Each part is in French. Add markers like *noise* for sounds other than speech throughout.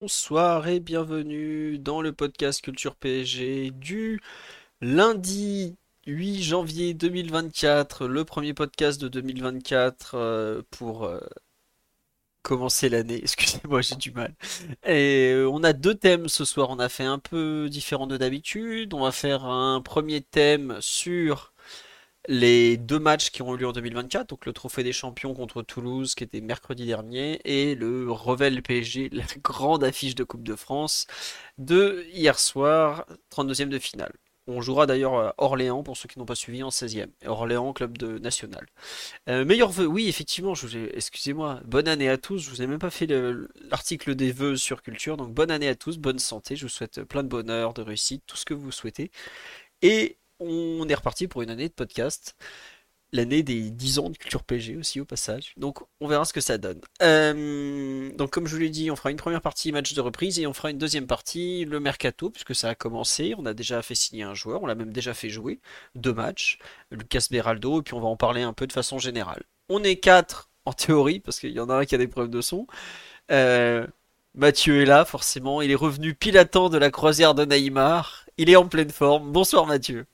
Bonsoir et bienvenue dans le podcast Culture PSG du lundi 8 janvier 2024, le premier podcast de 2024 euh, pour... euh, commencer l'année. *laughs* Excusez-moi, j'ai du mal. Et euh, on a deux thèmes ce soir. On a fait un peu différent de d'habitude. On va faire un premier thème sur les deux matchs qui ont eu lieu en 2024. Donc le Trophée des Champions contre Toulouse qui était mercredi dernier et le Revel PSG, *laughs* la grande affiche de Coupe de France de hier soir, 32e de finale. On jouera d'ailleurs Orléans pour ceux qui n'ont pas suivi en 16e. Orléans, club de national. Euh, meilleur vœu, oui, effectivement, excusez-moi, bonne année à tous. Je vous ai même pas fait le- l'article des vœux sur culture, donc bonne année à tous, bonne santé. Je vous souhaite plein de bonheur, de réussite, tout ce que vous souhaitez. Et on est reparti pour une année de podcast. L'année des 10 ans de culture PG aussi au passage. Donc on verra ce que ça donne. Euh, donc comme je vous l'ai dit, on fera une première partie match de reprise et on fera une deuxième partie le mercato puisque ça a commencé. On a déjà fait signer un joueur, on l'a même déjà fait jouer deux matchs, Lucas Beraldo et puis on va en parler un peu de façon générale. On est quatre en théorie parce qu'il y en a un qui a des problèmes de son. Euh, Mathieu est là forcément, il est revenu pile à temps de la croisière de Neymar. Il est en pleine forme. Bonsoir Mathieu.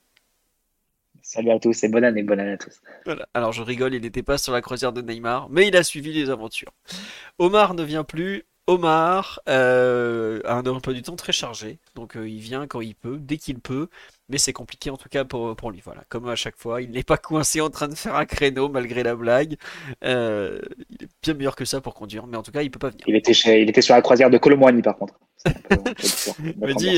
Salut à tous et bonne année, bonne année à tous. Voilà. Alors je rigole, il n'était pas sur la croisière de Neymar, mais il a suivi les aventures. Omar ne vient plus. Omar euh, a un emploi du temps très chargé, donc euh, il vient quand il peut, dès qu'il peut, mais c'est compliqué en tout cas pour, pour lui. Voilà, comme à chaque fois, il n'est pas coincé en train de faire un créneau malgré la blague. Euh, il est bien meilleur que ça pour conduire, mais en tout cas, il peut pas venir. Il était, chez, il était sur la croisière de Colomboigny par contre. *laughs* Il me dit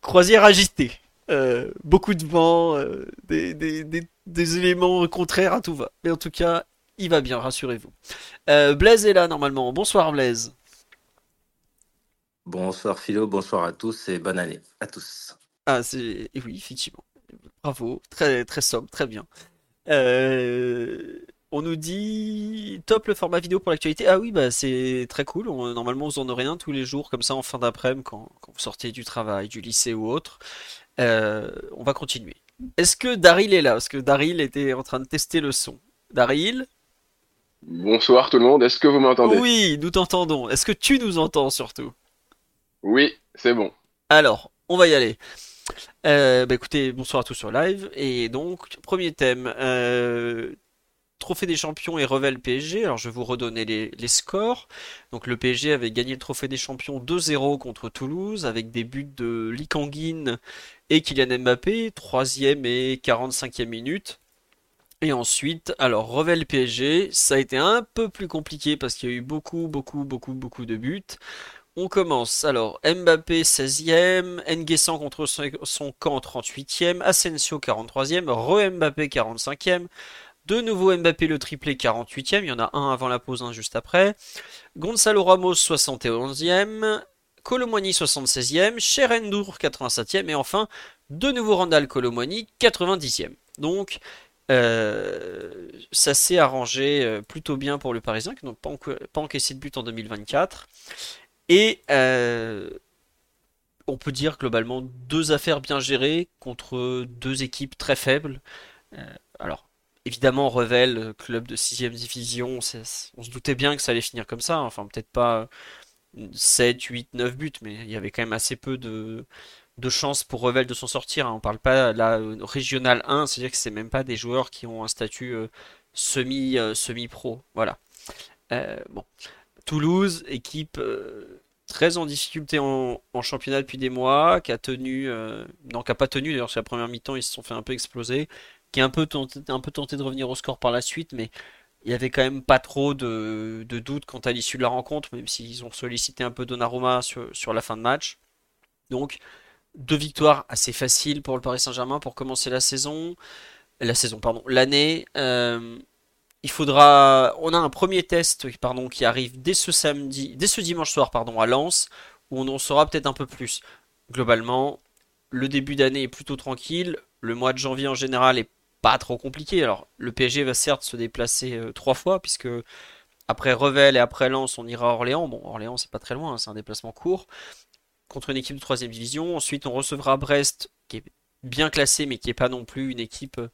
croisière agitée, Euh, beaucoup de vent, euh, des, des, des, des éléments contraires à tout va. Mais en tout cas, il va bien, rassurez-vous. Euh, Blaise est là normalement. Bonsoir Blaise. Bonsoir Philo, bonsoir à tous et bonne année à tous. Ah, c'est. Et oui, effectivement. Bravo, très, très sobre, très bien. Euh, On nous dit top le format vidéo pour l'actualité. Ah oui, bah c'est très cool. On- Normalement, vous en aurez un tous les jours, comme ça en fin d'après-midi, quand, quand vous sortez du travail, du lycée ou autre. Euh, on va continuer. Est-ce que Daryl est là? Parce que Daryl était en train de tester le son. Daryl? Bonsoir tout le monde, est-ce que vous m'entendez? Oui, nous t'entendons. Est-ce que tu nous entends surtout? Oui, c'est bon. Alors, on va y aller. Euh, bah écoutez, bonsoir à tous sur live. Et donc, premier thème, euh, Trophée des champions et Revel PSG. Alors, je vais vous redonner les, les scores. Donc, le PSG avait gagné le Trophée des champions 2-0 contre Toulouse avec des buts de Lee Kang-in et Kylian Mbappé, 3e et 45e minute. Et ensuite, alors Revel PSG, ça a été un peu plus compliqué parce qu'il y a eu beaucoup, beaucoup, beaucoup, beaucoup de buts. On commence. Alors, Mbappé 16e, N'Guessan contre son son camp 38e, Asensio 43e, re-Mbappé 45e, de nouveau Mbappé le triplé 48e, il y en a un avant la pause, un juste après, Gonzalo Ramos 71e, Colomwani 76e, Cherendour 87e, et enfin, de nouveau Randall Colomwani 90e. Donc, euh, ça s'est arrangé euh, plutôt bien pour le Parisien, qui n'a pas, encaissé de but en 2024. Et euh, on peut dire globalement deux affaires bien gérées contre deux équipes très faibles. Alors, évidemment, Revel, club de 6 division, on se doutait bien que ça allait finir comme ça. Enfin, peut-être pas 7, 8, 9 buts, mais il y avait quand même assez peu de, chances pour Revel de s'en sortir. hein. On parle pas là euh, régional 1, c'est-à-dire que c'est même pas des joueurs qui ont un statut euh, semi, euh, semi-pro. Voilà. Euh, bon. Toulouse, équipe très en difficulté en, championnat depuis des mois, qui a tenu, non, qui pas tenu d'ailleurs sur la première mi-temps, ils se sont fait un peu exploser, qui a un peu tenté, un peu tenté de revenir au score par la suite, mais il y avait quand même pas trop de, doutes quant à l'issue de la rencontre, même s'ils ont sollicité un peu Donnarumma sur, sur la fin de match. Donc, deux victoires assez faciles pour le Paris Saint-Germain pour commencer la saison, la saison, pardon, l'année. Euh, il faudra. On a un premier test pardon, qui arrive dès ce samedi, dès ce dimanche soir pardon, à Lens, où on en saura peut-être un peu plus. Globalement, le début d'année est plutôt tranquille. Le mois de janvier en général est pas trop compliqué. Alors, le PSG va certes se déplacer euh, trois fois, puisque après Revel et après Lens, on ira à Orléans. Bon, Orléans, c'est pas très loin, hein, c'est un déplacement court. Contre une équipe de troisième division. Ensuite, on recevra Brest, qui est bien classé, mais qui est pas non plus une équipe euh,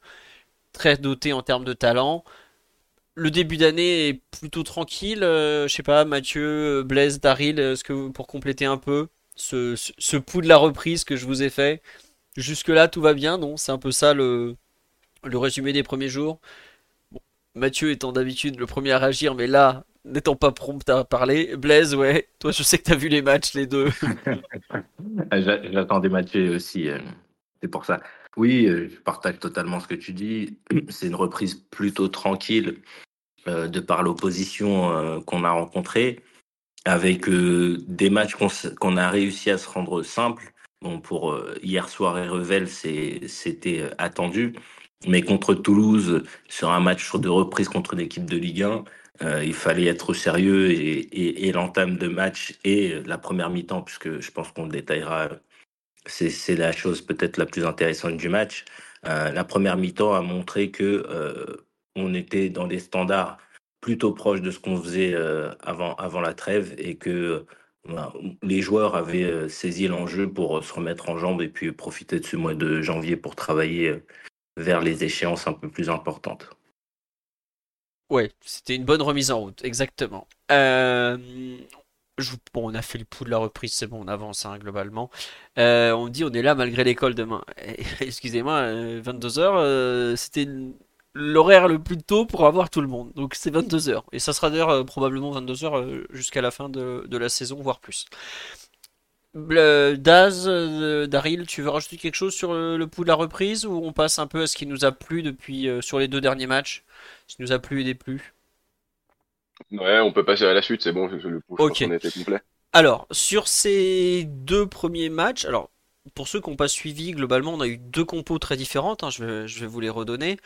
très dotée en termes de talent le début d'année est plutôt tranquille. Euh, je sais pas, Mathieu, Blaise, Daryl, est-ce que pour compléter un peu ce, ce, pouls de la reprise que je vous ai fait, jusque-là tout va bien, non? C'est un peu ça le, le résumé des premiers jours. Mathieu étant d'habitude le premier à réagir, mais là, n'étant pas prompt à parler. Blaise, ouais, toi je sais que tu as vu les matchs, les deux. *laughs* J'attendais Mathieu aussi, euh, c'est pour ça. Oui, euh, je partage totalement ce que tu dis. *clears throat* C'est une reprise plutôt tranquille euh, de par l'opposition qu'on a rencontrée, avec des matchs qu'on a réussi à se rendre simples. Bon, pour hier soir et Revel, c'était attendu. Mais contre Toulouse, sur un match de reprise contre une équipe de Ligue 1, il fallait être sérieux et, l'entame de match et la première mi-temps, puisque je pense qu'on le détaillera c'est la chose peut-être la plus intéressante du match. Euh, la première mi-temps a montré que euh, on était dans des standards plutôt proches de ce qu'on faisait euh, avant, avant la trêve et que les joueurs avaient saisi l'enjeu pour se remettre en jambes et puis profiter de ce mois de janvier pour travailler vers les échéances un peu plus importantes. Ouais, c'était une bonne remise en route, exactement bon, on a fait le pouls de la reprise, c'est bon, on avance hein, globalement. Euh, on dit on est là malgré l'école demain. *laughs* Excusez-moi, 22h, euh, euh, c'était l'horaire le plus tôt pour avoir tout le monde. Donc c'est 22h. Et ça sera d'ailleurs probablement 22h jusqu'à la fin de, la saison, voire plus. Daz, Daryl, tu veux rajouter quelque chose sur le, pouls de la reprise ou on passe un peu à ce qui nous a plu depuis sur les deux derniers matchs Ce qui nous a plu et déplu? Ouais, on peut passer à la suite, c'est bon, le okay. était complet. Alors, sur ces deux premiers matchs, alors pour ceux qui n'ont pas suivi, globalement, on a eu deux compos très différentes, hein, je, vais, je, vais, vous les redonner.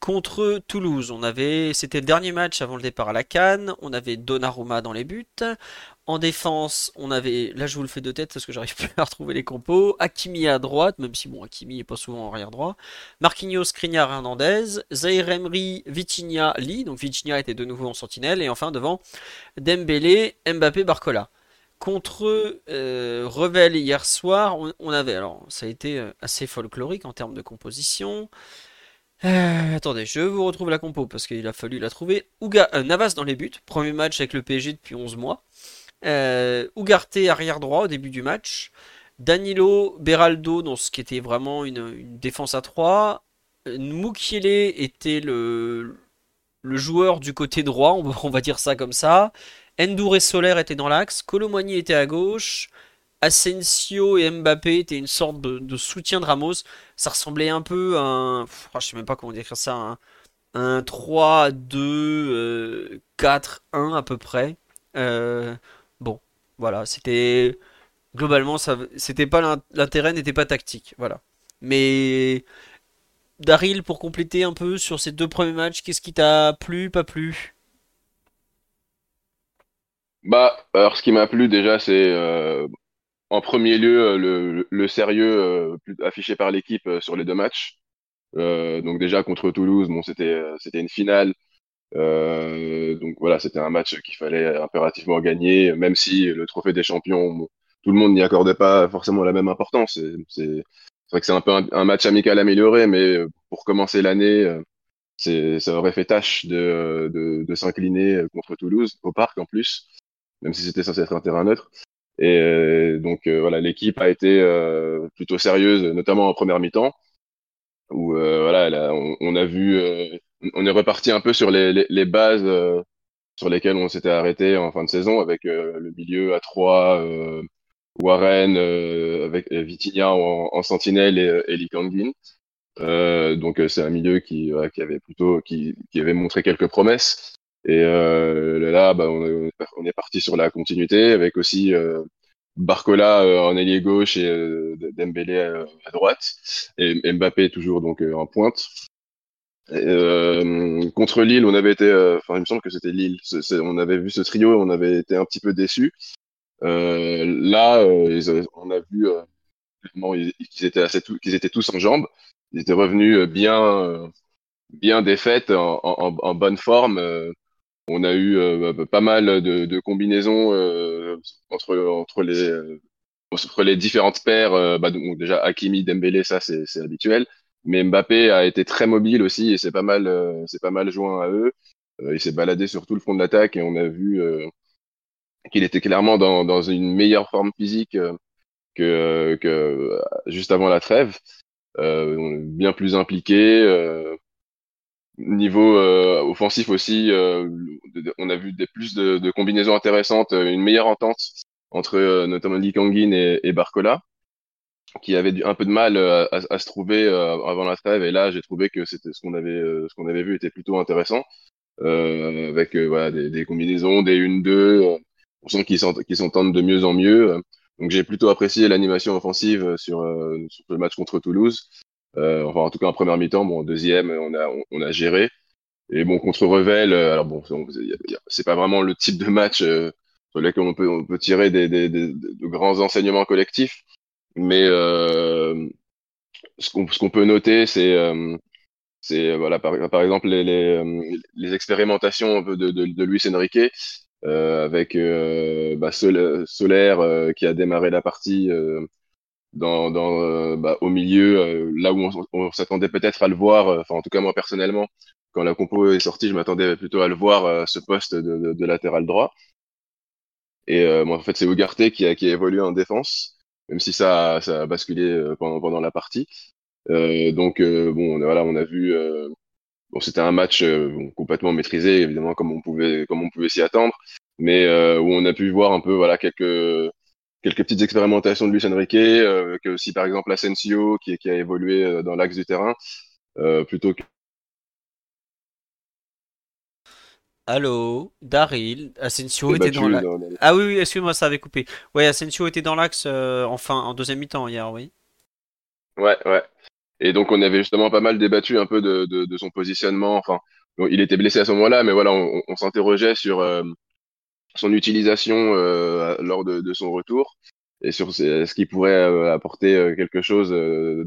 Contre Toulouse, on avait, c'était le dernier match avant le départ à la Cannes, on avait Donnarumma dans les buts. En défense, on avait, là je vous le fais de tête parce que j'arrive *laughs* plus à retrouver les compos. Hakimi à droite, même si bon, Hakimi est pas souvent en arrière droit. Marquinhos, Skriniar, Hernandez. Zaire Vitinha, Lee. Donc Vitinha était de nouveau en sentinelle. Et enfin devant, Dembélé, Mbappé, Barcola. Contre euh, Revel hier soir, on, avait, alors ça a été euh, assez folklorique en termes de composition. Euh, attendez, je vous retrouve la compo parce qu'il a fallu la trouver. Ouga, Navas dans les buts, premier match avec le PSG depuis 11 mois. Euh, Ugarte arrière droit au début du match. Danilo, Beraldo dans ce qui était vraiment une, défense à 3. Mukiele était le, joueur du côté droit, on, *laughs* va dire ça comme ça. Endur et Soler étaient dans l'axe. Colomani était à gauche. Asensio et Mbappé étaient une sorte de, soutien de Ramos. Ça ressemblait un peu à un. je sais même pas comment décrire ça. Un, 3-2, 4-1 euh, à peu près. Euh, voilà, c'était globalement ça, c'était pas l'intérêt n'était pas tactique, voilà. Mais Daryl, pour compléter un peu sur ces deux premiers matchs, qu'est-ce qui t'a plu, pas plu? Bah, ce qui m'a plu déjà, c'est euh, en premier lieu le, sérieux euh, affiché par l'équipe euh, sur les deux matchs. donc déjà contre Toulouse, c'était une finale. Euh, donc voilà, c'était un match qu'il fallait impérativement gagner, même si le trophée des champions, tout le monde n'y accordait pas forcément la même importance. C'est vrai que c'est un peu un, match amical amélioré, mais pour commencer l'année, euh, ça aurait fait tâche de, de, de s'incliner contre Toulouse, au parc en plus, même si c'était censé être un terrain neutre. Et euh, donc voilà, l'équipe a été plutôt sérieuse, notamment en première mi-temps, où voilà, on, a vu on est reparti un peu sur les, bases euh, sur lesquelles on s'était arrêté en fin de saison avec euh, le milieu à 3 euh, Warren avec Vitinha en, sentinelle et, Lee donc c'est un milieu qui, avait plutôt qui, avait montré quelques promesses. Et là bah, on, est parti sur la continuité avec aussi Barcola en ailier gauche et Dembélé à droite. Et Mbappé toujours donc en pointe Euh, contre Lille, on avait été, euh, enfin, il me semble que c'était Lille. on avait vu ce trio, on avait été un petit peu déçus. Euh, là, on a vu qu'ils étaient qu'ils étaient tous en jambes. Ils étaient revenus bien, bien défaites, en, en, bonne forme. on a eu pas mal de, combinaisons entre entre les entre les différentes paires. Bah, donc déjà Hakimi, Dembélé, ça c'est habituel. Mais Mbappé a été très mobile aussi et c'est pas mal, euh, c'est pas mal joint à eux. Euh, il s'est baladé sur tout le front de l'attaque et on a vu euh, qu'il était clairement dans, dans, une meilleure forme physique que, que juste avant la trêve. bien plus impliqué. Niveau offensif aussi, on a vu des plus de, de, combinaisons intéressantes, une meilleure entente entre notamment Lee Kangin et, et Barcola qui avait un peu de mal euh, à, à, se trouver euh, avant la trêve. Et là, j'ai trouvé que c'était ce qu'on avait, euh, ce qu'on avait vu était plutôt intéressant, avec voilà, des, des, combinaisons, des 1-2. on sent qu'ils s'entendent de mieux en mieux. Donc j'ai plutôt apprécié l'animation offensive sur, sur, le match contre Toulouse. enfin, en tout cas en première mi-temps. Bon, en deuxième, on a, on, a géré. Et bon, contre Revel, alors bon, c'est pas vraiment le type de match sur lequel on peut, on peut tirer des, des, des, de grands enseignements collectifs. Mais euh, ce qu'on peut noter, c'est euh, c'est voilà par, par, exemple les, les, les expérimentations de, de, de Luis Enrique euh, avec euh, bah, Solaire euh, qui a démarré la partie euh, dans, dans bah, au milieu là où on, s'attendait peut-être à le voir enfin en tout cas moi personnellement quand la compo est sortie je m'attendais plutôt à le voir ce poste de, de, latéral droit. Et moi en fait c'est Ugarte qui a qui a évolué en défense même si ça, ça a basculé euh, pendant, pendant la partie. Euh, donc euh, bon, voilà, on a vu. bon, c'était un match complètement maîtrisé, évidemment, comme on pouvait, comme on pouvait s'y attendre, mais où on a pu voir un peu, voilà, quelques quelques petites expérimentations de Luis Enrique, que aussi par exemple Asensio qui, qui a évolué dans l'axe du terrain, plutôt que Allô, Daryl, Asensio était dans l'axe. Ah oui, oui excuse-moi, ça avait coupé. Ouais, Asensio était dans l'axe euh, enfin en deuxième mi-temps hier, oui. Ouais, ouais. Et donc on avait justement pas mal débattu un peu de, de, son positionnement. Enfin, il était blessé à ce moment-là, mais voilà, on, s'interrogeait sur euh, son utilisation euh, lors de, de, son retour et sur ce qu'il pourrait apporter quelque chose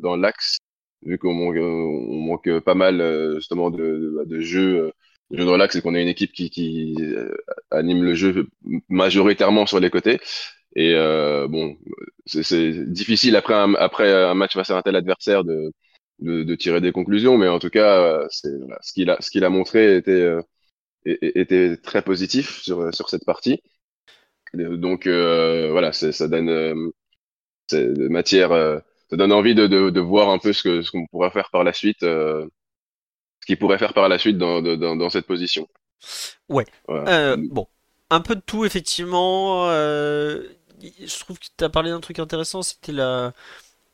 dans l'axe, vu qu'on manque, on manque pas mal justement de, de jeux le jeu de relax, c'est qu'on est une équipe qui, euh, anime le jeu majoritairement sur les côtés. Et euh, bon, c'est difficile après un, match face à un tel adversaire de, tirer des conclusions, mais en tout cas, c'est ce qu'il a, a montré était, euh, très positif sur, cette partie. Donc euh, voilà, ça donne euh, matière, ça donne envie de, voir un peu ce que ce qu'on pourra faire par la suite qu'il pourrait faire par la suite dans, dans, dans cette position. Ouais. Euh, bon, un peu de tout, effectivement. Euh, je trouve que tu as parlé d'un truc intéressant, c'était la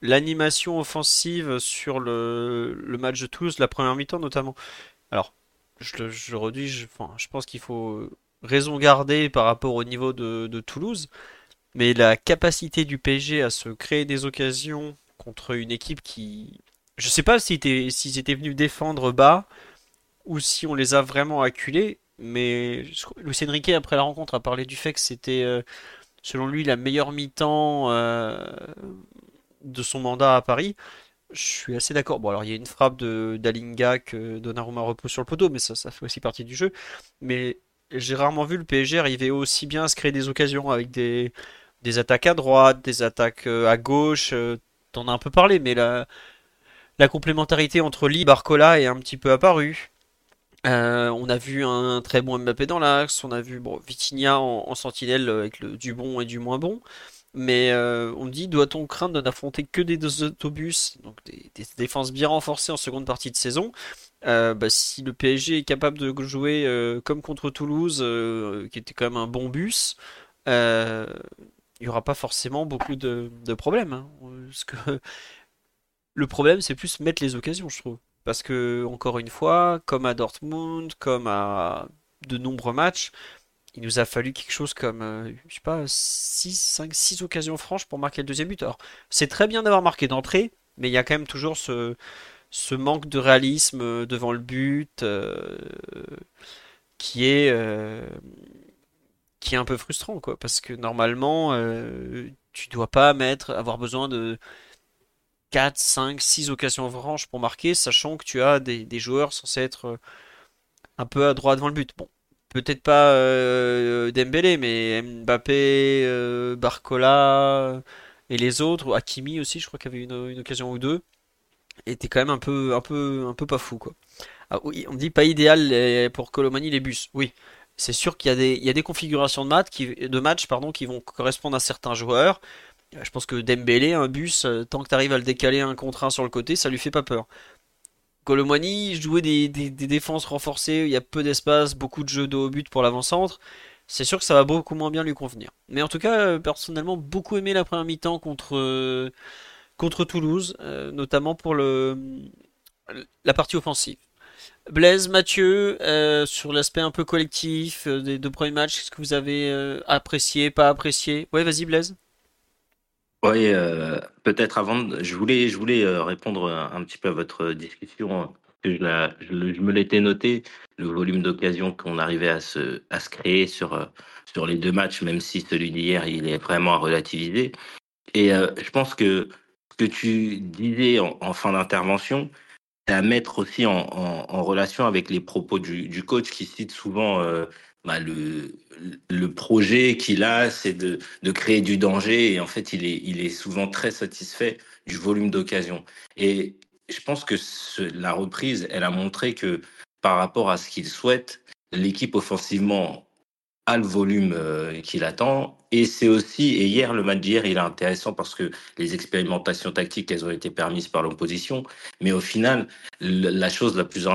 l'animation offensive sur le, le, match de Toulouse, la première mi-temps notamment. Alors, je, je redis, je, enfin, je pense qu'il faut raison garder par rapport au niveau de, de, Toulouse, mais la capacité du PSG à se créer des occasions contre une équipe qui je sais pas s'ils étaient, étaient venus défendre bas ou si on les a vraiment acculés, mais Luis Enrique, après la rencontre, a parlé du fait que c'était, euh, selon lui, la meilleure mi-temps euh, de son mandat à Paris. Je suis assez d'accord. Bon, alors il y a une frappe de d'Alinga que Donnarumma repose sur le poteau, mais ça, fait aussi partie du jeu. Mais j'ai rarement vu le PSG arriver aussi bien à se créer des occasions avec des, des attaques à droite, des attaques euh, à gauche. T'en as un peu parlé, mais là, la complémentarité entre Lee Barcola est un petit peu apparue. Euh, on a vu un très bon Mbappé dans l'axe, on a vu bon, en, sentinelle avec le, du bon et du moins bon. Mais euh, on dit, doit-on craindre de n'affronter que des deux autobus, donc des, défenses bien renforcées en seconde partie de saison? Euh, bah, Si le PSG est capable de jouer comme contre Toulouse, qui était quand même un bon bus, il n'y aura pas forcément beaucoup de, problèmes. Hein. Le problème, c'est plus mettre les occasions, je trouve. Parce que, encore une fois, comme à Dortmund, comme à de nombreux matchs, il nous a fallu quelque chose comme, euh, je sais pas, 6, 5, 6 occasions franches pour marquer le deuxième but. Alors, c'est très bien d'avoir marqué d'entrée, mais il y a quand même toujours ce, manque de réalisme devant le but qui est qui est un peu frustrant quoi parce que normalement tu dois pas mettre avoir besoin de 4, 5, 6 occasions franches pour marquer, sachant que tu as des, joueurs censés être euh, un peu à droite devant le but. Bon, peut-être pas euh, Dembélé, mais Mbappé, euh, Barcola et les autres, Hakimi aussi, je crois qu'il y avait une, occasion ou deux, était quand même un peu, un peu, un peu pas fou quoi. Ah, oui, on dit pas idéal pour Colomani les bus. Oui, c'est sûr qu'il y des, y a des configurations de match qui, de match, pardon, qui vont correspondre à certains joueurs. Je pense que Dembélé, un bus, euh, tant que tu arrives à le décaler un contre un sur le côté, ça lui fait pas peur. Colomani, jouer des, défenses renforcées, il y a peu d'espace, beaucoup de jeux de haut but pour l'avant-centre. C'est sûr que ça va beaucoup moins bien lui convenir. Mais en tout cas, euh, personnellement, beaucoup aimé la première mi-temps contre, euh, Toulouse, notamment pour la partie offensive. Blaise, Mathieu, sur l'aspect un peu collectif des deux premiers matchs, est-ce que vous avez apprécié, pas apprécié? Ouais, vas-y Blaise. Oui, euh, peut-être avant, je voulais, je voulais euh, répondre un, petit peu à votre discussion. que je, la- je me l'étais noté, le volume d'occasions qu'on arrivait à se, à se créer sur, euh, sur les deux matchs, même si celui d'hier, il est vraiment à relativiser. Et je pense que ce que tu disais en, fin d'intervention, c'est à mettre aussi en, en, relation avec les propos du, du coach qui cite souvent bah, le, projet qu'il a, c'est de, créer du danger et en fait, il est, il est souvent très satisfait du volume d'occasion. Et je pense que la reprise, elle a montré que par rapport à ce qu'il souhaite, l'équipe offensivement le volume euh, qu'il attend. Et c'est aussi, et hier, le match d'hier, il est intéressant parce que les expérimentations tactiques, elles ont été permises par l'opposition. Mais au final, la chose la plus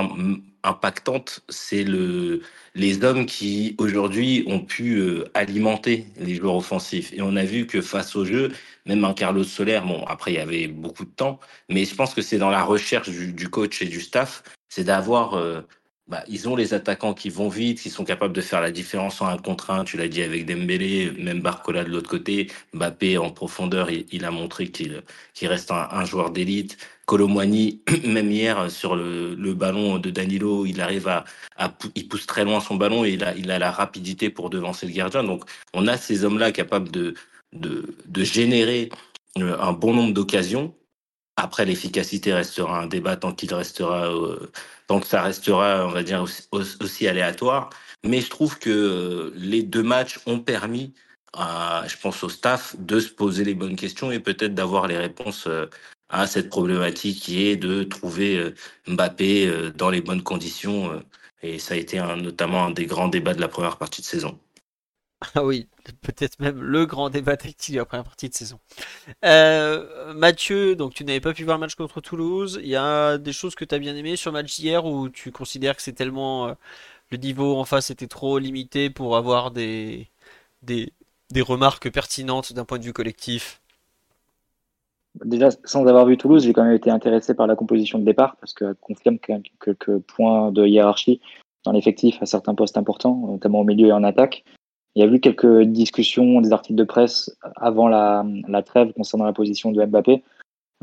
impactante, c'est le, les hommes qui, aujourd'hui, ont pu euh, alimenter les joueurs offensifs. Et on a vu que face au jeu, même un Carlos Soler, bon, après, il y avait beaucoup de temps, mais je pense que c'est dans la recherche du, coach et du staff, c'est d'avoir... Euh, bah, ils ont les attaquants qui vont vite, qui sont capables de faire la différence en un contre un. Tu l'as dit avec Dembélé, même Barcola de l'autre côté. Mbappé en profondeur, il, a montré qu'il reste un, joueur d'élite. Colomwani, *clears throat* même hier sur le, ballon de Danilo, il arrive à, à, il pousse très loin son ballon et il a, la rapidité pour devancer le gardien. Donc on a ces hommes-là capables de générer euh, un bon nombre d'occasions. Après, l'efficacité restera un débat tant qu'il restera euh, donc ça restera, on va dire, aussi, aléatoire. Mais je trouve que euh, les deux matchs ont permis, à, je pense au staff, de se poser les bonnes questions et peut-être d'avoir les réponses euh, à cette problématique qui est de trouver euh, Mbappé dans les bonnes conditions. Et ça a été notamment un des grands débats de la première partie de saison. *laughs* Ah oui, peut-être même le grand débat tactique de la première partie de saison. Euh, Mathieu, donc tu n'avais pas pu voir le match contre Toulouse. Il y a des choses que tu as bien aimé sur le match d'hier où tu considères que c'est tellement. Euh, le niveau en face était trop limité pour avoir des, des, des remarques pertinentes d'un point de vue collectif? Déjà, sans avoir vu Toulouse, j'ai quand même été intéressé par la composition de départ parce qu'elle confirme quelques points de hiérarchie dans l'effectif à certains postes importants, notamment au milieu et en attaque. Il y a eu quelques discussions, des articles de presse avant la, trêve concernant la position de Mbappé.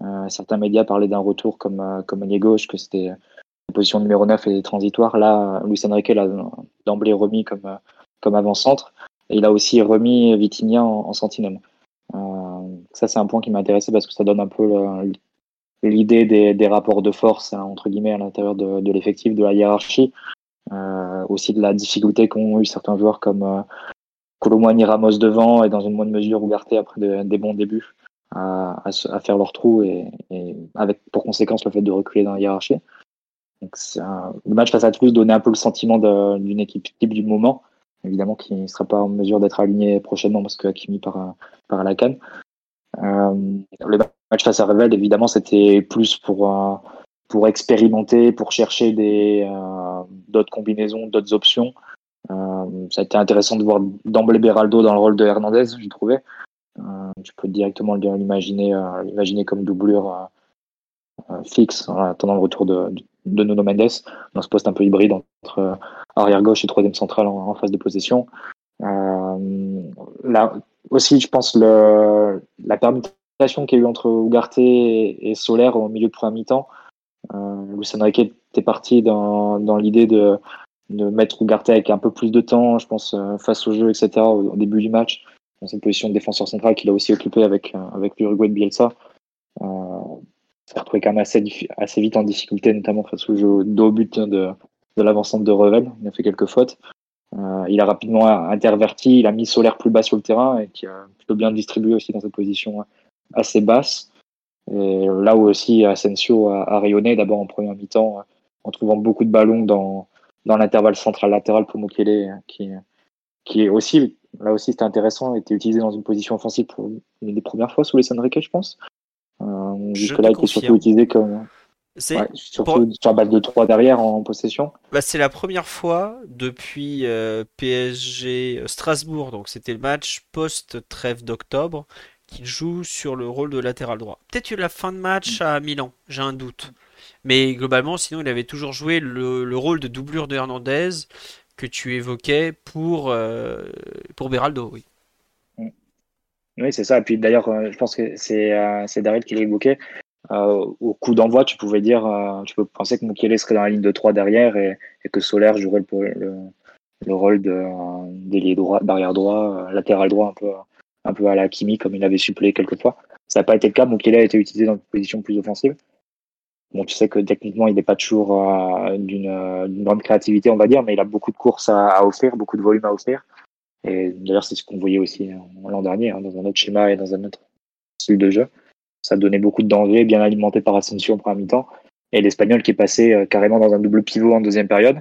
Euh, certains médias parlaient d'un retour comme, euh, comme ailier gauche, que c'était la position numéro 9 et transitoire. Là, Luis Enrique l'a d'emblée remis comme, euh, comme avant-centre. Et il a aussi remis Vitinha en, sentinelle. ça, c'est un point qui m'intéressait parce que ça donne un peu l'idée des, rapports de force, hein, entre guillemets, à l'intérieur de, de l'effectif, de la hiérarchie. aussi de la difficulté qu'ont eu certains joueurs comme Colomboigny Ramos devant et dans une moindre mesure Ugarte après des bons débuts à, faire leur trou et, avec pour conséquence le fait de reculer dans la hiérarchie. Le match face à Toulouse donnait un peu le sentiment d'une équipe type du moment, évidemment qui ne sera pas en mesure d'être alignée prochainement parce que Hakimi part, par à la canne. Euh, le match face à Revel, évidemment, c'était plus pour, euh, pour expérimenter, pour chercher euh, d'autres combinaisons, d'autres options. Euh, ça a été intéressant de voir d'emblée Beraldo dans le rôle de Hernandez, j'ai trouvé. Euh, tu peux directement l'imaginer euh, comme doublure fixe en attendant le retour de, Nuno Mendes dans ce poste un peu hybride entre arrière gauche et troisième central en, phase de possession. là aussi, je pense la permutation qu'il y a eu entre Ugarte et, Solaire au milieu de première mi-temps Euh, Enrique était parti dans, dans l'idée de, de mettre Ugarte avec un peu plus de temps, je pense, euh, face au jeu, etc., au, début du match, dans cette position de défenseur central qu'il a aussi occupé avec, euh, avec l'Uruguay de Bielsa. Euh, s'est retrouvé quand même assez, vite en difficulté, notamment face au jeu haut but de, de l'avancante de Revel. Il a fait quelques fautes. Euh, il a rapidement interverti, il a mis Solaire plus bas sur le terrain et qui a plutôt bien distribué aussi dans cette position assez basse. Et là où aussi Asensio a, a rayonné, d'abord en première mi-temps, en trouvant beaucoup de ballons dans, dans l'intervalle central-latéral pour Mukele, qui, qui est aussi, là aussi c'était intéressant, était utilisé dans une position offensive pour une des premières fois sous les Enrique, je pense. Euh, Jusque-là, il était surtout utilisé comme, C'est ouais, surtout sur la base de 3 derrière en possession. bah, c'est la première fois depuis euh, PSG Strasbourg, donc c'était le match post-trêve d'octobre, qu'il joue sur le rôle de latéral droit. Peut-être eu la fin de match à Milan, j'ai un doute. Mais globalement, sinon, il avait toujours joué le, le rôle de doublure de Hernandez que tu évoquais pour, euh, Beraldo, oui. Oui, c'est ça. Et puis d'ailleurs, euh, je pense que c'est euh, Daryl qui l'évoquait. Euh, au coup d'envoi, tu pouvais dire, tu peux penser que Mukele serait dans la ligne de 3 derrière et, que Solaire jouerait le, le, le rôle d'ailier droit, d'arrière droit, latéral droit, un peu, à la Kimi, comme il avait suppléé quelquefois. Ça n'a pas été le cas. Mukele a été utilisé dans une position plus offensive. Bon, tu sais que techniquement, il n'est pas toujours euh, d'une euh, d'une grande créativité, on va dire, mais il a beaucoup de courses à, offrir, beaucoup de volume à offrir. Et d'ailleurs, c'est ce qu'on voyait aussi euh, l'an dernier, hein, dans un autre schéma et dans un autre style de jeu. Ça donnait beaucoup de danger, bien alimenté par Asensio en première mi-temps. Et l'Espagnol qui est passé euh, carrément dans un double pivot en deuxième période,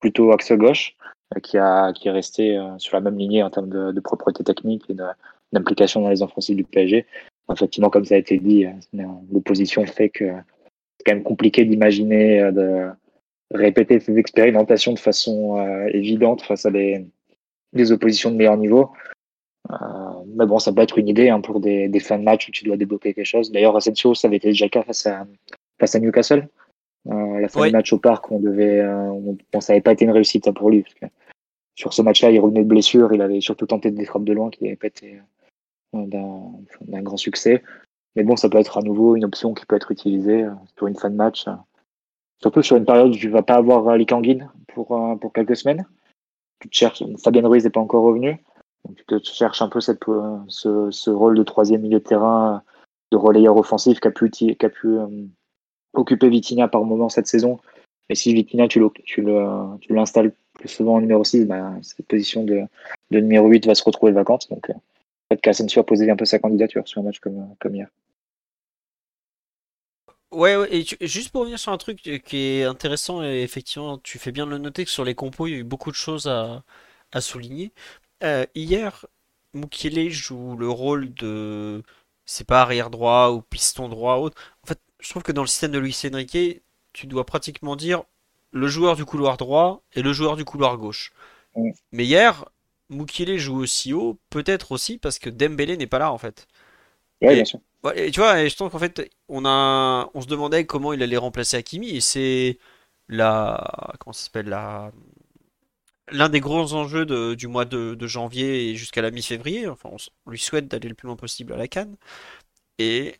plutôt axe gauche, qui, a, qui est resté sur la même lignée en termes de, de propreté technique et d'implication dans les offensives du PSG. Effectivement, comme ça a été dit, l'opposition fait que quand même compliqué d'imaginer euh, de répéter ces expérimentations de façon euh, évidente face à des, des oppositions de meilleur niveau. Euh, mais bon, ça peut être une idée hein, pour des, des fins de match où tu dois débloquer quelque chose. D'ailleurs, Asensio, ça avait été déjà le cas face à, face à Newcastle. Euh, la fin Oui. du match au parc, on devait, on, bon, ça n'avait pas été une réussite pour lui. Parce que sur ce match-là, il revenait de blessure, il avait surtout tenté des frappes de loin qui n'avaient pas été d'un grand succès. Mais bon, ça peut être à nouveau une option qui peut être utilisée euh, sur une fin de match. Surtout sur une période où tu vas pas avoir les Kanguines pour, euh, pour quelques semaines. Tu te cherches, Fabien Ruiz n'est pas encore revenu. Donc tu te cherches un peu cette, ce, ce rôle de troisième milieu de terrain, euh, de relayeur offensif qu'a pu, qu'a pu occuper Vitinha par moment cette saison. Et si Vitinha, tu le- tu le- tu l'installes plus souvent en numéro 6, bah, cette position de, de numéro 8 va se retrouver vacante. Donc peut-être qu'Asensio a posé un peu sa candidature sur un match comme, comme hier. Ouais, ouais, et tu- juste pour revenir sur un truc qui est intéressant, et effectivement, tu fais bien de le noter que sur les compos, il y a eu beaucoup de choses à, à souligner. Euh, hier, Mukiele joue le rôle de, c'est pas arrière droit ou piston droit ou autre. En fait, je trouve que dans le système de Luis Enrique, tu dois pratiquement dire le joueur du couloir droit et le joueur du couloir gauche. Mais hier, Mukiele joue aussi haut, peut-être aussi parce que Dembélé n'est pas là en fait. Ouais, Et- bien sûr. Ouais, et tu vois, je trouve qu'en fait, on a, on se demandait comment il allait remplacer Hakimi, et c'est la, comment ça s'appelle, la, l'un des gros enjeux du mois de, janvier et jusqu'à la mi-février. Enfin, on, lui souhaite d'aller le plus loin possible à la CAN. Et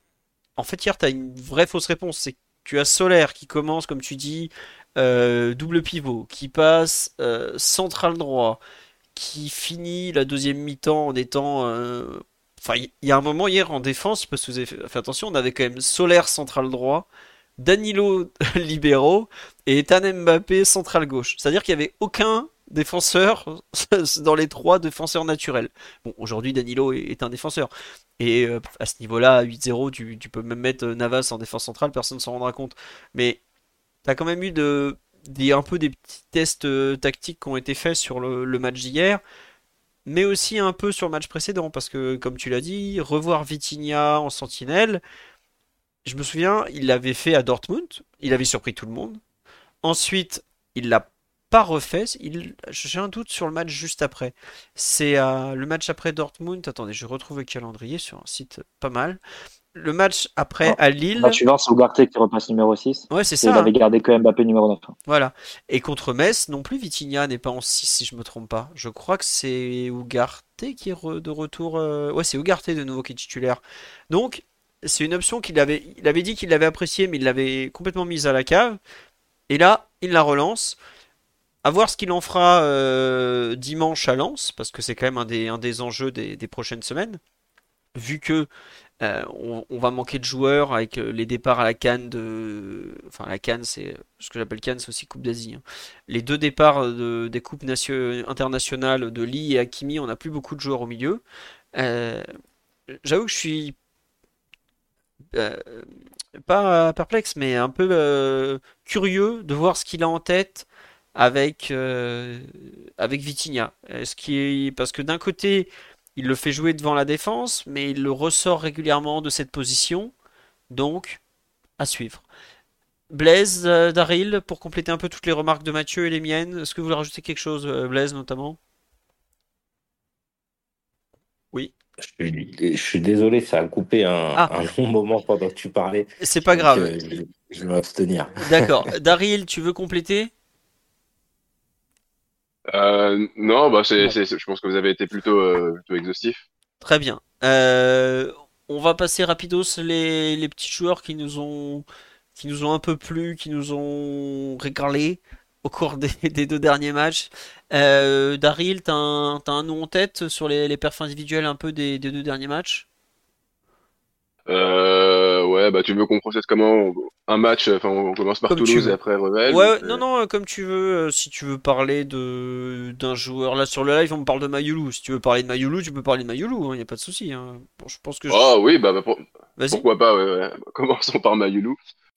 en fait, hier, tu as une vraie fausse réponse. C'est tu as Solaire qui commence, comme tu dis, euh, double pivot, qui passe euh, central droit, qui finit la deuxième mi-temps en étant. euh, Enfin, il y a un moment hier en défense, parce que vous avez fait attention, on avait quand même Solaire central droit, Danilo *laughs* libéraux et Ethan Mbappé central gauche. C'est-à-dire qu'il n'y avait aucun défenseur *laughs* dans les trois défenseurs naturels. Bon, aujourd'hui, Danilo est, un défenseur. Et euh, à ce niveau-là, à 8-0, tu, peux même mettre euh, Navas en défense centrale, personne ne s'en rendra compte. Mais t'as quand même eu de, des, un peu des petits tests euh, tactiques qui ont été faits sur le, le match d'hier, mais aussi un peu sur le match précédent, parce que, comme tu l'as dit, revoir Vitinha en sentinelle, je me souviens, il l'avait fait à Dortmund, il avait surpris tout le monde. Ensuite, il l'a pas refait. J'ai un doute sur le match juste après. C'est euh, le match après Dortmund. Attendez, je retrouve le calendrier sur un site pas mal. Le match après Oh, à Le Lille. match suivant, c'est Ugarte qui repasse numéro 6. Ouais, c'est Et il ça. hein. avait gardé que Mbappé numéro 9. Voilà. Et contre Metz, non plus, Vitinha n'est pas en 6 si je me trompe pas. Je crois que c'est Ugarte qui est re- de retour. euh, Ouais, c'est Ugarte de nouveau qui est titulaire. Donc, c'est une option qu'il avait, il avait dit qu'il l'avait appréciée, mais il l'avait complètement mise à la cave. Et là, il la relance. À voir ce qu'il en fera euh, dimanche à Lens, parce que c'est quand même un des, un des enjeux des, des prochaines semaines. Vu que euh, on, va manquer de joueurs avec euh, les départs à la Cannes de. Enfin, la Cannes, c'est. Ce que j'appelle Cannes, c'est aussi Coupe d'Asie. hein. Les deux départs de- des Coupes nation- internationales de Lee et Hakimi, on n'a plus beaucoup de joueurs au milieu. Euh, j'avoue que je suis. euh, pas perplexe, mais un peu euh, curieux de voir ce qu'il a en tête avec, euh, avec Vitinha. Parce que d'un côté, il le fait jouer devant la défense, mais il le ressort régulièrement de cette position. Donc, à suivre. Blaise, euh, Daryl, pour compléter un peu toutes les remarques de Mathieu et les miennes, est-ce que vous voulez rajouter quelque chose, euh, Blaise notamment? Oui. Je suis, je suis désolé, ça a coupé un, Ah. un long moment pendant que tu parlais. C'est pas grave. euh, je, je vais m'abstenir. D'accord. *laughs* Daryl, tu veux compléter? Euh, non, bah c'est, Bon. c'est- c'est- je pense que vous avez été plutôt, euh, plutôt exhaustif. Très bien. Euh, on va passer rapidos les, les petits joueurs qui nous ont qui nous ont un peu plu, qui nous ont régalé au cours des, *laughs* des deux derniers matchs. Daryl, t'as un, t'as un nom en tête sur les, les perfs individuels un peu des, des deux derniers matchs? Euh, ouais, bah tu veux qu'on procède comment? Un match, enfin on commence par Comme Toulouse et après Revel. Ouais, ou non, non, euh, comme tu veux. euh, Si tu veux parler de d'un joueur là sur le live, on me parle de Mayulu. Si tu veux parler de Mayulu, tu peux parler de Mayulu. Il n'y a pas de souci. hein. Bon, je pense que je- Ah oui, bah, bah, pour- pourquoi pas, ouais, ouais. *laughs* Commençons par Mayulu.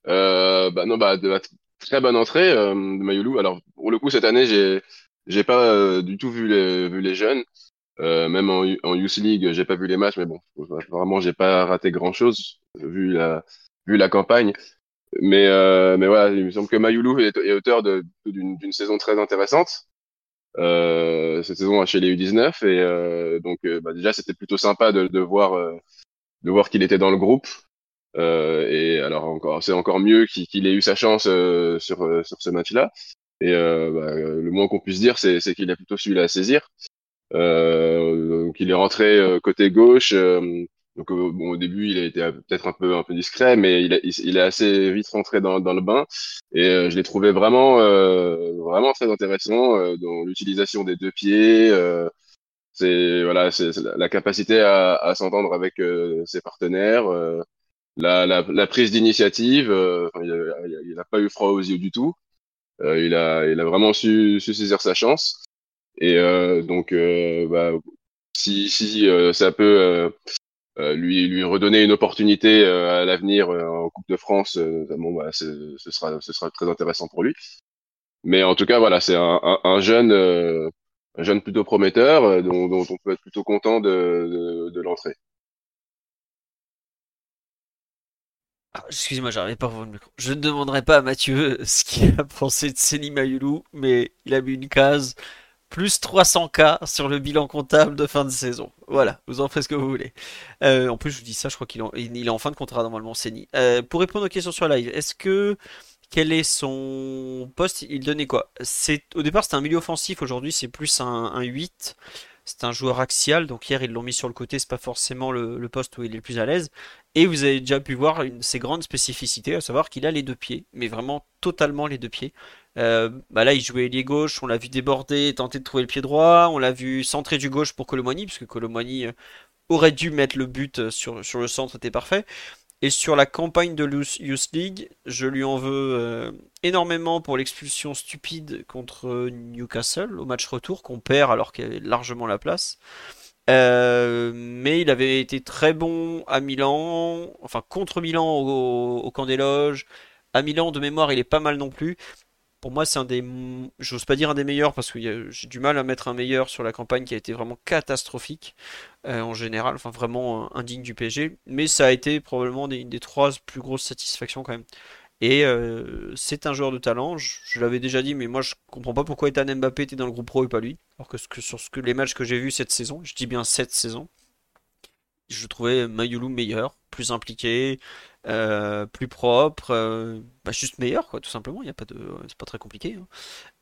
Euh, bah non, bah de la très bonne entrée euh, de Mayulu. Alors pour le coup cette année j'ai j'ai pas euh, du tout vu les vu les jeunes. Euh, même en, en Youth League j'ai pas vu les matchs, mais bon vraiment j'ai pas raté grand chose vu la vu la campagne. Mais euh, mais voilà, il me semble que Mayulu est, est auteur d'une saison très intéressante. Euh, cette saison chez les U19 et euh, donc euh, bah, déjà c'était plutôt sympa de, de voir euh, de voir qu'il était dans le groupe. Et alors encore, c'est encore mieux qu'il qu'il ait eu sa chance sur sur ce match-là. Et euh, bah, le moins qu'on puisse dire, c'est qu'il a plutôt su la saisir. Euh, donc il est rentré euh, côté gauche. euh, donc bon, au début, il a été peut-être un peu un peu discret, mais il, a- il, est assez vite rentré dans dans le bain. Et je l'ai trouvé vraiment vraiment très intéressant dans l'utilisation des deux pieds. euh, c'est voilà, c'est la capacité à, à s'entendre avec euh, ses partenaires. euh, la, la, la prise d'initiative, euh, il a, il a- il a pas eu froid aux yeux du tout. Il a, il a vraiment su, su saisir sa chance. Et euh, donc, euh, bah, si, euh, ça peut lui, redonner une opportunité à l'avenir en Coupe de France, euh, notamment, bah, ce sera, très intéressant pour lui. Mais en tout cas, voilà, c'est un, un, un jeune, un jeune plutôt prometteur, dont, on peut être plutôt content de, l'entrée. Ah, Excusez-moi. Je ne demanderai pas à Mathieu ce qu'il a *laughs* pensé de Seni Mayulu, mais il a mis une case plus 300K sur le bilan comptable de fin de saison. Voilà, vous en faites ce que vous voulez. Euh, en plus, je vous dis ça, je crois qu'il est en fin de contrat normalement, Seni. Euh, pour répondre aux questions sur live, est-ce que quel est son poste? Il donnait quoi? C'est au départ c'était un milieu offensif, aujourd'hui c'est plus un, un 8. C'est un joueur axial, donc hier ils l'ont mis sur le côté, c'est pas forcément le, poste où il est le plus à l'aise. Et vous avez déjà pu voir ses grandes spécificités, à savoir qu'il a les deux pieds, mais vraiment totalement les deux pieds. Euh, bah là, il jouait ailier gauche, on l'a vu déborder, tenter de trouver le pied droit, on l'a vu centrer du gauche pour Colomani, puisque Colomani euh, aurait dû mettre le but euh, sur, le centre, c'était parfait. Et sur la campagne de Youth League, je lui en veux énormément pour l'expulsion stupide contre Newcastle au match retour, qu'on perd alors qu'il avait largement la place. Mais il avait été très bon à Milan, enfin contre Milan au camp des loges. À Milan, de mémoire, il est pas mal non plus. Pour moi, c'est un des, j'ose pas dire un des meilleurs parce que j'ai du mal à mettre un meilleur sur la campagne qui a été vraiment catastrophique euh, en général, enfin vraiment euh, indigne du PSG. Mais ça a été probablement des- une des trois plus grosses satisfactions quand même. Et euh, c'est un joueur de talent, je, je l'avais déjà dit, mais moi je comprends pas pourquoi Ethan Mbappé était dans le groupe pro et pas lui. Alors que, ce que sur ce que les matchs que j'ai vus cette saison, je dis bien cette saison, je trouvais Mayulu meilleur, plus impliqué, euh, plus propre, euh, bah, juste meilleur quoi, tout simplement. Il y a pas de, c'est pas très compliqué. hein.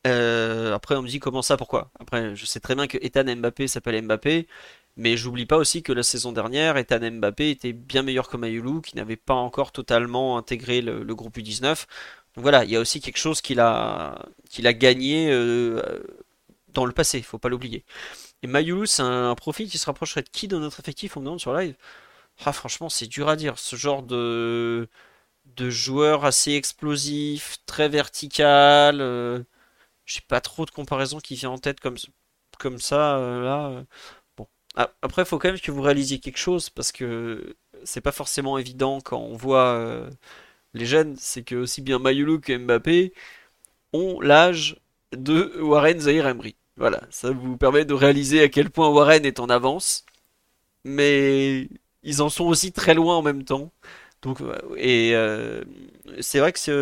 Euh, après on me dit comment ça, pourquoi? Après je sais très bien que Ethan Mbappé s'appelle Mbappé Mais j'oublie pas aussi que la saison dernière, Ethan Mbappé était bien meilleur que Mayulu, qui n'avait pas encore totalement intégré le, groupe U19. Donc voilà, il y a aussi quelque chose qu'il a, qu'il a gagné dans le passé, il faut pas l'oublier. Et Mayulu, c'est un, profil qui se rapprocherait de qui dans notre effectif On me demande sur live? Ah, franchement, c'est dur à dire. Ce genre de, de joueur assez explosif, très vertical. Euh, j'ai pas trop de comparaison qui vient en tête comme, ça, euh, là. Bon. Après, il faut quand même que vous réalisiez quelque chose parce que c'est pas forcément évident quand on voit euh, les jeunes. C'est que aussi bien Mayulu que Mbappé ont l'âge de Warren Zahir Emery. Voilà, ça vous permet de réaliser à quel point Warren est en avance. Mais ils en sont aussi très loin en même temps. Donc, et euh, c'est vrai que c'est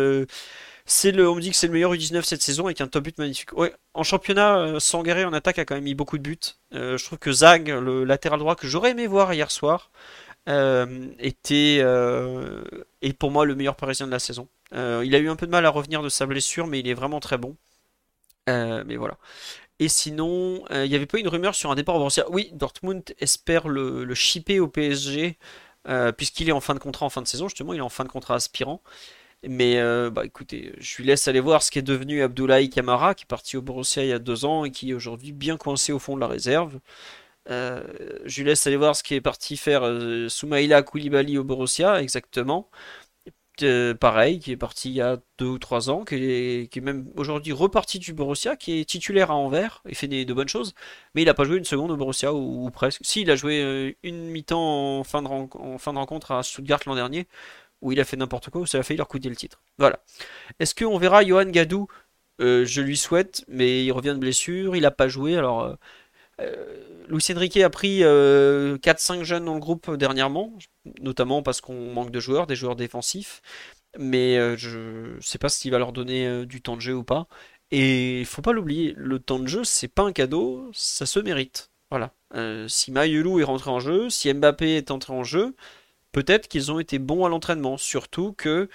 c'est le, on me dit que c'est le meilleur U19 cette saison avec un top but magnifique. Ouais, en championnat, euh, Sangaré en attaque a quand même mis beaucoup de buts. Euh, je trouve que Zag, le latéral droit que j'aurais aimé voir hier soir, euh, était est pour moi le meilleur parisien de la saison. il a eu un peu de mal à revenir de sa blessure, mais il est vraiment très bon. mais voilà. Et sinon, il n'y avait pas une rumeur sur un départ au Borussia. Oui, Dortmund espère le, le shipper au PSG, puisqu'il est en fin de contrat en fin de saison, justement, il est en fin de contrat aspirant. Mais euh, bah écoutez, je lui laisse aller voir ce qui est devenu Abdoulaye Kamara, qui est parti au Borussia il y a deux ans et qui est aujourd'hui bien coincé au fond de la réserve. Euh, je lui laisse aller voir ce qui est parti faire euh, Soumaïla Koulibaly au Borussia, exactement. Pareil, qui est parti il y a deux ou trois ans, qui est, qui est même aujourd'hui reparti du Borussia, qui est titulaire à Anvers et fait de bonnes choses, mais il n'a pas joué une seconde au Borussia ou, presque. Si, il a joué une mi-temps en, fin de en fin de rencontre à Stuttgart l'an dernier, où il a fait n'importe quoi, où ça a failli leur coûter le titre. Voilà. Est-ce qu'on verra Johan Gadou euh, Je lui souhaite, mais il revient de blessure, il n'a pas joué. Alors, euh, euh Luis Enrique a pris 4-5 euh, jeunes dans le groupe dernièrement, notamment parce qu'on manque de joueurs, des joueurs défensifs. Mais je ne sais pas s'il va leur donner du temps de jeu ou pas. Et il faut pas l'oublier, le temps de jeu, c'est pas un cadeau, ça se mérite. Voilà. si Mayulu est rentré en jeu, si Mbappé est entré en jeu, peut-être qu'ils ont été bons à l'entraînement. Surtout que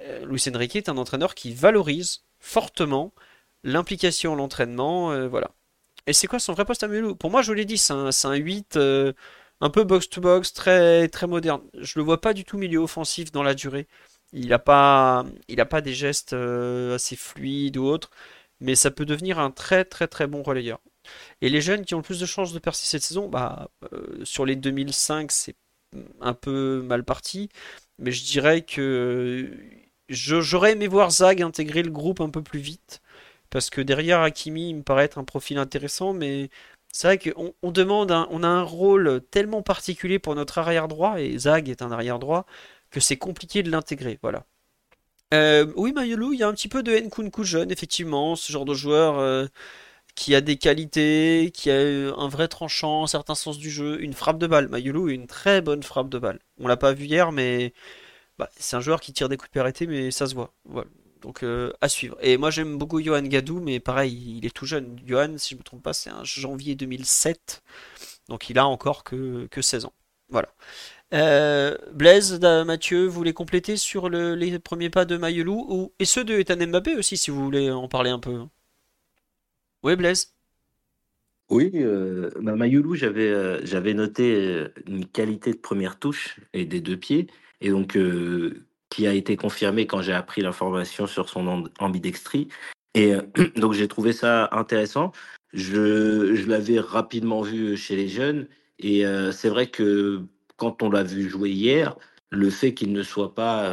euh, Luis Enrique est un entraîneur qui valorise fortement l'implication à l'entraînement. Euh, voilà. Et c'est quoi son vrai poste à Mulou Pour moi, je vous l'ai dit, c'est un, 8 euh, un peu box-to-box, très, très moderne. Je le vois pas du tout milieu offensif dans la durée. Il n'a pas, pas des gestes assez fluides ou autres, mais ça peut devenir un très très très bon relayeur. Et les jeunes qui ont le plus de chances de percer cette saison, bah, sur les 2005, c'est un peu mal parti. Mais je dirais que j'aurais aimé voir Zag intégrer le groupe un peu plus vite. Parce que derrière Hakimi, il me paraît être un profil intéressant. Mais c'est vrai qu'on on demande, on a un rôle tellement particulier pour notre arrière droit. Et Zag est un arrière droit. Que c'est compliqué de l'intégrer. Voilà. Euh, oui, Mayolu, il y a un petit peu de Nkunku jeune, effectivement. Ce genre de joueur. Euh, qui a des qualités, qui a un vrai tranchant, un certain sens du jeu, une frappe de balle. Mayulu a une très bonne frappe de balle. On l'a pas vu hier, mais bah, c'est un joueur qui tire des coups de mais ça se voit. Donc euh, à suivre. Et moi j'aime beaucoup Johan Gadou, mais pareil, il est tout jeune. Johan, si je me trompe pas, c'est un janvier 2007. Donc il a encore que, que 16 ans. Voilà. Euh, Blaise, Mathieu, vous voulez compléter sur les premiers pas de Mayulu ou, et ceux de Ethan Mbappé aussi, si vous voulez en parler un peu? Oui, Blaise. Oui, euh, bah, j'avais euh, j'avais noté une qualité de première touche et des deux pieds, et donc qui a été confirmée quand j'ai appris l'information sur son ambidextrie. Et *clears throat* donc j'ai trouvé ça intéressant. Je, l'avais rapidement vu chez les jeunes, et c'est vrai que quand on l'a vu jouer hier, le fait qu'il ne soit pas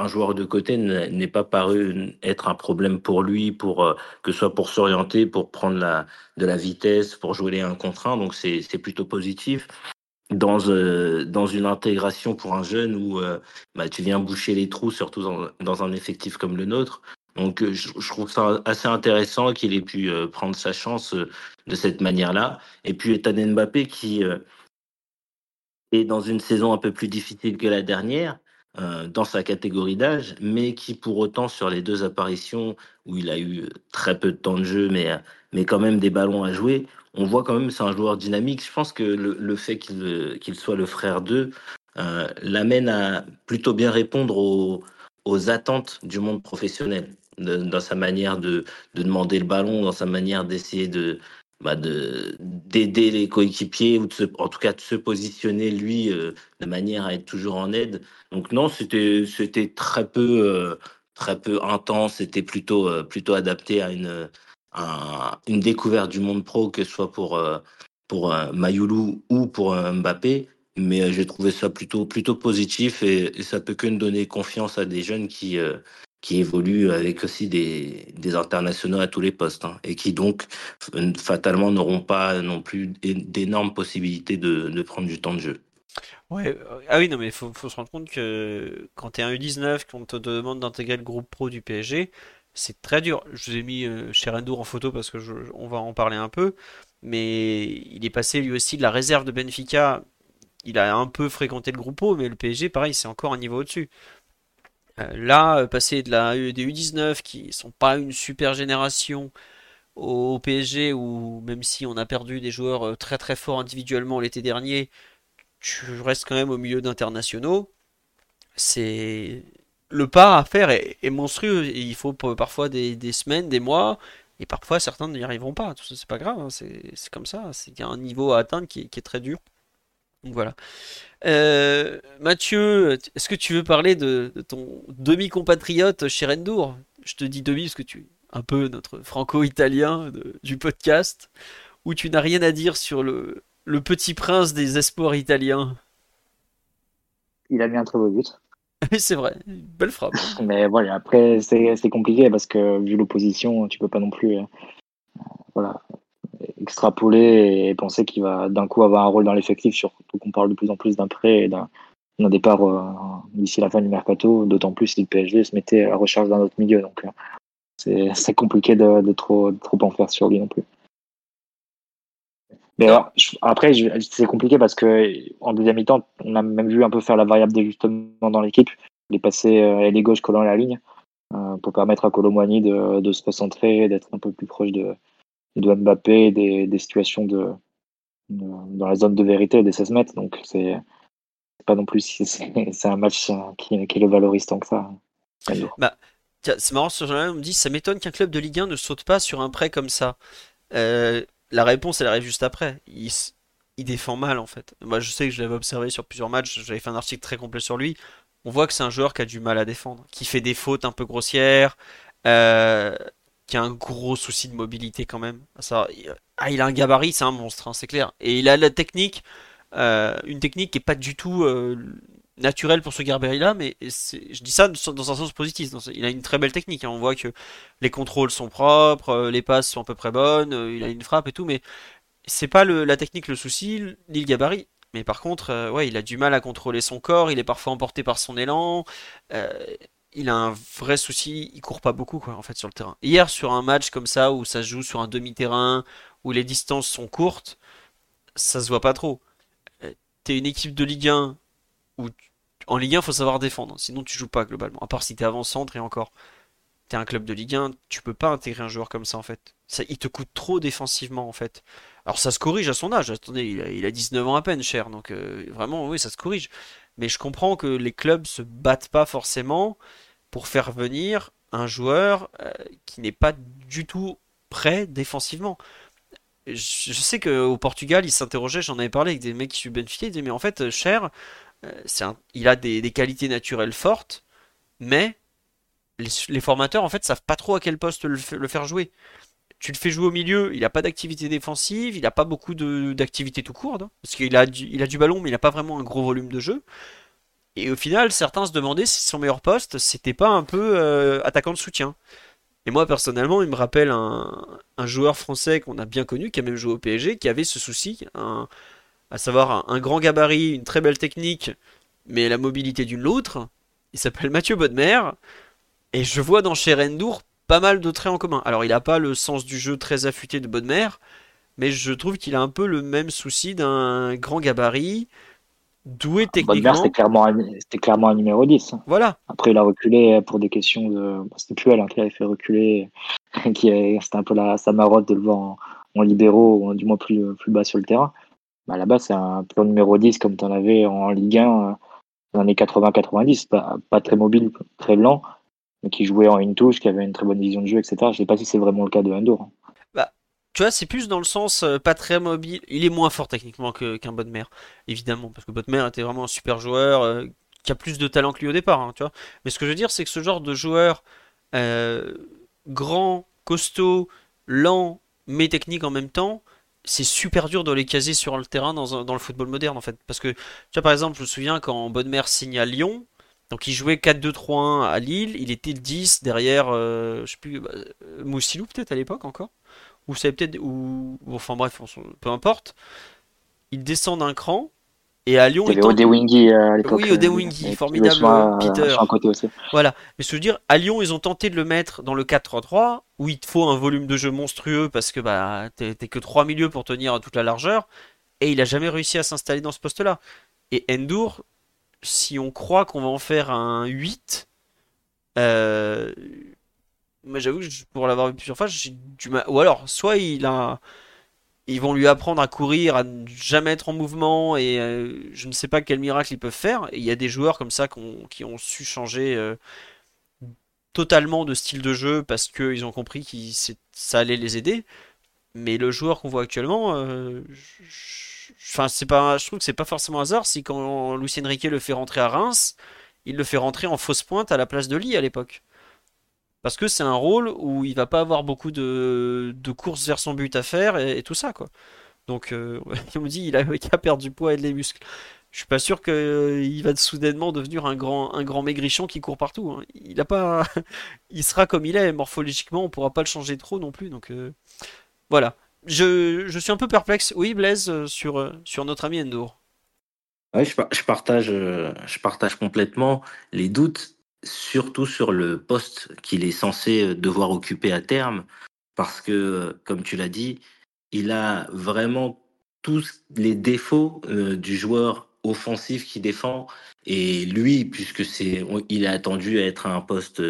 un joueur de côté n'est pas paru être un problème pour lui, pour euh, que ce soit pour s'orienter, pour prendre de la vitesse, pour jouer les 1 contre 1. Donc c'est plutôt positif. Dans, euh, dans une intégration pour un jeune où euh, bah, tu viens boucher les trous, surtout dans, dans un effectif comme le nôtre. Donc je, je trouve ça assez intéressant qu'il ait pu prendre sa chance de cette manière-là. Et puis Ethan Mbappé qui est dans une saison un peu plus difficile que la dernière, euh, dans sa catégorie d'âge, mais qui pour autant sur les deux apparitions où il a eu très peu de temps de jeu, mais, mais quand même des ballons à jouer, on voit quand même c'est un joueur dynamique. Je pense que le, fait qu'il soit le frère d'eux euh, l'amène à plutôt bien répondre aux, attentes du monde professionnel, dans sa manière de, de, demander le ballon, dans sa manière d'essayer de, bah de d'aider les coéquipiers ou en tout cas de se positionner lui de manière à être toujours en aide. Donc non, c'était c'était très peu très peu intense, c'était plutôt plutôt adapté à une une découverte du monde pro que ce soit pour pour Mayoulou ou pour Mbappé mais euh, j'ai trouvé ça plutôt, plutôt positif et, et, ça peut que nous donner confiance à des jeunes qui, euh, qui évoluent avec aussi des, des internationaux à tous les postes hein, et qui donc fatalement n'auront pas non plus d'énormes possibilités de, de, prendre du temps de jeu. Ouais, euh, ah oui, non, mais il faut, faut, se rendre compte que quand tu es un U19, qu'on te demande d'intégrer le groupe pro du PSG, c'est très dur. Je vous ai mis euh, en photo parce que on va en parler un peu, mais il est passé lui aussi de la réserve de Benfica il a un peu fréquenté le groupe mais le PSG, pareil, c'est encore un niveau au-dessus. Euh, là, euh, passer de la, des U19 qui sont pas une super génération au PSG, où même si on a perdu des joueurs euh, très très forts individuellement l'été dernier, tu restes quand même au milieu d'internationaux. C'est le pas à faire est, monstrueux. il faut parfois des, semaines, des mois, et parfois certains n'y arriveront pas. Tout ça, c'est pas grave. Hein. C'est comme ça. C'est un niveau à atteindre qui est très dur. Donc voilà. Euh, Mathieu, est-ce que tu veux parler de, ton demi-compatriote Rendour Je te dis demi parce que tu es un peu notre franco-italien du podcast, où tu n'as rien à dire sur le, le petit prince des espoirs italiens? Il a mis un très beau but. *laughs* c'est vrai, belle frappe. Mais voilà, après c'est compliqué parce que vu l'opposition, tu peux pas non plus euh, voilà, extrapoler et penser qu'il va d'un coup avoir un rôle dans l'effectif, surtout qu'on parle de plus en plus d'un prêt et d'un départ euh, d'ici la fin du mercato, d'autant plus si le PSG se mettait à la recherche d'un autre milieu. Donc euh, c'est compliqué de, trop, trop en faire sur lui non plus. Mais après, c'est compliqué parce que en deuxième mi-temps, on a même vu un peu faire la variable d'ajustement dans l'équipe, les passer euh, les gauche collant la ligne pour permettre à Colomboigny de, de se recentrer, d'être un peu plus proche de, de Mbappé, des, des situations de, dans la zone de vérité des 16 mètres. Donc c'est pas non plus *laughs* c'est un match qui, qui, le valorise tant que ça. Bah, c'est marrant, ce jour-là, on me dit ça m'étonne qu'un club de Ligue 1 ne saute pas sur un prêt comme ça. Euh, la réponse, elle arrive juste après. Il, il, défend mal en fait. Moi, je sais que je l'avais observé sur plusieurs matchs. J'avais fait un article très complet sur lui. On voit que c'est un joueur qui a du mal à défendre, qui fait des fautes un peu grossières. Euh, qui a un gros souci de mobilité quand même. Ça, ah, il a un gabarit, c'est un monstre, hein, c'est clair. Et il a la technique, euh, une technique qui est pas du tout euh, naturelle pour ce gabarit-là, mais je dis ça dans un sens positif. Il a une très belle technique. Hein. On voit que les contrôles sont propres, euh, les passes sont à peu près bonnes, il a une frappe et tout, mais c'est pas la technique le souci, ni le gabarit. Mais par contre, ouais, il a du mal à contrôler son corps, il est parfois emporté par son élan il a un vrai souci, il court pas beaucoup en fait sur le terrain. Hier sur un match comme ça où ça se joue sur un demi-terrain où les distances sont courtes, ça se voit pas trop. Euh, t'es une équipe de Ligue 1 où en Ligue 1 faut savoir défendre, sinon tu joues pas globalement. À part si t'es avant-centre et encore. T'es un club de Ligue 1, tu peux pas intégrer un joueur comme ça en fait. Ça, il te coûte trop défensivement en fait. Alors ça se corrige à son âge. Attendez, il a, 19 ans à peine, cher. Donc euh, vraiment, oui, ça se corrige. Mais je comprends que les clubs se battent pas forcément pour faire venir un joueur euh, qui n'est pas du tout prêt défensivement. Je, sais qu'au Portugal, il s'interrogeait, j'en avais parlé avec des mecs qui suivent Benfica, ils disaient mais en fait, euh, Cher, euh, il a des, qualités naturelles fortes, mais les, formateurs en fait savent pas trop à quel poste le, faire jouer. Tu le fais jouer au milieu, il n'a pas d'activité défensive, il n'a pas beaucoup d'activité tout court, hein, parce qu'il a, il a du ballon, mais il n'a pas vraiment un gros volume de jeu. Et au final, certains se demandaient si son meilleur poste, c'était pas un peu euh, attaquant de soutien. Et moi, personnellement, il me rappelle un, joueur français qu'on a bien connu, qui a même joué au PSG, qui avait ce souci, à savoir un, grand gabarit, une très belle technique, mais la mobilité d'une l'autre. Il s'appelle Mathieu Bodmer. Et je vois dans Cherendour pas mal de traits en commun. Alors, il n'a pas le sens du jeu très affûté de Bodmer, mais je trouve qu'il a un peu le même souci d'un grand gabarit, doué techniquement. c'était clairement, c'était clairement un numéro 10. Voilà. Après, il a reculé pour des questions de. C'était plus elle hein, qui avait fait reculer. *laughs* C'était un peu la, sa marotte de le voir en, libéraux, ou du moins plus, plus bas sur le terrain. Bah, Là-bas, c'est un pur numéro 10 comme tu en avais en Ligue 1 euh, dans les 80-90. Pas, très mobile, très lent, mais qui jouait en une touche, qui avait une très bonne vision de jeu, etc. Je sais pas si c'est vraiment le cas de Endur. Bah, tu vois, c'est plus dans le sens euh, pas très mobile. Il est moins fort techniquement que- qu'un Bodmer, évidemment, parce que Bodmer était vraiment un super joueur euh, qui a plus de talent que lui au départ, hein, tu vois. Mais ce que je veux dire, c'est que ce genre de joueur grand, costaud, lent, mais technique en même temps, c'est super dur de les caser sur le terrain dans, dans le football moderne, en fait. Parce que, tu vois, par exemple, je me souviens quand Bodmer signe à Lyon. Donc il jouait 4-2-3-1 à Lille, il était le 10 derrière, euh, je sais plus, bah, Moussilou peut-être à l'époque encore ou ça peut-être enfin bref peu importe il descend d'un cran et à Lyon Il y avait euh, à l'époque. Oui, euh, formidable, un- Peter. Côté aussi. voilà mais je veux dire à Lyon ils ont tenté de le mettre dans le 4-3-3 où il te faut un volume de jeu monstrueux parce que bah t'es que trois milieux pour tenir toute la largeur et il a jamais réussi à s'installer dans ce poste-là et Endur si on croit qu'on va en faire un 8 euh, moi j'avoue que pour l'avoir vu plusieurs fois j'ai du mal ou alors soit il a ils vont lui apprendre à courir, à ne jamais être en mouvement, et euh, je ne sais pas quel miracle ils peuvent faire. Il y a des joueurs comme ça qui ont su changer euh, totalement de style de jeu parce qu'ils ont compris que ça allait les aider. Mais le joueur qu'on voit actuellement, euh, enfin, pas, je trouve que c'est pas forcément hasard si quand Lucien Riquet le fait rentrer à Reims, il le fait rentrer en fausse pointe à la place de Lee à l'époque. Parce que c'est un rôle où il va pas avoir beaucoup de, de courses vers son but à faire et, tout ça, quoi. Donc, euh, *laughs* on me dit il a, a perdu du poids et des muscles. Je suis pas sûr qu'il va soudainement devenir un grand, un grand maigrichon qui court partout. hein. Il a pas, *laughs* il sera comme il est morphologiquement, on pourra pas le changer trop non plus. Donc euh, voilà. Je, je suis un peu perplexe. Oui, Blaise, euh, sur, euh, sur notre ami Endur. Ouais, je, par- je partage, euh, je partage complètement les doutes, surtout sur le poste qu'il est censé euh, devoir occuper à terme, parce que, euh, comme tu l'as dit, il a vraiment tous les défauts euh, du joueur offensif qui défend. Et lui, puisque c'est, il est attendu à être un poste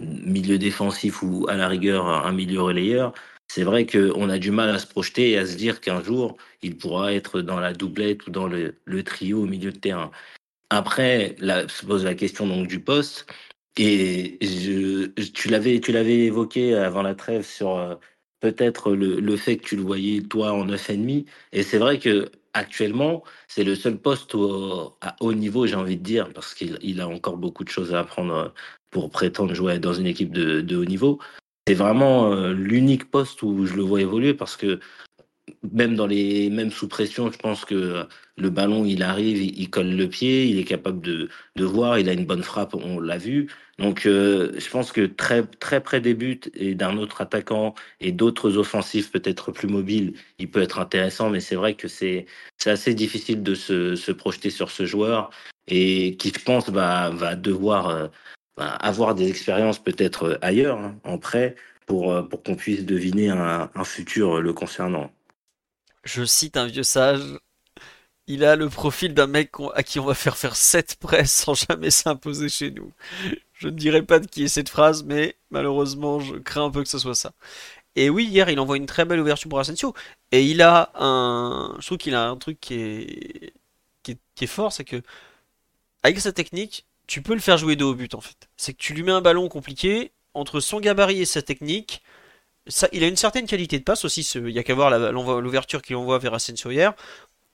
milieu défensif ou à la rigueur un milieu relayeur, c'est vrai qu'on a du mal à se projeter et à se dire qu'un jour, il pourra être dans la doublette ou dans le trio au milieu de terrain. Après, se pose la question donc du poste. Et tu l'avais, tu l'avais évoqué avant la trêve sur euh, peut-être le, le fait que tu le voyais toi en 9,5. Et c'est vrai que actuellement, c'est le seul poste à haut niveau, j'ai envie de dire, parce qu'il il a encore beaucoup de choses à apprendre euh, pour prétendre jouer dans une équipe de, de haut niveau. C'est vraiment euh, l'unique poste où je le vois évoluer parce que même dans les mêmes sous pression, je pense que le ballon, il arrive, il, colle le pied, il est capable de, de voir, il a une bonne frappe, on l'a vu. Donc, euh, je pense que très, très près des buts et d'un autre attaquant et d'autres offensifs peut-être plus mobiles, il peut être intéressant, mais c'est vrai que c'est, c'est assez difficile de se, se projeter sur ce joueur et qui, je pense, va, va devoir euh, va avoir des expériences peut-être ailleurs, hein, en prêt, pour, euh, pour qu'on puisse deviner un, un futur le concernant. Je cite un vieux sage. Il a le profil d'un mec à qui on va faire faire 7 presses sans jamais s'imposer chez nous. Je ne dirais pas de qui est cette phrase, mais malheureusement, je crains un peu que ce soit ça. Et oui, hier, il envoie une très belle ouverture pour Asensio. Et il a un. Je trouve qu'il a un truc qui est, qui est, qui est fort, c'est que, avec sa technique, tu peux le faire jouer de haut but, en fait. C'est que tu lui mets un ballon compliqué, entre son gabarit et sa technique, il a une certaine qualité de passe aussi. Il y a qu'à voir l'ouverture qu'il envoie vers Asensio hier.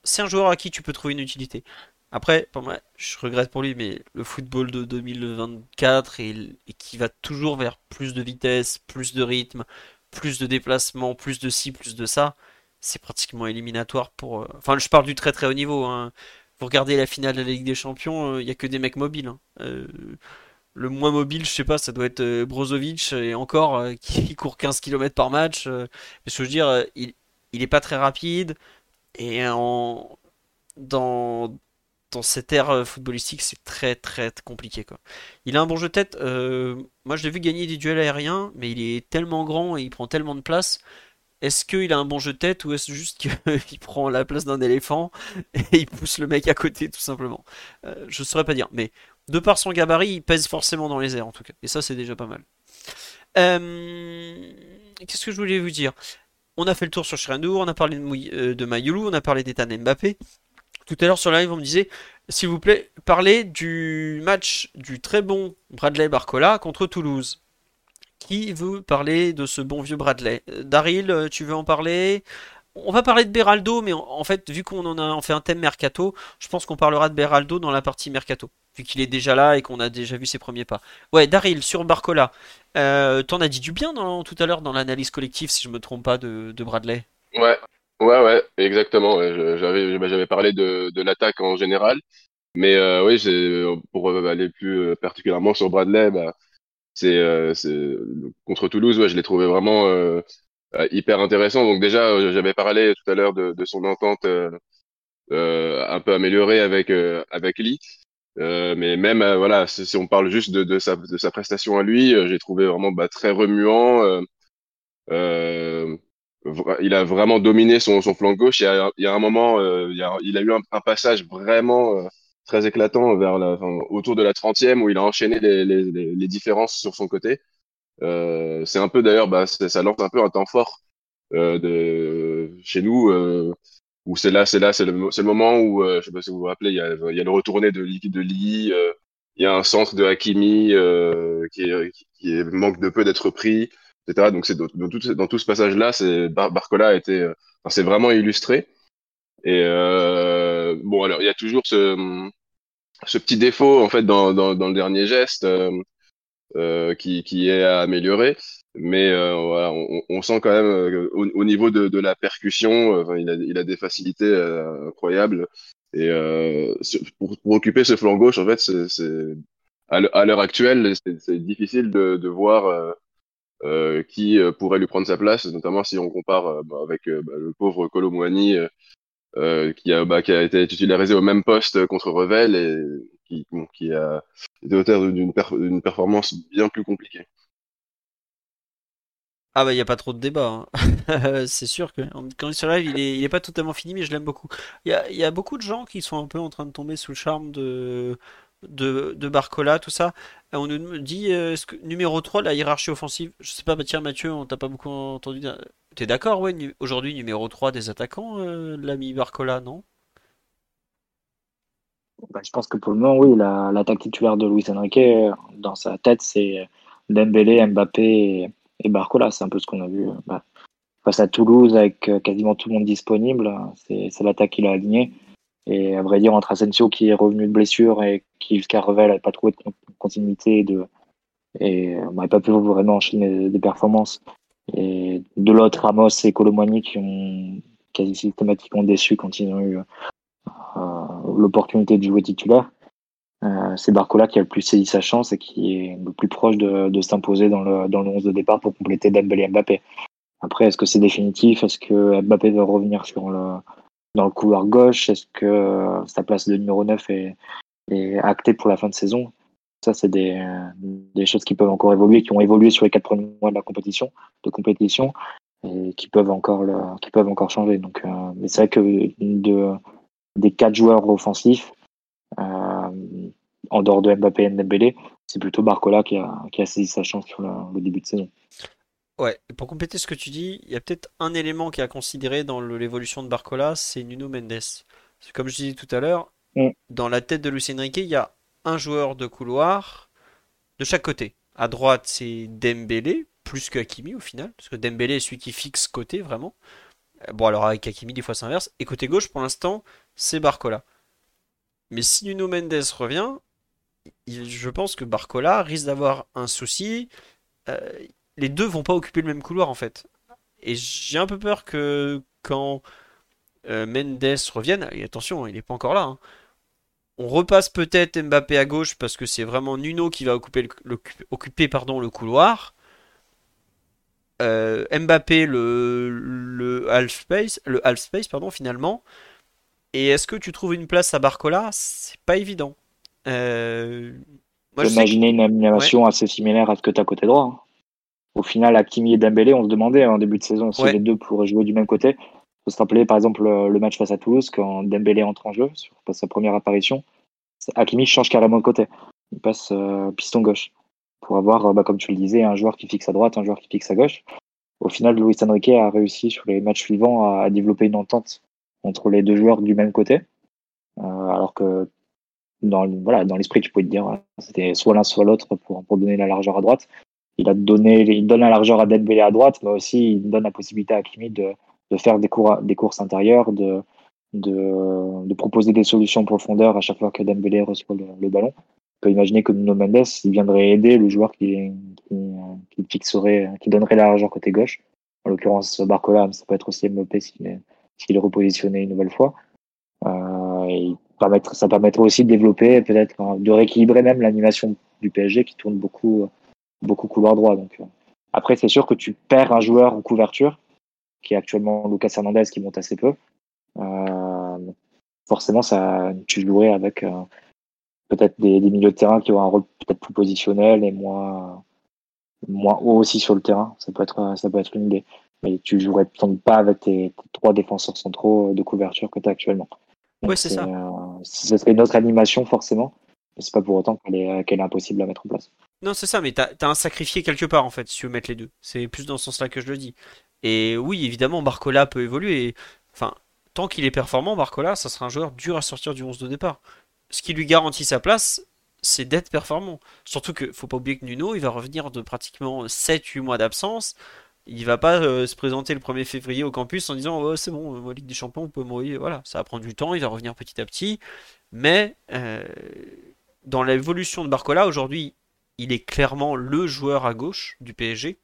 C'est un joueur à qui tu peux trouver une utilité. Après, pour moi, je regrette pour lui, mais le football de 2024 et, qui va toujours vers plus de vitesse, plus de rythme, plus de déplacement, plus de ci, plus de ça, c'est pratiquement éliminatoire pour. euh, Enfin, je parle du très très haut niveau. hein. Vous regardez la finale de la Ligue des Champions, euh, il y a que des mecs mobiles. hein. Euh, le moins mobile, je sais pas, ça doit être euh, Brozovic et encore euh, qui court 15 km par match. euh. mais je veux dire, euh, il, il est pas très rapide et en dans dans cette ère euh, footballistique, c'est très très compliqué quoi. Il a un bon jeu de tête. euh, moi, je l'ai vu gagner des duels aériens, mais il est tellement grand et il prend tellement de place. Est-ce qu'il a un bon jeu de tête ou est-ce juste qu'il *laughs* prend la place d'un éléphant et il pousse le mec à côté tout simplement? Euh, je saurais pas dire, mais de par son gabarit, il pèse forcément dans les airs en tout cas. Et ça, c'est déjà pas mal. Euh, Qu'est-ce que je voulais vous dire? On a fait le tour sur Shrendo, on a parlé de, Mouy- euh, on a parlé d'Ethan Mbappé. Tout à l'heure sur live, on me disait, s'il vous plaît, parlez du match du très bon Bradley Barcola contre Toulouse. Qui veut parler de ce bon vieux Bradley? Daryl, tu veux en parler? On va parler de Beraldo, mais en, fait, vu qu'on en a fait un thème mercato, je pense qu'on parlera de Beraldo dans la partie mercato, vu qu'il est déjà là et qu'on a déjà vu ses premiers pas. Ouais, Daryl, sur Barcola, euh, t'en as dit du bien tout à l'heure dans l'analyse collective, si je me trompe pas, de, Bradley? Ouais, ouais, ouais, exactement. J'avais parlé de, l'attaque en général, mais euh, oui, pour aller plus euh, particulièrement sur Bradley, bah, c'est contre Toulouse, je l'ai trouvé vraiment hyper intéressant. Donc déjà, euh, j'avais parlé tout à l'heure de, de, son entente euh, un peu améliorée avec avec Lee. mais même voilà, si, on parle juste de, de, sa, de sa prestation à lui, j'ai trouvé vraiment bah, très remuant. il a vraiment dominé son, son flanc gauche. Il y a, il y a un moment, il, a, il, a, eu un, passage vraiment très éclatant vers la, enfin, autour de la 30e où il a enchaîné les, les, les différences sur son côté. Euh, c'est un peu d'ailleurs, bah, ça lance un peu un temps fort euh, de chez nous euh, où c'est là, c'est là, c'est le, le, moment où, je sais pas si vous vous rappelez, il y a, il y a le retourné de de Lee, il y a un centre de Hakimi qui, est, qui est, manque de peu d'être pris, etc. Donc c'est dans, dans, tout, dans tout ce passage-là, c'est Barcola a été, enfin, c'est vraiment illustré. Et bon, alors il y a toujours ce, ce petit défaut en fait dans, dans, dans le dernier geste. Euh, qui, qui, est à améliorer. Mais euh, voilà, on, on, sent quand même euh, au, au, niveau de, de, la percussion, il, a, il, a, des facilités incroyables. Et pour, pour, occuper ce flanc gauche, en fait, c'est à l'heure actuelle, c'est difficile de, de voir euh, qui pourrait lui prendre sa place, notamment si on compare bah, avec bah, le pauvre Colomboigny qui, a, bah, qui a été titularisé au même poste contre Revel et qui, qui a été auteur d'une performance bien plus compliquée. Ah bah il n'y a pas trop de débat. Hein. *laughs* c'est sûr que quand il se live, il est, pas totalement fini, mais je l'aime beaucoup. Il y a, beaucoup de gens qui sont un peu en train de tomber sous le charme de, Barcola, tout ça. On nous dit euh, est-ce que numéro 3, la hiérarchie offensive, je sais pas, bah tiens Mathieu, on t'a pas beaucoup entendu. T'es d'accord, ouais, aujourd'hui numéro 3 des attaquants, euh, l'ami Barcola, non? Bah, je pense que pour le moment, oui, l'attaque titulaire de Luis Enrique, dans sa tête, c'est Dembélé, Mbappé et, Barcola. C'est un peu ce qu'on a vu bah, face à Toulouse avec euh, quasiment tout le monde disponible. C'est l'attaque qu'il a alignée. Et à vrai dire, entre Asensio qui est revenu de blessure et qui jusqu'à Revel n'avait pas trouvé de continuité et on n'avait pas pu vraiment enchaîner des performances. Et de l'autre, Ramos et Colomani qui ont quasi systématiquement déçu quand ils ont eu l'opportunité de jouer titulaire. Euh, c'est Barcola qui a le plus saisi sa chance et qui est le plus proche de, de s'imposer dans le, dans le 11 de départ pour compléter Dembélé et Mbappé. Après, est-ce que c'est définitif? Est-ce que Mbappé va revenir sur le, dans le couloir gauche? Est-ce que sa place de numéro 9 est, est actée pour la fin de saison? Ça, c'est des, des choses qui peuvent encore évoluer, qui ont évolué sur les quatre premiers mois de la compétition, de compétition et qui peuvent encore, le, qui peuvent encore changer. Donc, euh, mais c'est vrai que de, des quatre joueurs offensifs, euh, en dehors de Mbappé et Dembélé, c'est plutôt Barcola qui a, qui a saisi sa chance sur le, début de saison. Ouais, pour compléter ce que tu dis, il y a peut-être un élément qui a considéré dans l'évolution de Barcola, c'est Nuno Mendes. Comme je disais tout à l'heure, mm. dans la tête de Lucien Enrique, il y a un joueur de couloir de chaque côté. À droite, c'est Dembélé, plus que Hakimi au final, parce que Dembélé est celui qui fixe côté vraiment. Bon, alors avec Hakimi, des fois c'est inverse. Et côté gauche, pour l'instant, c'est Barcola. Mais si Nuno Mendes revient, je pense que Barcola risque d'avoir un souci. Euh, les deux vont pas occuper le même couloir en fait. Et j'ai un peu peur que quand euh, Mendes revienne, et attention, il n'est pas encore là. Hein, on repasse peut-être Mbappé à gauche parce que c'est vraiment Nuno qui va occuper le couloir. Euh, Mbappé le, le half space, le half space pardon, finalement. Et est-ce que tu trouves une place à Barcola? C'est pas évident. Euh... Imaginer une animation assez similaire à ce que tu as côté droit. Hein. Au final, Hakimi et Dembélé, on se demandait en début de saison si les deux pourraient jouer du même côté. Il faut se rappeler par exemple le match face à Toulouse quand Dembélé entre en jeu sur sa première apparition. Hakimi change carrément de côté. Il passe euh, piston gauche pour avoir, euh, bah, comme tu le disais, un joueur qui fixe à droite, un joueur qui fixe à gauche. Au final, Luis Enrique a réussi sur les matchs suivants à développer une entente entre les deux joueurs du même côté. Euh, alors que dans, l'esprit, tu pouvais te dire c'était soit l'un soit l'autre pour, donner la largeur à droite. il a donné, donne la largeur à Dembélé à droite, mais aussi il donne la possibilité à Hakimi de, faire des, cours, des courses intérieures, de, proposer des solutions en profondeur à chaque fois que Dembélé reçoit le, ballon. Peut imaginer que Nuno Mendes, il viendrait aider le joueur qui, qui, qui fixerait, qui donnerait la largeur côté gauche. En l'occurrence, Barcola, ça peut être aussi Mbappé s'il est, est repositionné une nouvelle fois. Euh, et ça permettrait aussi de développer, peut-être, de rééquilibrer même l'animation du PSG qui tourne beaucoup, beaucoup couloir droit. Donc, euh. après, c'est sûr que tu perds un joueur en couverture, qui est actuellement Lucas Hernandez, qui monte assez peu. Euh, forcément, ça, tu jouerais avec euh, peut-être des, des, milieux de terrain qui ont un rôle peut-être plus positionnel et moins, moins haut aussi sur le terrain. Ça peut être, ça peut être une idée. Mais tu jouerais pas avec tes, trois défenseurs centraux de couverture que tu as actuellement. Oui, c'est ça. ce serait une autre animation, forcément. Mais c'est pas pour autant qu'elle est, qu'elle est impossible à mettre en place. Non, c'est ça, mais t'as as un sacrifié quelque part, en fait, si tu veux mettre les deux. C'est plus dans ce sens-là que je le dis. Et oui, évidemment, Barcola peut évoluer. Enfin, tant qu'il est performant, Barcola, ça sera un joueur dur à sortir du 11 de départ. Ce qui lui garantit sa place, c'est d'être performant. Surtout que faut pas oublier que Nuno, il va revenir de pratiquement 7-8 mois d'absence. Il va pas euh, se présenter le 1er février au campus en disant oh, c'est bon, moi, Ligue des Champions, on peut mourir. Voilà, ça va prendre du temps, il va revenir petit à petit. Mais euh, dans l'évolution de Barcola, aujourd'hui, il est clairement le joueur à gauche du PSG.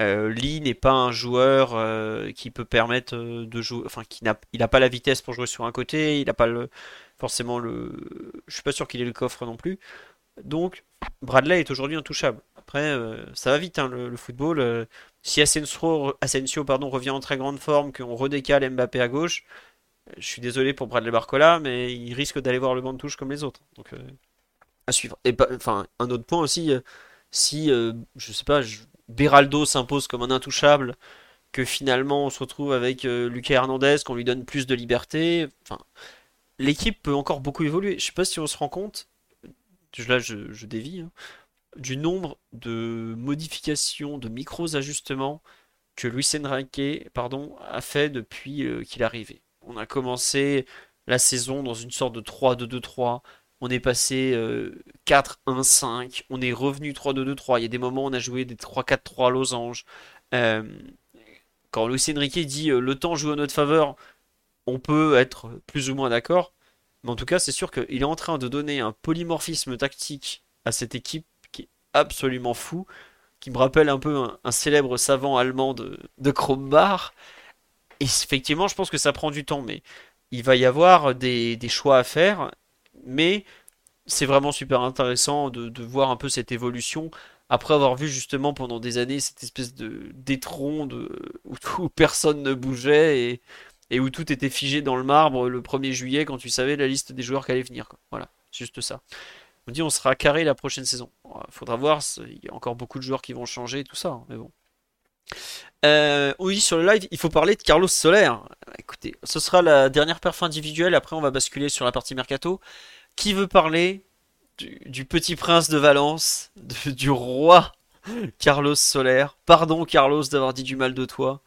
Euh, Lee n'est pas un joueur euh, qui peut permettre euh, de jouer, enfin qui n'a, il n'a pas la vitesse pour jouer sur un côté, il n'a pas le, forcément le, je suis pas sûr qu'il ait le coffre non plus. Donc Bradley est aujourd'hui intouchable. Après, ça va vite hein, le, football. si Asensio, Asensio pardon, revient en très grande forme, qu'on redécale Mbappé à gauche, je suis désolé pour Bradley Barcola, mais il risque d'aller voir le banc de touche comme les autres. Donc à suivre. Et enfin, un autre point aussi, euh, si, euh, je sais pas, Beraldo s'impose comme un intouchable, que finalement on se retrouve avec euh, Lucas Hernandez, qu'on lui donne plus de liberté, enfin, l'équipe peut encore beaucoup évoluer. Je sais pas si on se rend compte, là je, dévie, hein, du nombre de modifications, de micros ajustements que Luis Enrique pardon, a fait depuis qu'il est arrivé. On a commencé la saison dans une sorte de 3-2-2-3 on est passé 4-1-5, euh, on est revenu 3-2-2-3. Il y a des moments où on a joué des 3-4-3 losanges. Euh, quand Luis Enrique dit euh, le temps joue en notre faveur, on peut être plus ou moins d'accord. Mais en tout cas, c'est sûr qu'il est en train de donner un polymorphisme tactique à cette équipe qui est absolument fou, qui me rappelle un peu un, célèbre savant allemand de, de Krombar. Et effectivement, je pense que ça prend du temps, mais il va y avoir des choix à faire mais c'est vraiment super intéressant de, voir un peu cette évolution après avoir vu justement pendant des années cette espèce de d'étron où, personne ne bougeait et, où tout était figé dans le marbre le 1er juillet quand tu savais la liste des joueurs qui allaient venir. Voilà, juste ça. On dit on sera carré la prochaine saison. Faudra voir, il y a encore beaucoup de joueurs qui vont changer et tout ça, hein, mais bon. Euh, oui, sur le live, il faut parler de Carlos Soler. Écoutez, ce sera la dernière perf individuelle. Après, on va basculer sur la partie mercato. Qui veut parler du, petit prince de Valence, du roi Carlos Soler? Pardon, Carlos, d'avoir dit du mal de toi.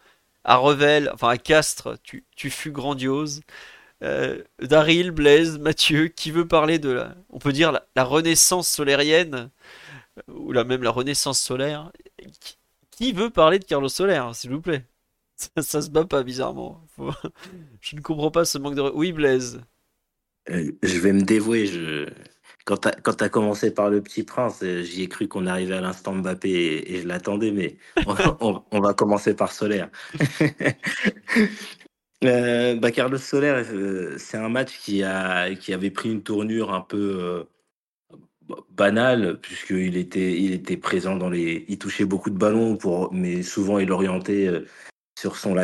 À Revel, enfin à Castres, tu, fus grandiose. Euh, Daryl, Blaise, Mathieu, qui veut parler de la, on peut dire la, renaissance solérienne, ou la, même la renaissance solaire qui veut parler de Carlos Soler, s'il vous plaît? Ça, se bat pas bizarrement. *laughs* Je ne comprends pas ce manque de. Oui, Blaise. Euh, je vais me dévouer. Je... Quand tu as, commencé par le petit prince, euh, j'y ai cru qu'on arrivait à l'instant Mbappé et, je l'attendais, mais on, *laughs* va commencer par Solaire. *laughs* euh, bah Carlos Solaire, euh, c'est un match qui, a, qui avait pris une tournure un peu banale, puisqu'il était, il était présent dans les. Il touchait beaucoup de ballons, pour, mais souvent il orientait sur, son,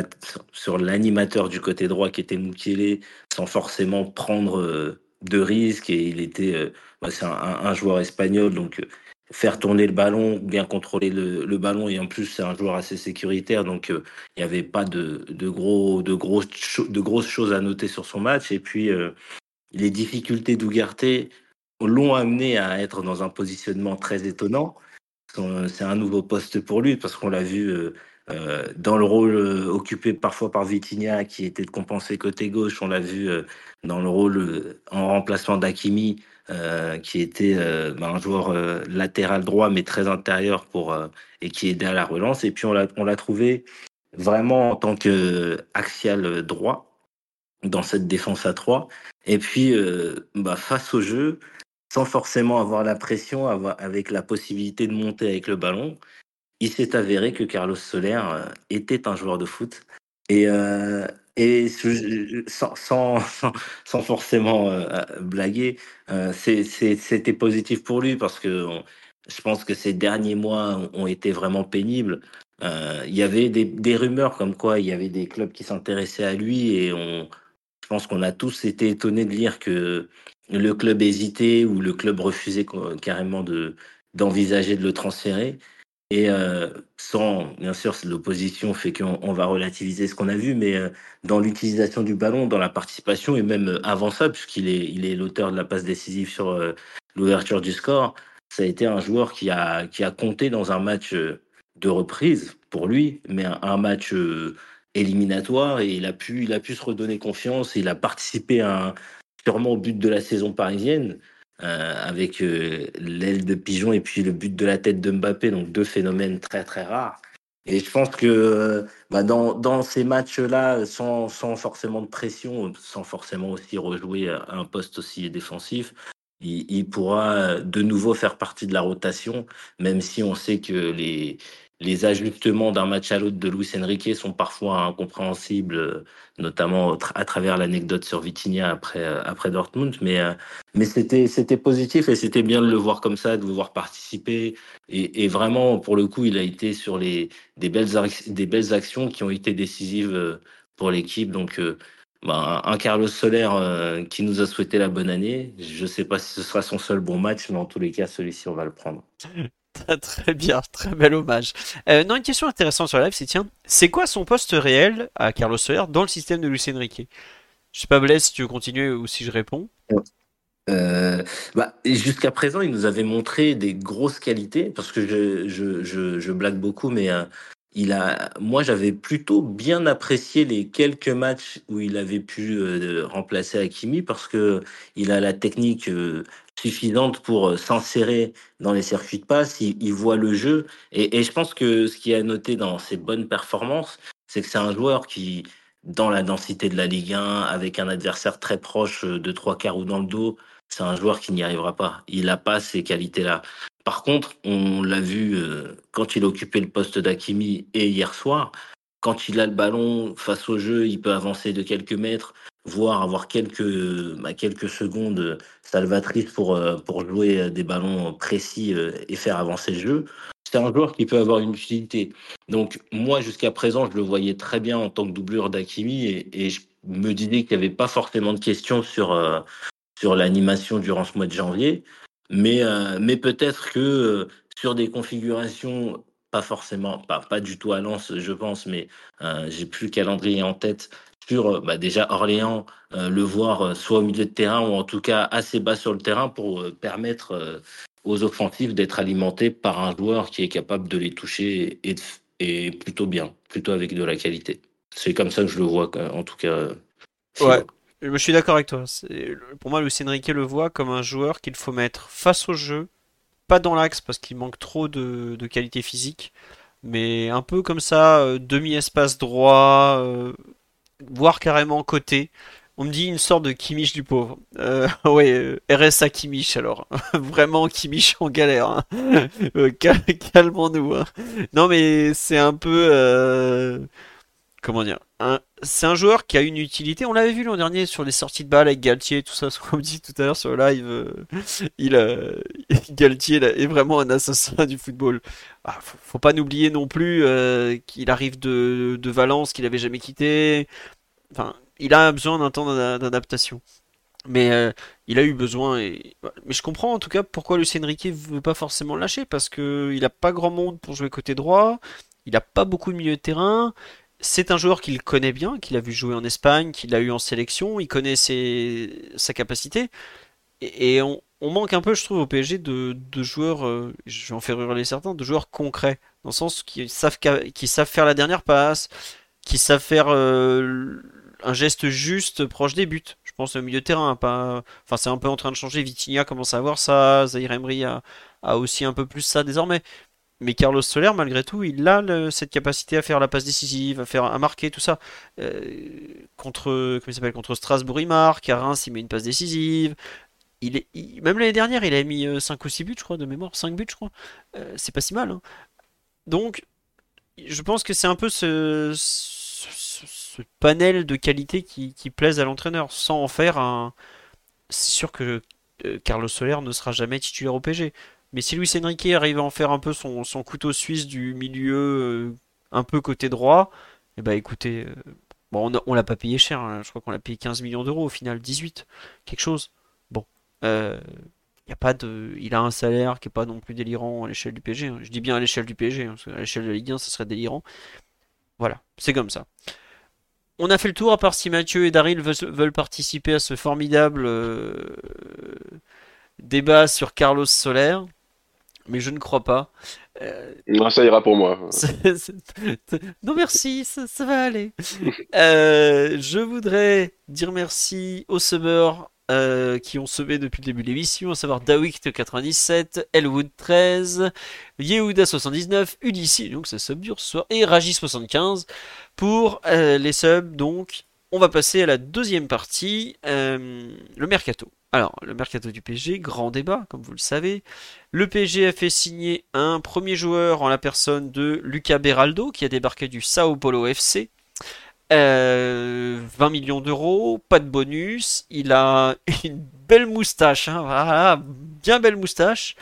sur l'animateur du côté droit qui était Mukele sans forcément prendre de risques. Et il était, bah, c'est un, joueur espagnol, donc euh, faire tourner le ballon, bien contrôler le, ballon. Et en plus, c'est un joueur assez sécuritaire, donc il n'y avait pas de, gros, de, grosses, choses à noter sur son match. Et puis, les difficultés d'Ougarté l'ont amené à être dans un positionnement très étonnant. C'est un nouveau poste pour lui parce qu'on l'a vu euh, dans le rôle euh, occupé parfois par Vitinha, qui était de compenser côté gauche, on l'a vu euh, dans le rôle en remplacement d'Akimi, qui était bah, un joueur latéral droit mais très intérieur pour et qui aidait à la relance. Et puis on l'a trouvé vraiment en tant que axial droit dans cette défense à 3. Et puis bah, face au jeu, sans forcément avoir la pression, avec la possibilité de monter avec le ballon, il s'est avéré que Carlos Soler euh, était un joueur de foot. Et, euh, et sans, sans, sans, forcément euh, blaguer, c'était positif pour lui parce que je pense que ces derniers mois ont été vraiment pénibles. il y avait des, des, rumeurs comme quoi il y avait des clubs qui s'intéressaient à lui et on, je pense qu'on a tous été étonnés de lire que le club hésitait ou le club refusait carrément de d'envisager de le transférer. Et euh, sans, bien sûr, l'opposition fait qu'on va relativiser ce qu'on a vu, mais euh, dans l'utilisation du ballon, dans la participation, et même euh, avant ça, puisqu'il est, l'auteur de la passe décisive sur l'ouverture du score, ça a été un joueur qui a, qui a compté dans un match de reprise pour lui, mais un, match éliminatoire, et il a, pu, il a pu se redonner confiance, il a participé sûrement au but de la saison parisienne. Euh, avec euh, l'aile de pigeon et puis le but de la tête de Mbappé, donc deux phénomènes très très rares. Et je pense que euh, bah dans, dans, ces matchs-là, sans, sans, forcément de pression, sans forcément aussi rejouer un poste aussi défensif, il, pourra de nouveau faire partie de la rotation, même si on sait que les, les ajustements d'un match à l'autre de Luis Enrique sont parfois incompréhensibles, notamment à travers l'anecdote sur Vitinha après, euh, Dortmund. Mais, euh, c'était, positif et c'était bien de le voir comme ça, de le voir participer. Et, vraiment, pour le coup, il a été sur des, belles, actions qui ont été décisives euh, pour l'équipe. Donc, bah, un Carlos Soler qui nous a souhaité la bonne année. Je ne sais pas si ce sera son seul bon match, mais en tous les cas, celui-ci, on va le prendre. *laughs* *laughs* Très bien, très bel hommage. Euh, non, une question intéressante sur la live, c'est tiens, c'est quoi son poste réel à Carlos Soler dans le système de Lucien Riquet Je sais pas Blaise si tu veux continuer ou si je réponds. Euh, bah, Jusqu'à présent, il nous avait montré des grosses qualités, parce que je, je, je, je blague beaucoup, mais euh, il a, moi, j'avais plutôt bien apprécié les quelques matchs où il avait pu remplacer Hakimi parce que il a la technique suffisante pour euh, s'insérer dans les circuits de passe. Il, voit le jeu et, je pense que ce qui a noté dans ses bonnes performances, c'est que c'est un joueur qui, dans la densité de la Ligue 1, avec un adversaire très proche de trois quarts ou dans le dos, c'est un joueur qui n'y arrivera pas. Il n'a pas ces qualités-là. Par contre, on l'a vu euh, quand il occupait le poste d'Akimi et hier soir, quand il a le ballon face au jeu, il peut avancer de quelques mètres, voire avoir quelques, bah, quelques secondes salvatrices pour, euh, pour jouer des ballons précis euh, et faire avancer le jeu. C'est un joueur qui peut avoir une utilité. Donc moi, jusqu'à présent, je le voyais très bien en tant que doublure d'Akimi et, je me disais qu'il n'y avait pas forcément de questions sur, sur l'animation durant ce mois de janvier. Mais, euh, mais peut-être que euh, sur des configurations, pas forcément, pas, pas du tout à Lens, je pense, mais euh, j'ai plus le calendrier en tête. Sur bah déjà Orléans, le voir soit au milieu de terrain ou en tout cas assez bas sur le terrain pour permettre aux offensifs d'être alimentés par un joueur qui est capable de les toucher et, et plutôt bien, plutôt avec de la qualité. C'est comme ça que je le vois, en tout cas. Ouais, je suis d'accord avec toi. Pour moi, Lucien Riquet le voit comme un joueur qu'il faut mettre face au jeu, pas dans l'axe parce qu'il manque trop de, qualité physique, mais un peu comme ça, euh, demi-espace droit, euh, voire carrément côté. On me dit une sorte de Kimmich du pauvre. Euh, *laughs* ouais, RSA Kimmich alors. *laughs* Vraiment Kimmich en galère. Hein. *laughs* Calmons-nous. Hein. Non mais c'est un peu comment dire c'est un joueur qui a une utilité. On l'avait vu l'an dernier sur les sorties de balles avec Galtier, tout ça, *laughs* ce qu'on dit tout à l'heure sur le live. Euh, il, euh, *laughs* Galtier est vraiment un assassin du football. Ah, faut, pas n'oublier non plus euh, qu'il arrive de, Valence, qu'il avait jamais quitté. Enfin, il a besoin d'un temps d'adaptation. Mais il a eu besoin. Et... Mais je comprends en tout cas pourquoi Lucien Riquet veut pas forcément lâcher parce que il a pas grand monde pour jouer côté droit. Il a pas beaucoup de milieu de terrain c'est un joueur qu'il connaît bien, qu'il a vu jouer en Espagne, qu'il a eu en sélection, il connaît sa capacité. Et, on, manque un peu, je trouve, au PSG de, joueurs, euh, je vais en faire hurler certains, de joueurs concrets, dans le sens qui savent, faire la dernière passe, qui savent faire euh, un geste juste proche des buts. Je pense au milieu de terrain, pas. Enfin, c'est un peu en train de changer. Vitinha commence à avoir ça. Zahir Emery a aussi un peu plus ça désormais. Mais Carlos Soler, malgré tout, il a cette capacité à faire la passe décisive, à faire marquer tout ça. Euh, contre, comment s'appelle, contre Strasbourg, il marque. À Reims, il met une passe décisive. Même l'année dernière, il a mis euh, 5 ou 6 buts, je crois, de mémoire. 5 buts, je crois. Euh, c'est pas si mal. hein. Donc, je pense que c'est un peu ce, panel de qualité qui, qui plaise à l'entraîneur, sans en faire un. C'est sûr que euh, Carlos Soler ne sera jamais titulaire au PSG. Mais si Luis Enrique arrive à en faire un peu son, couteau suisse du milieu, euh, un peu côté droit, eh ben écoutez, euh, bon, on l'a pas payé cher, hein. je crois qu'on l'a payé 15 millions d'euros au final, 18, quelque chose. Bon, euh, y a pas de, il a un salaire qui est pas non plus délirant à l'échelle du PSG. hein. Je dis bien à l'échelle du PSG, hein, parce qu'à l'échelle de la Ligue 1, ça serait délirant. Voilà, c'est comme ça. On a fait le tour, à part si Mathieu et Daryl veulent, participer à ce formidable débat sur Carlos Soler, mais je ne crois pas. Euh, Non, ça ira pour moi. *laughs* Non merci, ça, ça va aller. Euh, je voudrais dire merci aux subbers euh, qui ont semé depuis le début de l'émission, à savoir Dawikt97, Elwood 13, Yehuda79, Ulysse, donc ça sub dur ce soir, et Raji75 pour euh, les subs. Donc, on va passer à la deuxième partie, le mercato. Alors, le mercato du PSG, grand débat, comme vous le savez. Le PSG a fait signer un premier joueur en la personne de Lucas Beraldo, qui a débarqué du Sao Paulo FC. Euh, 20 millions d'euros, pas de bonus. Il a *laughs* une belle moustache, hein, voilà, bien belle moustache.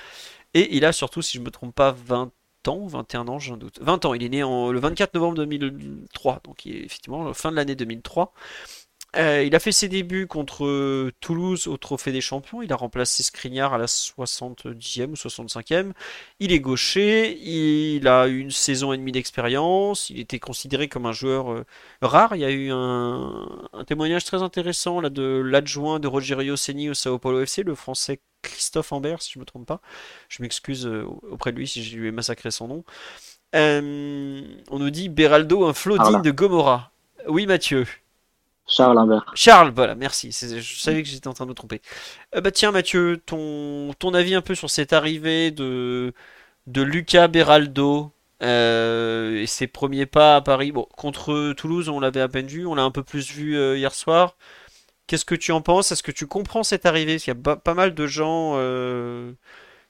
Et il a surtout, si je me trompe pas, 20 ans, 21 ans, un doute. 20 ans, il est né le 24 novembre 2003, donc il est effectivement fin de l'année 2003. Euh, il a fait ses débuts contre Toulouse au Trophée des Champions. Il a remplacé Skriniar à la 70e ou 65e. Il est gaucher. Il a eu une saison et demie d'expérience. Il était considéré comme un joueur euh, rare. Il y a eu un, un témoignage très intéressant là, de l'adjoint de Rogerio Ceni au Sao Paulo FC, le français Christophe Ambert, si je ne me trompe pas. Je m'excuse euh, auprès de lui si je lui ai massacré son nom. Euh, on nous dit Beraldo, un Voilà. digne de Gomorra. Oui, Mathieu. Charles voilà, merci. Je savais que j'étais en train de me tromper. Euh, bah tiens, Mathieu, ton, ton avis un peu sur cette arrivée de, de Lucas Beraldo euh, et ses premiers pas à Paris. Bon, contre Toulouse, on l'avait à peine vu, on l'a un peu plus vu euh, hier soir. Qu'est-ce que tu en penses? Est-ce que tu comprends cette arrivée? Parce qu'il y a pas, mal de gens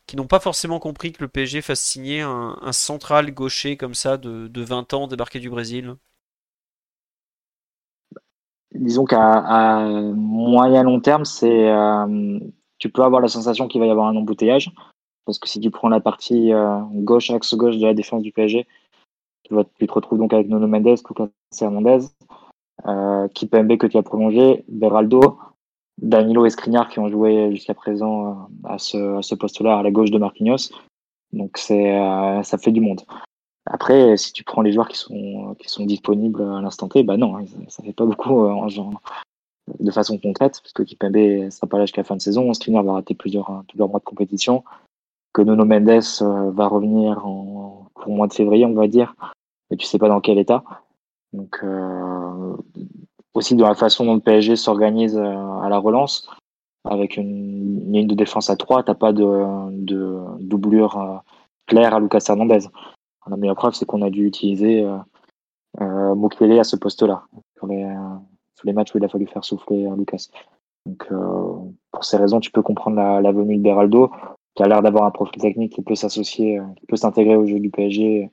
qui n'ont pas forcément compris que le PSG fasse signer un, un central gaucher comme ça de, de 20 ans débarqué du Brésil. Disons qu'à moyen long terme, c'est euh, tu peux avoir la sensation qu'il va y avoir un embouteillage. Parce que si tu prends la partie euh, gauche, axe gauche de la défense du PSG, tu, te retrouves donc avec Nuno Mendes, Lucas Hernandez, euh, Kipembe que tu as prolongé, Beraldo, Danilo et Skriniar qui ont joué jusqu'à présent euh, à ce, à ce poste-là à la gauche de Marquinhos. Donc c'est ça fait du monde. Après, si tu prends les joueurs qui sont qui sont disponibles à l'instant T, bah non, hein, ça, ça fait pas beaucoup euh, de façon concrète, parce que Kipembe sera pas là jusqu'à la fin de saison, Skriniar va rater plusieurs plusieurs mois de compétition, que Nuno Mendes euh, va revenir en pour mois de février, on va dire, mais tu sais pas dans quel état. Donc euh, aussi dans la façon dont le PSG s'organise euh, à la relance, avec une, ligne de défense à 3, t'as pas de, de doublure euh, claire à Lucas Hernandez. La meilleure preuve, c'est qu'on a dû utiliser euh, euh, à ce poste-là, sur les, euh, les matchs où il a fallu faire souffler euh, Lucas. Donc, pour ces raisons, tu peux comprendre la, venue de Beraldo, qui a l'air d'avoir un profil technique qui peut s'associer, qui peut s'intégrer au jeu du PSG,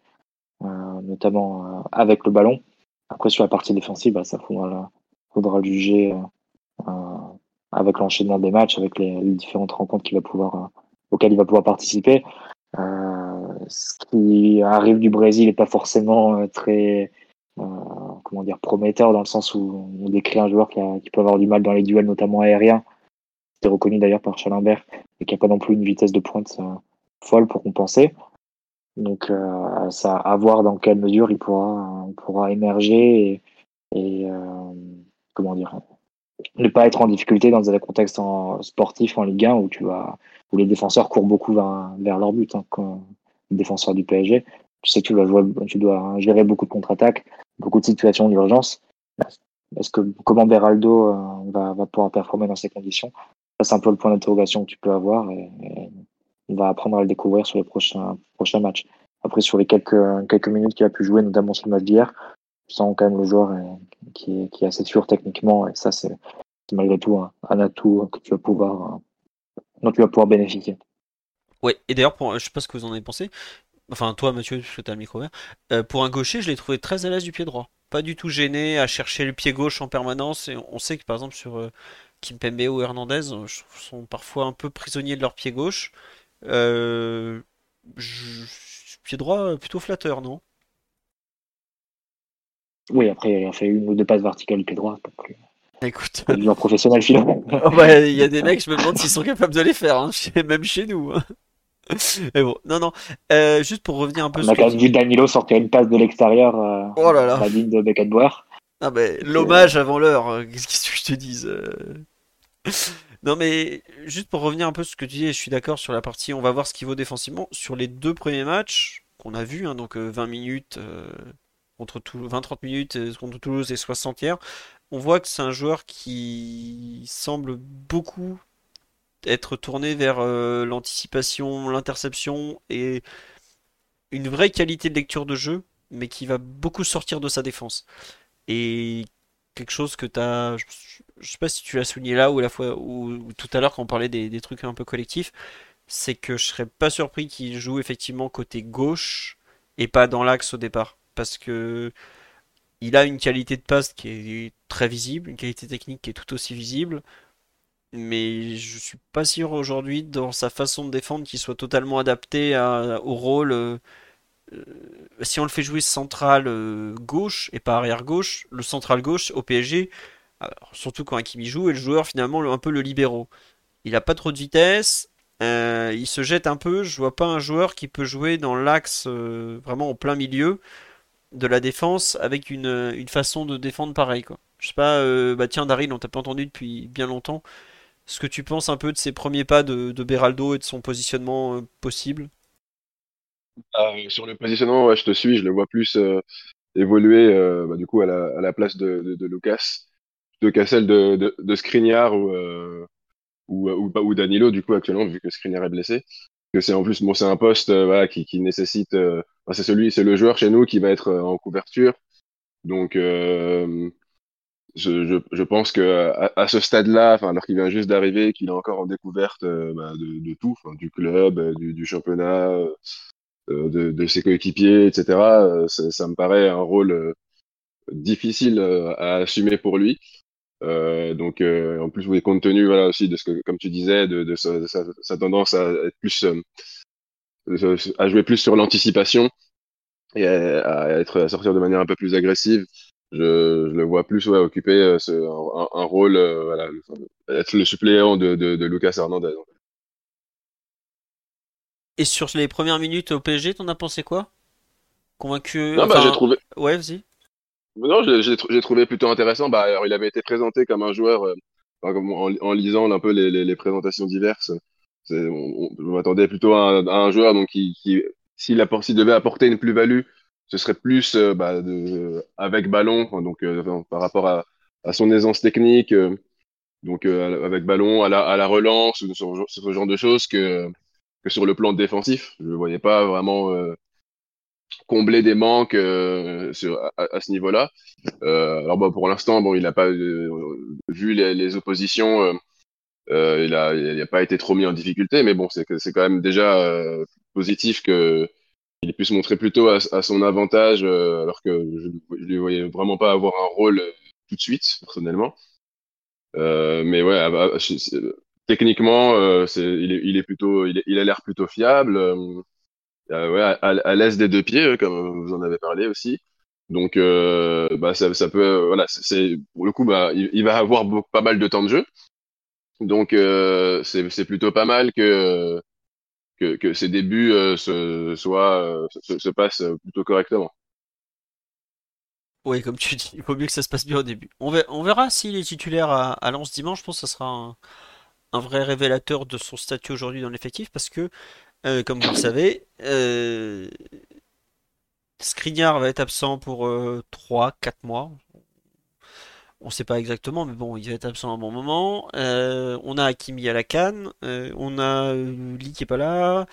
notamment avec le ballon. Après, sur la partie défensive, bah, ça faudra, le- juger avec l'enchaînement des matchs, avec les, différentes rencontres auxquelles il va pouvoir participer. Euh, ce qui arrive du Brésil n'est pas forcément euh, très euh, comment dire prometteur dans le sens où on décrit un joueur qui, peut avoir du mal dans les duels, notamment aériens. C'est reconnu d'ailleurs par Chalembert et qui n'a pas non plus une vitesse de pointe folle pour compenser. Donc, ça à voir dans quelle mesure il pourra, pourra émerger et, comment dire ne pas être en difficulté dans un contexte en, sportif en Ligue 1 où tu vas où les défenseurs courent beaucoup vers, vers leur but. Hein, quand, les défenseurs du PSG, tu sais que tu dois jouer, tu dois gérer beaucoup de contre-attaques, beaucoup de situations d'urgence. est-ce que comment Beraldo va, va, pouvoir performer dans ces conditions? C'est un peu le point d'interrogation que tu peux avoir et, on va apprendre à le découvrir sur les prochains, prochains matchs. Après, sur les quelques, quelques minutes qu'il a pu jouer, notamment sur le match d'hier, je sens quand même le joueur qui est, qui est assez sûr techniquement et ça, c'est malgré tout un, atout que tu vas pouvoir, dont tu vas pouvoir bénéficier. Ouais, et d'ailleurs, je sais pas ce que vous en avez pensé, enfin toi Mathieu, parce que tu as le micro vert, euh, pour un gaucher, je l'ai trouvé très à l'aise du pied droit. Pas du tout gêné à chercher le pied gauche en permanence. Et on sait que par exemple sur euh, Kimpembe ou Hernandez euh, sont parfois un peu prisonniers de leur pied gauche. Euh, pied droit plutôt flatteur, non? Oui, après il a fait une ou deux passes verticales pied droit. Écoute, un professionnel finalement. ouais, *laughs* il y a des mecs, je me demande s'ils sont capables de les faire, hein, même chez nous. Hein. Mais bon, non, non. Euh, juste pour revenir un peu. On a quand même vu Danilo sortir une passe de l'extérieur. Euh, oh là là. La ligne de Beckenbauer. Ah ben, l'hommage avant l'heure. Euh, qu'est-ce que je te dise euh? Non mais juste pour revenir un peu sur ce que tu dis, je suis d'accord sur la partie. On va voir ce qu'il vaut défensivement sur les deux premiers matchs qu'on a vus, hein, donc 20 minutes contre 20-30 minutes contre Toulouse et 60 hier. On voit que c'est un joueur qui semble beaucoup être tourné vers euh, l'anticipation, l'interception et une vraie qualité de lecture de jeu, mais qui va beaucoup sortir de sa défense. Et quelque chose que tu as. Je sais pas si tu l'as souligné là ou, la fois, ou, tout à l'heure quand on parlait des, trucs un peu collectifs, c'est que je serais pas surpris qu'il joue effectivement côté gauche et pas dans l'axe au départ. Parce que il a une qualité de passe qui est très visible, une qualité technique qui est tout aussi visible mais je suis pas sûr aujourd'hui dans sa façon de défendre qu'il soit totalement adapté au rôle. Euh, euh, si on le fait jouer central euh, gauche et pas arrière gauche, le central gauche au PSG, surtout quand Hakimi joue, et le joueur finalement un peu le libéraux. Il a pas trop de vitesse, il se jette un peu. Je vois pas un joueur qui peut jouer dans l'axe vraiment en plein milieu de la défense avec une, une façon de défendre pareil quoi. Je sais pas, bah tiens Daryl, on t'a pas entendu depuis bien longtemps ce que tu penses un peu de ses premiers pas de, Beraldo et de son positionnement euh, possible? Euh, Sur le positionnement, je te suis, je le vois plus euh, évoluer bah, du coup à la, place de, Lucas, de Cassel de, de, Skriniar ou, ou, ou, Danilo, du coup actuellement, vu que Skriniar est blessé. Que c'est en plus, bon, c'est un poste qui, qui, nécessite. C'est celui, c'est le joueur chez nous qui va être en couverture. Donc, je, je, je, pense que à, ce stade-là, enfin, alors qu'il vient juste d'arriver, qu'il est encore en découverte euh, bah, de, de, tout, du club, euh, du, du championnat, euh, de, de, ses coéquipiers, etc. ça me paraît un rôle difficile à assumer pour lui. donc, en plus, oui, compte tenu voilà aussi de ce que, comme tu disais, de, de sa, sa, tendance à être plus à jouer plus sur l'anticipation et à, à, être à sortir de manière un peu plus agressive je, je, le vois plus ouais, occuper euh, ce, un, un, rôle, euh, voilà, être le suppléant de, de, de, Lucas Hernandez. Et sur les premières minutes au PSG, t'en as pensé quoi? Convaincu Non, bah, j'ai trouvé. Ouais, vas-y. Non, j'ai trouvé plutôt intéressant. Bah, alors, il avait été présenté comme un joueur, euh, en, en, lisant un peu les, les, les présentations diverses. On, je m'attendais plutôt à un, joueur donc qui, qui s'il devait apporter une plus-value ce serait plus euh, bah, de, avec ballon, donc euh, par rapport à, à, son aisance technique, euh, donc avec ballon, à la, à la relance, ce, genre de choses que, que sur le plan défensif. Je ne voyais pas vraiment combler des manques sur, à, ce niveau-là. alors bon, pour l'instant, bon, il n'a pas vu les, les oppositions. Euh, il a, il a pas été trop mis en difficulté, mais bon, c'est quand même déjà euh, positif que il pu se montrer plutôt à, son avantage, euh, alors que je ne lui voyais vraiment pas avoir un rôle euh, tout de suite, personnellement. Euh, mais ouais, ah bah, techniquement, c'est, il, est, il est plutôt, il, est, il a l'air plutôt fiable. ouais, à, à l'aise des deux pieds, comme vous en avez parlé aussi. Donc, bah, ça, ça peut, voilà, c'est pour le coup, bah, il, il va avoir pas mal de temps de jeu. Donc, c'est, c'est plutôt pas mal que que, que ses débuts euh, se, soit, euh, se, se, passent plutôt correctement. Oui, comme tu dis, il faut mieux que ça se passe bien au début. On verra, on verra s'il est titulaire à, à Lens dimanche. Je pense que ça sera un, un vrai révélateur de son statut aujourd'hui dans l'effectif parce que, euh, comme vous le savez, euh, va être absent pour 3-4 mois. On sait pas exactement, mais bon, il va être absent à un bon moment. Euh, on a Hakimi à la canne. Euh, on a euh, Lee qui est pas là.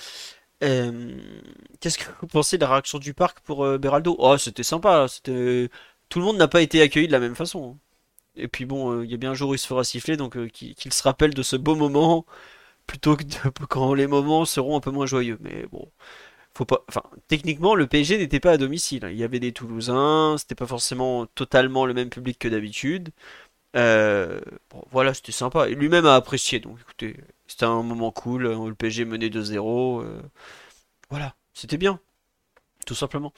Qu'est-ce que vous pensez de la réaction du parc pour Beraldo? Oh, c'était sympa. C'était tout le monde n'a pas été accueilli de la même façon. Et puis bon, il y a bien un jour où il se fera siffler, donc qu'il qu'il se rappelle de ce beau moment plutôt que de- *laughs* quand les moments seront un peu moins joyeux. Mais bon, Enfin, techniquement, le PSG n'était pas à domicile. hein. Il y avait des Toulousains, c'était pas forcément totalement le même public que d'habitude. Euh, bon, voilà, c'était sympa. Et lui-même a apprécié. Donc, écoutez, c'était un moment cool. euh, Le PSG menait 2-0. euh, voilà, c'était bien, tout simplement.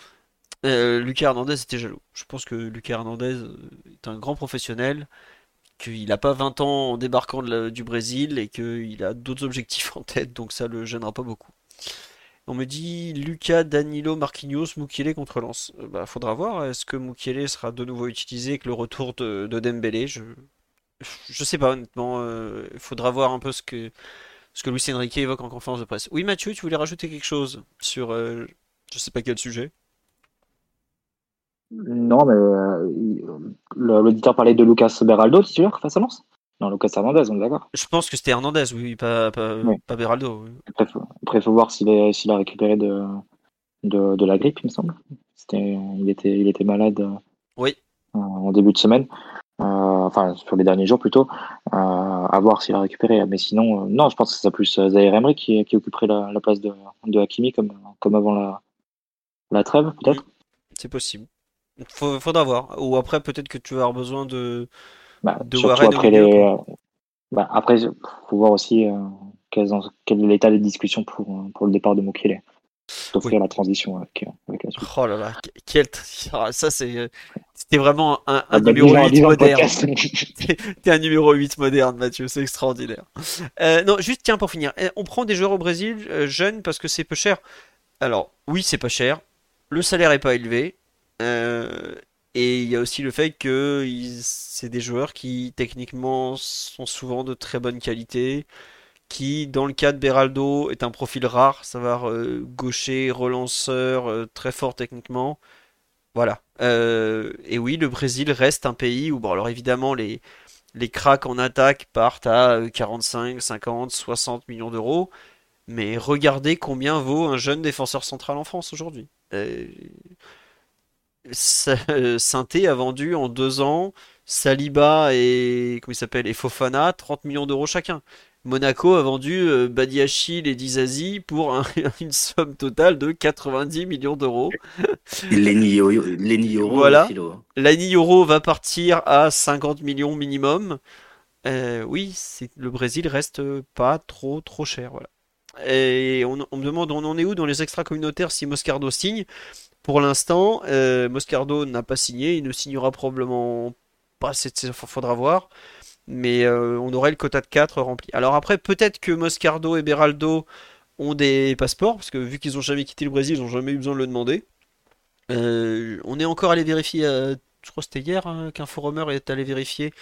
Lucas Hernandez était jaloux. Je pense que Lucas Hernandez est un grand professionnel, qu'il n'a pas 20 ans en débarquant du Brésil et qu'il a d'autres *laughs* objectifs en tête, donc ça le gênera pas beaucoup. On me dit Lucas, Danilo, Marquinhos, Mukiele contre Lens. Euh, Bah, faudra voir. Est-ce que Mukiele sera de nouveau utilisé avec le retour de, de Dembélé? Je, je sais pas honnêtement. euh, Il faudra voir un peu ce que ce que Luis Enrique évoque en conférence de presse. Oui, Mathieu, tu voulais rajouter quelque chose sur euh, je sais pas quel sujet. Non, mais euh, l'auditeur parlait de Lucas Beraldo, titulaire face à Lens? Non, Lucas Hernandez, on est d'accord. Je pense que c'était Hernandez, oui, pas, pas, Oui. pas Beraldo. oui. Après, après, faut voir s'il a récupéré de, de, de la grippe, il me semble. Il était, il était malade euh, Oui, en début de semaine. Euh, enfin, sur les derniers jours plutôt. Euh, à voir s'il a récupéré. Mais sinon, euh, non, je pense que c'est plus euh, Zaire Emery qui, qui occuperait la, la place de, de Hakimi comme, comme avant la, la trêve, peut-être. c'est possible. Faudra voir. Ou après, peut-être que tu vas avoir besoin de, Bah, de surtout Warren après les. euh, bah, après, faut voir aussi euh, quel est l'état des discussions pour, euh, pour le départ de Mukele. D'offrir Oui. la transition avec, avec la suite. Oh là là, que- quel... ah, *laughs* ça c'est, c'était vraiment un, un Ah, bah, numéro disons- 8 disons le moderne. *laughs* T'es un numéro 8 moderne, Mathieu, c'est extraordinaire. Euh, non, juste tiens pour finir, on prend des joueurs au Brésil euh, jeunes parce que c'est peu cher. Alors, oui, c'est pas cher. Le salaire est pas élevé. Euh, et il y a aussi le fait que c'est des joueurs qui techniquement sont souvent de très bonne qualité. Qui, dans le cas de Beraldo, est un profil rare, savoir euh, gaucher, relanceur, euh, très fort techniquement. Voilà. Euh, et oui, le Brésil reste un pays où, bon, alors évidemment, les, les cracks en attaque partent à euh, 45, 50, 60 millions d'euros. Mais regardez combien vaut un jeune défenseur central en France aujourd'hui. Sainté a vendu en deux ans Saliba et, comment il s'appelle, et Fofana 30 millions d'euros chacun. Monaco a vendu euh, Badiachil et Dizazi pour un- *laughs* une somme totale de 90 millions d'euros. Lenny Lenny Yoro Voilà. Euro va partir à 50 millions minimum. Euh, oui, le Brésil reste euh, pas trop trop cher, voilà. Et on, on me demande on en est où dans les extra communautaires si Moscardo signe? Pour l'instant, euh, Moscardo n'a pas signé, il ne signera probablement pas cette faudra voir. Mais euh, on aurait le quota de 4 rempli. Alors après, peut-être que Moscardo et Beraldo ont des passeports, parce que vu qu'ils n'ont jamais quitté le Brésil, ils n'ont jamais eu besoin de le demander. Euh, on est encore allé vérifier, je crois que c'était hier hein, qu'un forumeur est allé vérifier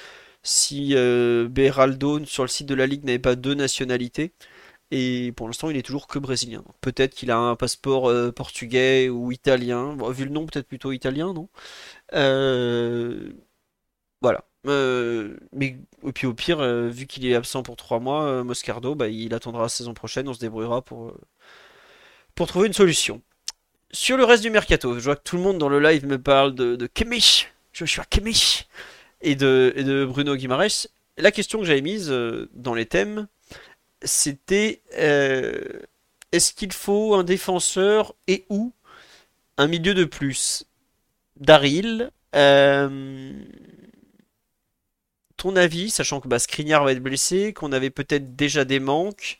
si Beraldo sur le site de la Ligue n'avait pas deux nationalités. Et pour l'instant, il est toujours que brésilien. Peut-être qu'il a un passeport euh, portugais ou italien. Vu le nom, peut-être plutôt italien, non? Euh, voilà. Euh, mais au pire, vu qu'il est absent pour trois mois, Moscardo, bah, il attendra la saison prochaine. On se débrouillera pour, pour trouver une solution. Sur le reste du mercato, je vois que tout le monde dans le live me parle de, de Kimmich, Joshua Kimmich et de, et de Bruno Guimaraes. La question que j'avais mise dans les thèmes, c'était euh, est-ce qu'il faut un défenseur et ou un milieu de plus? Daryl, euh, ton avis, sachant que bah, va être blessé, qu'on avait peut-être déjà des manques,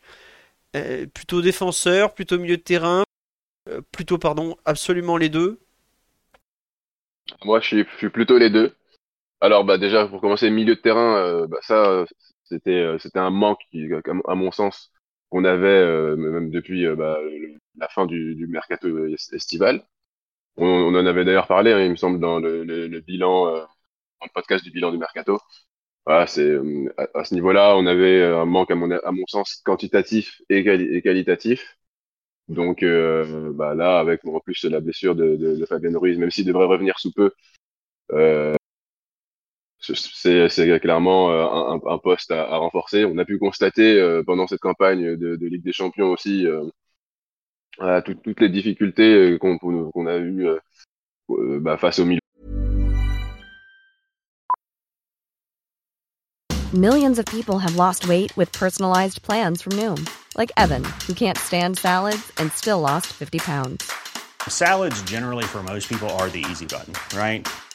euh, plutôt défenseur, plutôt milieu de terrain, plutôt pardon, absolument les deux? Moi, je suis, plutôt les deux. Alors, bah, déjà, pour commencer, milieu de terrain, bah, ça, c'était, euh, c'était un manque, qui, à mon- sens, qu'on avait euh, même depuis euh, bah, la fin du, du mercato est- estival. On, on en avait d'ailleurs parlé, hein, il me semble, dans le, le- le bilan, euh, dans le podcast du bilan du mercato. Voilà, c'est euh, à, ce niveau-là, on avait euh, un manque, à mon, à mon sens, quantitatif et, quali- et qualitatif. Donc euh, bah, là, avec en plus la blessure de, de, de Fabien Ruiz, même s'il devrait revenir sous peu, euh, c'est clairement un, un, poste à, à, renforcer. On a pu constater pendant cette campagne de, de Ligue des Champions aussi toutes, toutes les difficultés qu'on qu'on a eues bah, face au milieu. Millions of people have lost weight with personalized plans from Noom, like Evan, who can't stand salads and still lost 50 pounds. Salads, generally, for most people, are the easy button, right?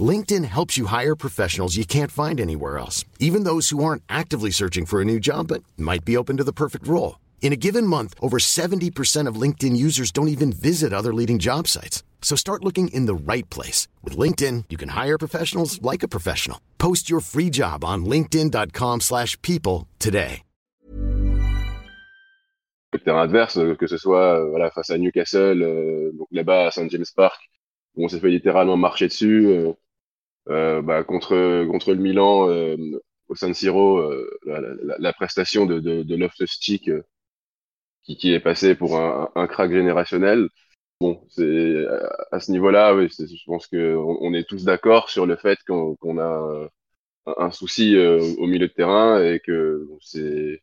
LinkedIn helps you hire professionals you can't find anywhere else, even those who aren't actively searching for a new job but might be open to the perfect role. In a given month, over 70% of LinkedIn users don't even visit other leading job sites. So start looking in the right place. With LinkedIn, you can hire professionals like a professional. Post your free job on linkedin.com slash people today. Adverse, euh, que ce soit euh, voilà, face à Newcastle, euh, donc là-bas à St. James Park, où on s'est fait littéralement marcher dessus, euh, bah, contre, contre le Milan euh, au San Siro, la, la, la, prestation de, de, de Loftus-Cheek qui, qui, est passé pour un, un crack générationnel. Bon, c'est à ce niveau-là, oui, je pense que on, est tous d'accord sur le fait qu'on qu a un, souci euh, au milieu de terrain et que c'est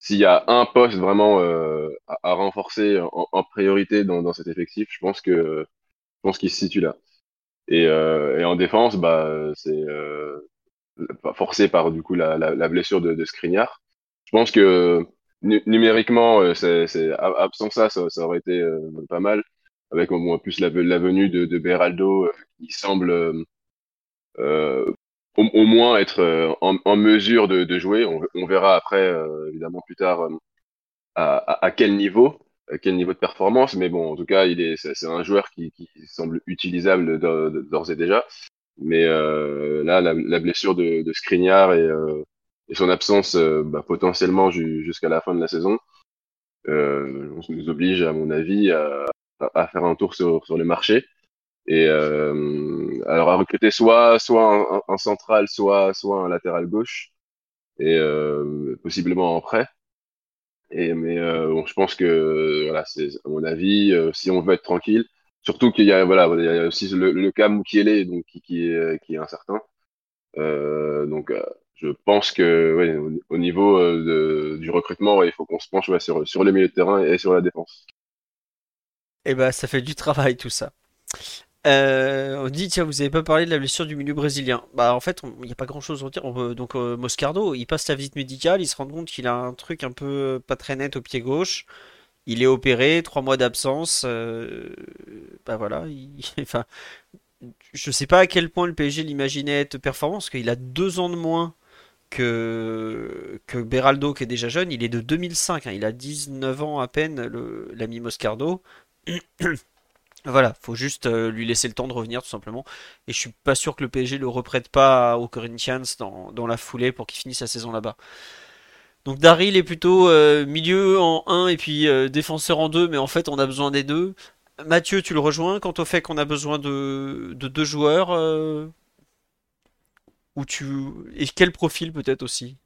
s'il y a un poste vraiment euh, à, à, renforcer en, en priorité dans, dans, cet effectif, je pense que je pense qu'il se situe là. Et, euh, et en défense, bah c'est euh, forcé par du coup la, la, la blessure de, de. Je pense que numériquement, euh, c'est absent ça, ça, ça, aurait été euh, pas mal avec au moins plus la, la venue de, de Beraldo euh, qui semble euh, au, au, moins être euh, en, en mesure de, de, jouer. On, on verra après, évidemment, plus tard à, à, quel niveau, quel niveau de performance. Mais bon, en tout cas, il est, c'est un joueur qui, qui semble utilisable d'ores et déjà. Mais euh, là, la, la, blessure de, de et, euh, et son absence euh, bah, potentiellement jusqu'à la fin de la saison nous oblige, à mon avis, à, à faire un tour sur, sur le marché. Et euh, alors à recruter soit soit un, un, central, soit soit un latéral gauche, et euh, possiblement en prêt. Et mais euh, je pense que c'est à mon avis, euh, si on veut être tranquille, surtout qu'il y a voilà, il y a aussi le, le cas Mukiele donc qui, qui est incertain. Euh, donc je pense que au, au niveau du recrutement, il faut qu'on se penche sur les milieux de terrain et sur la défense. Eh bah ça fait du travail tout ça. Euh, on dit tiens vous avez pas parlé de la blessure du milieu brésilien. Bah en fait il n'y a pas grand chose à dire. Donc euh, Moscardo il passe sa visite médicale, il se rend compte qu'il a un truc un peu euh, pas très net au pied gauche. Il est opéré, trois mois d'absence. Euh, bah voilà. Il, *laughs* enfin je sais pas à quel point le PSG l'imaginait être performant parce qu'il a deux ans de moins que, que Beraldo qui est déjà jeune. Il est de 2005, hein, il a 19 ans à peine l'ami Moscardo. *clears throat* voilà, faut juste euh, lui laisser le temps de revenir tout simplement. Et je suis pas sûr que le PSG le reprête pas aux Corinthians dans, la foulée pour qu'il finisse sa saison là-bas. Donc Daryl est plutôt euh, milieu en 1 et puis euh, défenseur en 2, mais en fait on a besoin des deux. Mathieu, tu le rejoins quant au fait qu'on a besoin de, de deux joueurs ou tu et quel profil peut-être aussi?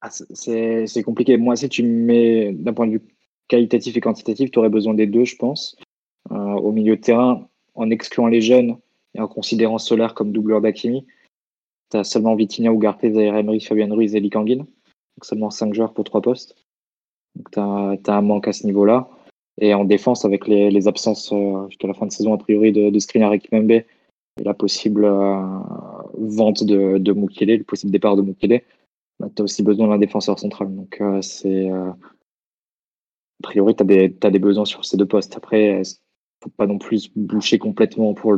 Ah, C'est compliqué. Moi, si tu me mets d'un point de vue qualitatif et quantitatif, tu aurais besoin des deux, je pense. Euh, au milieu de terrain, en excluant les jeunes et en considérant Solar comme doubleur d'Akimi, tu as seulement Vitinha, Ugarte, Zaire Emery, Fabien Ruiz et Likanguin. Donc seulement 5 joueurs pour 3 postes. Donc tu as, un manque à ce niveau-là. Et en défense, avec les, absences euh, jusqu'à la fin de saison, a priori, de, de Skriniar et et la possible euh, vente de, de le possible départ de Mukele, bah, tu as aussi besoin d'un défenseur central. Donc c'est a priori, tu as, des besoins sur ces deux postes. Après, il faut pas non plus boucher complètement pour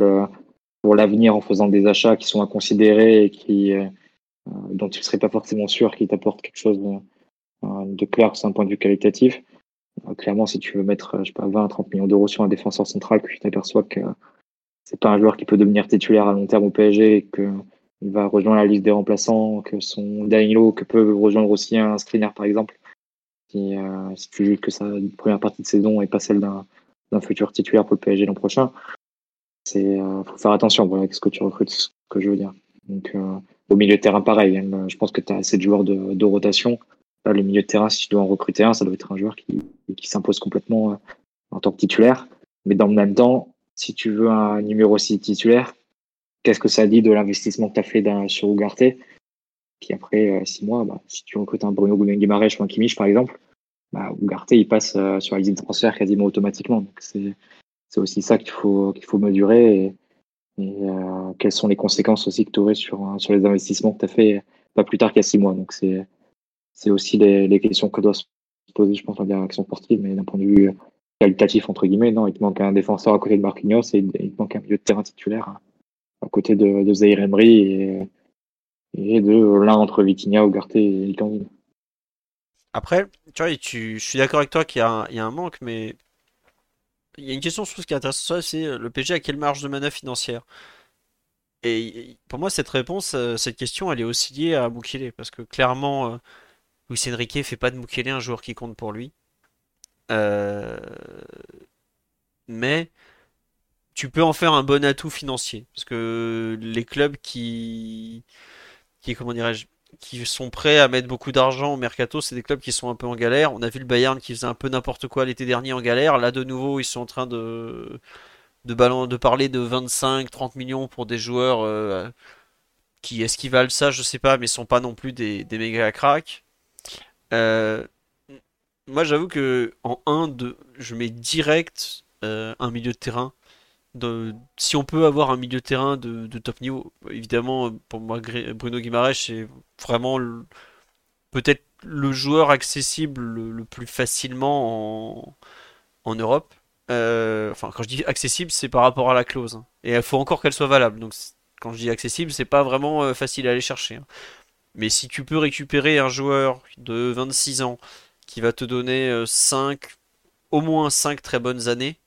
l'avenir en faisant des achats qui sont à considérer et qui euh, dont tu ne serais pas forcément sûr qu'ils t'apportent quelque chose de, de clair sur un point de vue qualitatif. Euh, clairement, si tu veux mettre je sais pas, 20 30 millions d'euros sur un défenseur central, tu t'aperçois que c'est pas un joueur qui peut devenir titulaire à long terme au PSG et que il va rejoindre la liste des remplaçants, que son Danilo, que peut rejoindre aussi un Skriniar par exemple, si, euh, si tu joues que sa première partie de saison et pas celle d'un futur titulaire pour le PSG l'an prochain. C'est euh, faut faire attention voilà, avec ce que tu recrutes, ce que je veux dire. Donc euh, au milieu de terrain, pareil. hein, je pense que tu as assez de joueurs de, rotation. Le milieu de terrain, si tu dois en recruter un, ça doit être un joueur qui, qui s'impose complètement en tant que titulaire. Mais dans le même temps, si tu veux un numéro 6 titulaire, qu'est-ce que ça dit de l'investissement que tu as fait sur Ugarte? Qui après euh, six mois, bah, si tu recrutes un Bruno Guimaraes ou un Kimmich par exemple, bah, il passe euh, sur la liste de transfert quasiment automatiquement. Donc c'est aussi ça qu'il faut mesurer et, euh, quelles sont les conséquences aussi que tu aurais sur les investissements que tu as fait pas plus tard a six mois. Donc c'est c'est aussi les, les questions que doit se poser, je pense, la direction sportive, mais d'un point de vue qualitatif entre guillemets, non, il te manque un défenseur à côté de Marquinhos et il te manque un milieu de terrain titulaire à côté de, de Zaire Emery et, et de l'un entre Vitinha, Ugarte et Candine. Après, tu vois, je suis d'accord avec toi qu'il y a un, manque, mais il y a une question, je trouve, qui est intéressante, c'est euh, le PSG a quelle marge de manœuvre financière? Et pour moi, cette réponse, euh, cette question, elle est aussi liée à Mukele, parce que clairement, euh, Luis Enrique fait pas de Mukele un joueur qui compte pour lui. Mais tu peux en faire un bon atout financier, parce que les clubs qui, qui, qui sont prêts à mettre beaucoup d'argent au mercato, c'est des clubs qui sont un peu en galère. On a vu le Bayern qui faisait un peu n'importe quoi l'été dernier en galère. Là, de nouveau, ils sont en train de de, parler de 25-30 millions pour des joueurs euh, qui, est-ce qu'ils valent ça, je sais pas, mais sont pas non plus des, des méga cracks. Euh, moi, j'avoue que en 1, de, je mets direct euh, un milieu de terrain. Si on peut avoir un milieu de terrain de, top niveau, évidemment, pour moi, Bruno Guimaraes, c'est vraiment peut-être le joueur accessible le, plus facilement en, Europe. Euh, enfin, quand je dis accessible, c'est par rapport à la clause. hein. Et il faut encore qu'elle soit valable. Donc, quand je dis accessible, c'est pas vraiment euh, facile à aller chercher. hein. Mais si tu peux récupérer un joueur de 26 ans qui va te donner euh, 5, au moins 5 très bonnes années,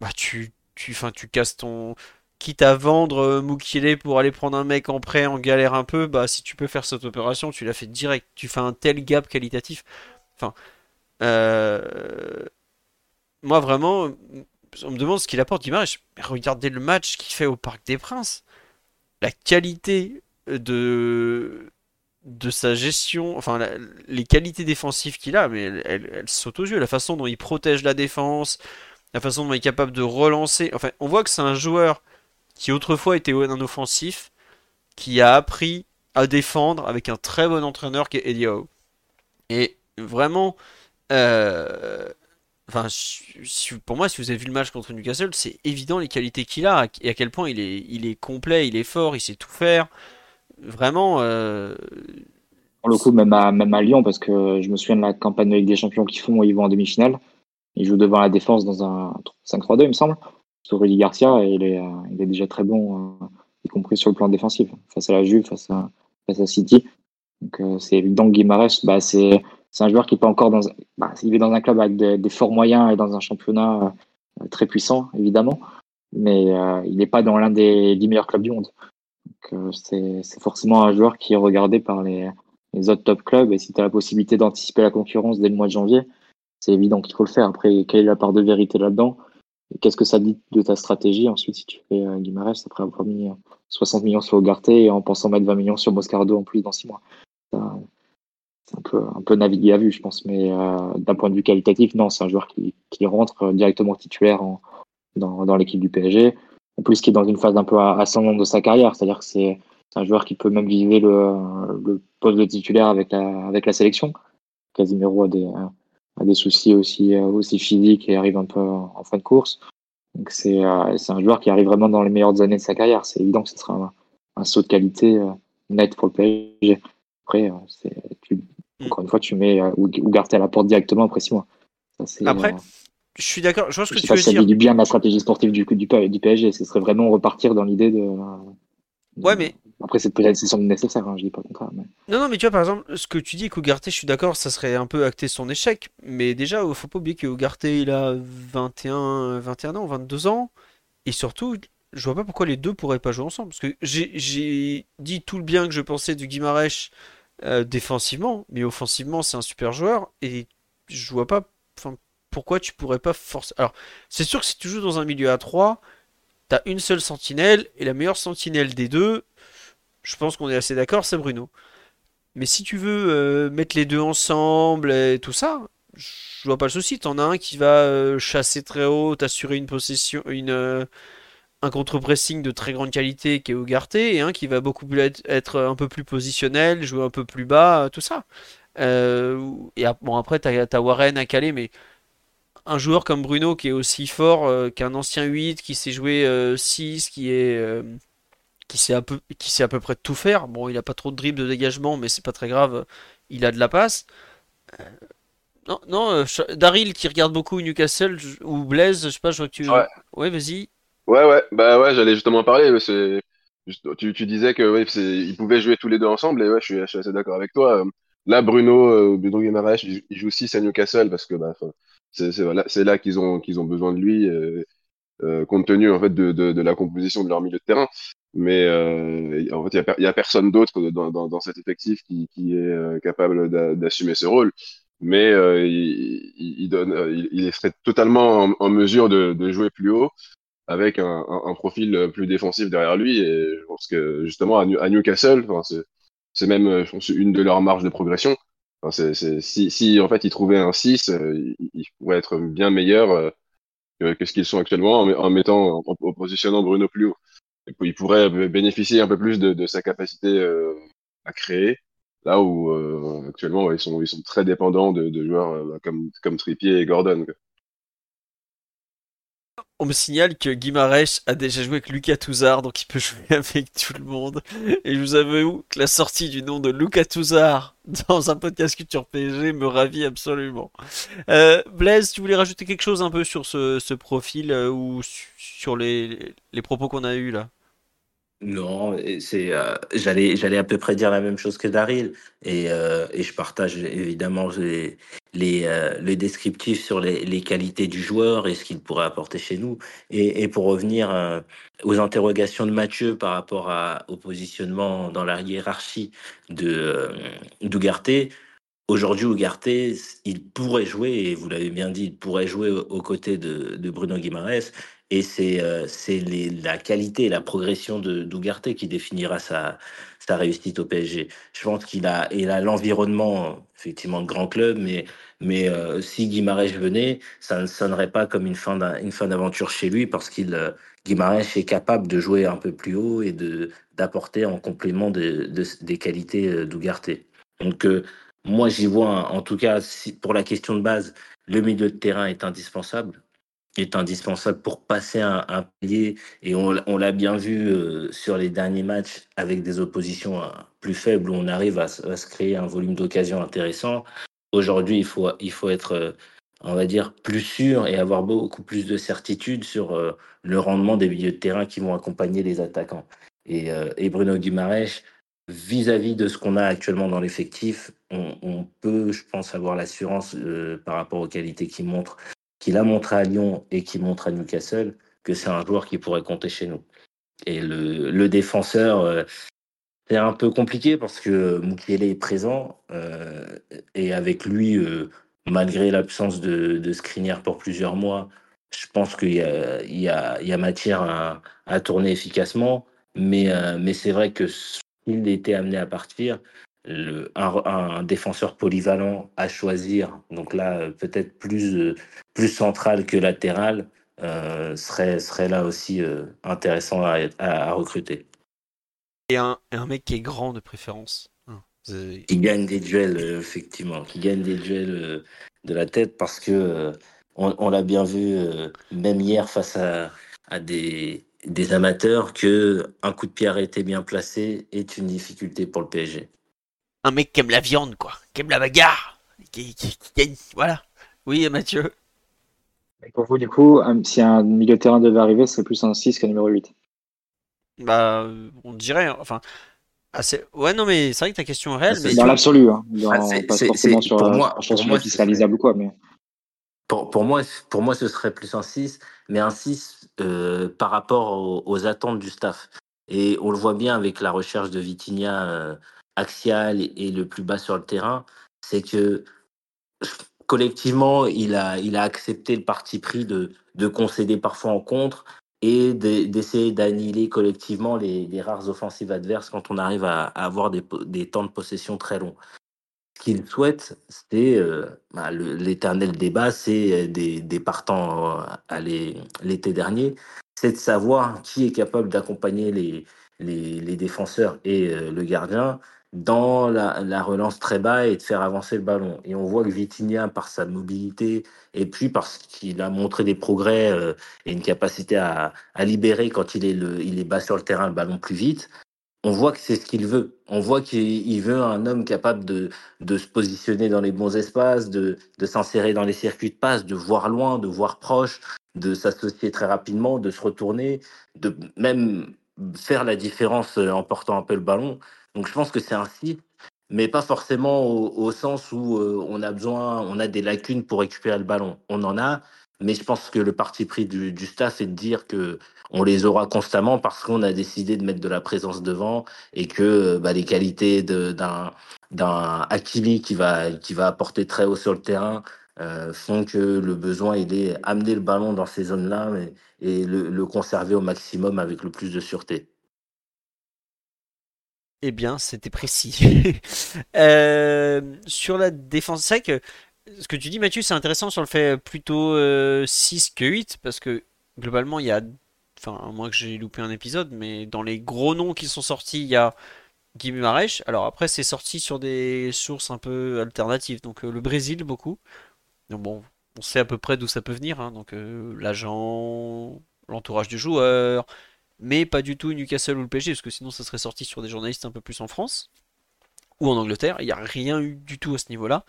bah tu, tu, enfin, tu casses ton. Quitte à vendre euh, pour aller prendre un mec en prêt en galère un peu, bah si tu peux faire cette opération, tu la fais direct. Tu fais un tel gap qualitatif. Enfin, euh, moi vraiment, on me demande ce qu'il apporte Guimarães. Mais regardez le match qu'il fait au Parc des Princes. La qualité de de sa gestion, enfin les qualités défensives qu'il a, mais elles sautent aux yeux. La façon dont il protège la défense, la façon dont il est capable de relancer. Enfin, on voit que c'est un joueur qui autrefois était un offensif, qui a appris à défendre avec un très bon entraîneur qui est Eddie Howe. Et vraiment, euh, pour moi, si vous avez vu le match contre Newcastle, c'est évident les qualités qu'il a et à quel point il est, complet, il est fort, il sait tout faire. Vraiment, euh, Pour le coup, même à, Lyon, parce que je me souviens de la campagne de Ligue des Champions qu'ils font ils vont en demi-finale. Ils jouent devant la défense dans un 5-3-2, il me semble, sur Rudy Garcia, il est, euh, il est déjà très bon, euh, y compris sur le plan défensif, face à la Juve, face à, City. Donc euh, c'est évident que Guimarães, bah, c'est un joueur qui est pas encore dans, bah, il est dans un club avec des, forts moyens et dans un championnat très puissant, évidemment, mais il n'est pas dans l'un des 10 meilleurs clubs du monde. Donc c'est forcément un joueur qui est regardé par les autres top clubs, et si tu as la possibilité d'anticiper la concurrence dès le mois de janvier, c'est évident qu'il faut le faire. Après, quelle est la part de vérité là-dedans? Qu'est-ce que ça dit de ta stratégie? Ensuite si tu fais euh, après avoir mis euh, 60 millions sur Ugarte et en pensant mettre 20 millions sur Moscardo en plus dans 6 mois C'est un peu, un peu navigué à vue, je pense. Mais euh, d'un point de vue qualitatif, non, c'est un joueur qui, qui rentre euh, directement titulaire dans, dans l'équipe du PSG. En plus, qui est dans une phase un peu ascendante de sa carrière, c'est-à-dire que c'est c'est un joueur qui peut même viser le, le poste de titulaire avec la, avec la sélection. Casimiro a des, a des soucis aussi, euh, aussi physiques et arrive un peu en fin de course. Donc c'est euh, c'est un joueur qui arrive vraiment dans les meilleures années de sa carrière. C'est évident que ce sera un, un saut de qualité euh, net pour le PSG. Après, tu, encore une fois, tu mets euh, Ugarte à la porte directement après six mois. Ça, Après, je suis d'accord, je vois ce que tu pas veux si ça dire. dit du bien de la stratégie sportive du, du, du PSG. Ce serait vraiment repartir dans l'idée de. Ouais, mais Après, c'est sans nécessaire, hein, je dis pas le contraire. Non, non, mais tu vois, par exemple, ce que tu dis qu'Ugarte, je suis d'accord, ça serait un peu acter son échec. Mais déjà, faut pas oublier que Ugarte, il a 21, 21 ans, 22 ans. Et surtout, je vois pas pourquoi les deux pourraient pas jouer ensemble. Parce que j'ai dit tout le bien que je pensais du Guimarães euh, défensivement, mais offensivement, c'est un super joueur. Et je vois pas pourquoi tu pourrais pas forcer. Alors, c'est sûr que si tu joues dans un milieu à 3, t'as une seule sentinelle, et la meilleure sentinelle des deux, je pense qu'on est assez d'accord, c'est Bruno. Mais si tu veux euh, mettre les deux ensemble et tout ça, je vois pas le souci. T'en as un qui va euh, chasser très haut, t'assurer une possession, une, euh, un contre-pressing de très grande qualité qui est Ougarté, et un qui va beaucoup plus être, un peu plus positionnel, jouer un peu plus bas, tout ça. Et bon, après, t'as, t'as Warren à caler, mais un joueur comme Bruno qui est aussi fort qu'un ancien 8, qui jouer euh, 6, qui est. euh, qui sait, un peu, qui sait à peu près tout faire. Bon, il a pas trop de dribble de dégagement, mais c'est pas très grave. Il a de la passe. Non, non, euh, Daryl qui regarde beaucoup Newcastle je- ou Blaise, je sais pas, je vois que tu. Ouais. Ouais, vas-y. Ouais, ouais, bah ouais, j'allais justement en parler. mais C'est, tu, tu disais que ouais, c'est, ils pouvaient jouer tous les deux ensemble, et ouais, je suis, je suis assez d'accord avec toi. Euh, Là, Bruno, euh, Bruno Guimaraes, il, joue 6 à Newcastle parce que bah, c'est, c'est, voilà, c'est là qu'ils ont, qu'ils ont besoin de lui, euh, euh, compte tenu en fait de, de, de la composition de leur milieu de terrain. Mais euh, en fait, il y a, il personne d'autre dans, cet effectif qui, est euh, capable d'a- d'assumer ce rôle. Mais euh, il, il, il euh, il, il serait totalement en, mesure de, jouer plus haut avec un, profil plus défensif derrière lui. Et je pense que justement à, New- à Newcastle, c'est même une de leurs marges de progression. Enfin, c'est, si, en fait ils trouvaient un 6, euh, ils, ils pourraient être bien meilleurs que, ce qu'ils sont actuellement en, met- en mettant en positionnant Bruno plus haut. Pourraient b- bénéficier un peu plus de, sa capacité euh, à créer. Là où euh, actuellement ils sont très dépendants de, joueurs euh, bah, comme comme et Gordon. On me signale que Guimarães a déjà joué avec Lucas Touzard, donc il peut jouer *laughs* avec tout le monde. Et je vous avoue que la sortie du nom de Lucas Touzard dans un podcast Culture PSG me ravit absolument. Blaise, tu voulais rajouter quelque chose un peu sur ce, profil ou su- sur les propos qu'on a eus là? Non, c'est, euh, j'allais, j'allais à peu près dire la même chose que Daryl, et, euh, et je partage évidemment les, les, euh, le descriptif sur les, les qualités du joueur et ce qu'il pourrait apporter chez nous. Et, et pour revenir euh, aux interrogations de Mathieu par rapport à, au positionnement dans la hiérarchie de euh, d'Ougarté, Aujourd'hui, Ugarte, il pourrait jouer, et vous l'avez bien dit, il pourrait jouer aux côtés de, de Bruno Guimaraes. Et c'est euh, la qualité la progression de d'Ugarte qui définira sa, sa réussite au PSG. Je pense qu'il a, il a l'environnement, effectivement, de grand club, mais, mais euh, si Guimaraes venait, ça ne sonnerait pas comme une fin fin d'aventure chez lui, parce qu'il euh, Guimaraes est capable de jouer un peu plus haut et de d'apporter en complément de- de- des qualités euh, d'Ugarte. Donc, euh, moi, j'y vois, en tout cas, si- pour la question de base, le milieu de terrain est indispensable, est indispensable pour passer un, un palier. Et on, l'a bien vu euh, sur les derniers matchs avec des oppositions euh, plus faibles où on arrive à, se créer un volume d'occasion intéressant. Aujourd'hui, il faut, il faut être, euh, on va dire, plus sûr et avoir beaucoup plus de certitude sur euh, le rendement des milieux de terrain qui vont accompagner les attaquants. Et, et Bruno Guimaraes, vis-à-vis de ce qu'on a actuellement dans l'effectif, on, on peut, je pense, avoir l'assurance par rapport aux qualités qu'il montre, qu'il a montré à Lyon et qu'il montre à Newcastle, que c'est un joueur qui pourrait compter chez nous. Et le, le défenseur, euh, c'est un peu compliqué parce que Mukiele est présent euh, et avec lui, euh, malgré l'absence de, de pour plusieurs mois, je pense qu'il y y, y a matière à, à tourner efficacement. Mais, euh, mais c'est vrai que s'il était amené à partir, le, un, un défenseur polyvalent à choisir, donc là euh, peut-être plus, euh, plus central que latéral, euh, serait, serait là aussi euh, intéressant à, à, à recruter. Et un, mec qui est grand de préférence. Hein, Qui gagne des duels, euh, effectivement, qui gagne des duels de la tête parce que on, on l'a bien vu, même hier face à, à des, des amateurs, que un coup de pied arrêté bien placé est une difficulté pour le PSG. Un mec qui aime la viande, quoi. Qui aime la bagarre. Qui, qui- qui gagne. Voilà. Oui, Mathieu. Et pour vous, du coup, un- si un milieu de terrain devait arriver, ce serait plus un 6 qu'un numéro 8. Bah, euh, on dirait. hein, Enfin. c'est- ouais, non, mais c'est vrai que ta question est réelle. C'est mais Dans l'absolu, hein, dans- Ah, c'est- pas forcément sur pour un moi- pour moi, qui c'est- serait réalisable ou quoi. Mais... pour, pour, moi, pour moi, ce serait plus un 6, mais un 6 euh, par rapport aux, attentes du staff. Et on le voit bien avec la recherche de Vitinha euh, axial et, le plus bas sur le terrain, c'est que collectivement, il a, il a accepté le parti pris de, de concéder parfois en contre et d'essayer d'annihiler collectivement les, rares offensives adverses quand on arrive à, avoir des, des temps de possession très longs. Ce qu'il souhaite, c'est euh, bah, l'éternel débat, c'est euh, des, des, partants à l'été dernier, c'est de savoir qui est capable d'accompagner les, les, défenseurs et euh, le gardien dans la, la, relance très bas et de faire avancer le ballon. Et on voit que Vitinha, par sa mobilité et puis parce qu'il a montré des progrès et une capacité à, libérer quand il est, bas sur le terrain le ballon plus vite, on voit que c'est ce qu'il veut. On voit qu'il veut un homme capable de, de, se positionner dans les bons espaces, de, de s'insérer dans les circuits de passe, de voir loin, de voir proche, de s'associer très rapidement, de se retourner, de même faire la différence en portant un peu le ballon. Donc je pense que c'est site, mais pas forcément au, sens où euh, on a besoin, on a des lacunes pour récupérer le ballon. On en a, mais je pense que le parti pris du, staff est de dire que on les aura constamment parce qu'on a décidé de mettre de la présence devant et que bah, les qualités d'un d'un qui va qui va apporter très haut sur le terrain euh, font que le besoin il est amener le ballon dans ces zones-là et, le, conserver au maximum avec le plus de sûreté. Eh bien, c'était précis. *laughs* euh, sur la défense, c'est que ce que tu dis, Mathieu, c'est intéressant sur le fait plutôt 6 euh, que 8, parce que globalement, il y a Enfin, moi que j'ai loupé un épisode, mais dans les gros noms qui sont sortis, il y a Marèche. Alors après, c'est sorti sur des sources un peu alternatives. Donc euh, le Brésil, beaucoup. Donc bon, on sait à peu près d'où ça peut venir. Hein. donc euh, l'agent, l'entourage du joueur, mais pas du tout Newcastle ou le PSG, parce que sinon ça serait sorti sur des journalistes un peu plus en France ou en Angleterre. Il n'y a rien eu du tout à ce niveau-là.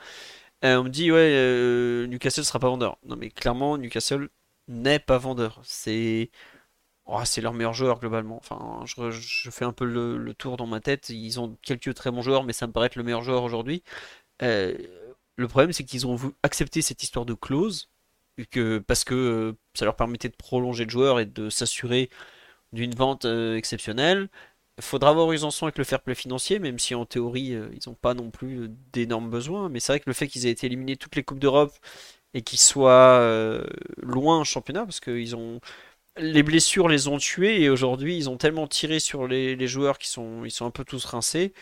Euh, on me dit, ouais, Newcastle sera pas vendeur. Non, mais clairement, Newcastle n'est pas vendeur. C'est Oh, c'est leur meilleur joueur globalement. Enfin, je, fais un peu le, tour dans ma tête. Ils ont quelques très bons joueurs, mais ça me paraît être le meilleur joueur aujourd'hui. Euh, le problème, c'est qu'ils ont accepter cette histoire de clause, que, parce que euh, ça leur permettait de prolonger le joueur et de s'assurer d'une vente euh, exceptionnelle. Il faudra voir où ils en sont avec le fair play financier, même si en théorie, ils n'ont pas non plus d'énormes besoins. Mais c'est vrai que le fait qu'ils aient été éliminés toutes les Coupes d'Europe et qu'ils soient loin en championnat, parce qu'ils ont les blessures les ont tués et aujourd'hui ils ont tellement tiré sur les, joueurs qui sont, un peu tous rincés.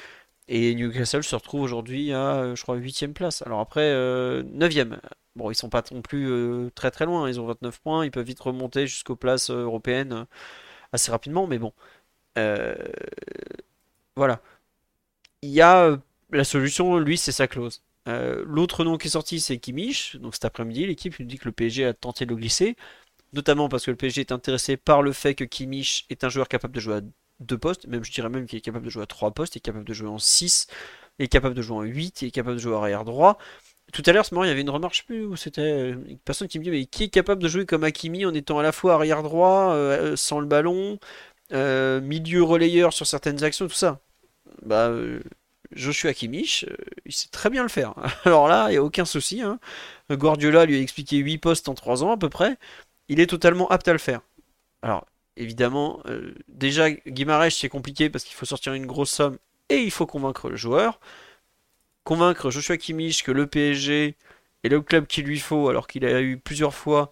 Et Newcastle se retrouve aujourd'hui à, je crois, 8ème place. Alors après, 9ème. Euh, bon, ils sont pas non plus euh, très très loin. Ils ont 29 points. Ils peuvent vite remonter jusqu'aux places euh, européennes assez rapidement. Mais bon. voilà. Il y a la solution, lui, c'est sa clause. L'autre nom qui est sorti, c'est Kimmich. Donc cet après-midi, l'équipe nous dit que le PSG a tenté de le glisser notamment parce que le PSG est intéressé par le fait que Kimmich est un joueur capable de jouer à deux postes, même je dirais même qu'il est capable de jouer à trois postes, il est capable de jouer en 6, il est capable de jouer en 8, il est capable de jouer arrière droit. Tout à l'heure, ce moment, il y avait une remarque, plus où c'était, une personne qui me dit mais qui est capable de jouer comme Hakimi en étant à la fois arrière droit, euh, sans le ballon, euh, milieu relayeur sur certaines actions, tout ça. Bah, euh, Joshua Kimmich, il sait très bien le faire. *laughs* Alors là, il n'y a aucun souci. Hein. Guardiola lui a expliqué 8 postes en 3 ans à peu près il est totalement apte à le faire. Alors, évidemment, euh, déjà, Guimarães, c'est compliqué parce qu'il faut sortir une grosse somme et il faut convaincre le joueur. Convaincre Joshua Kimmich que le PSG est le club qu'il lui faut, alors qu'il a eu plusieurs fois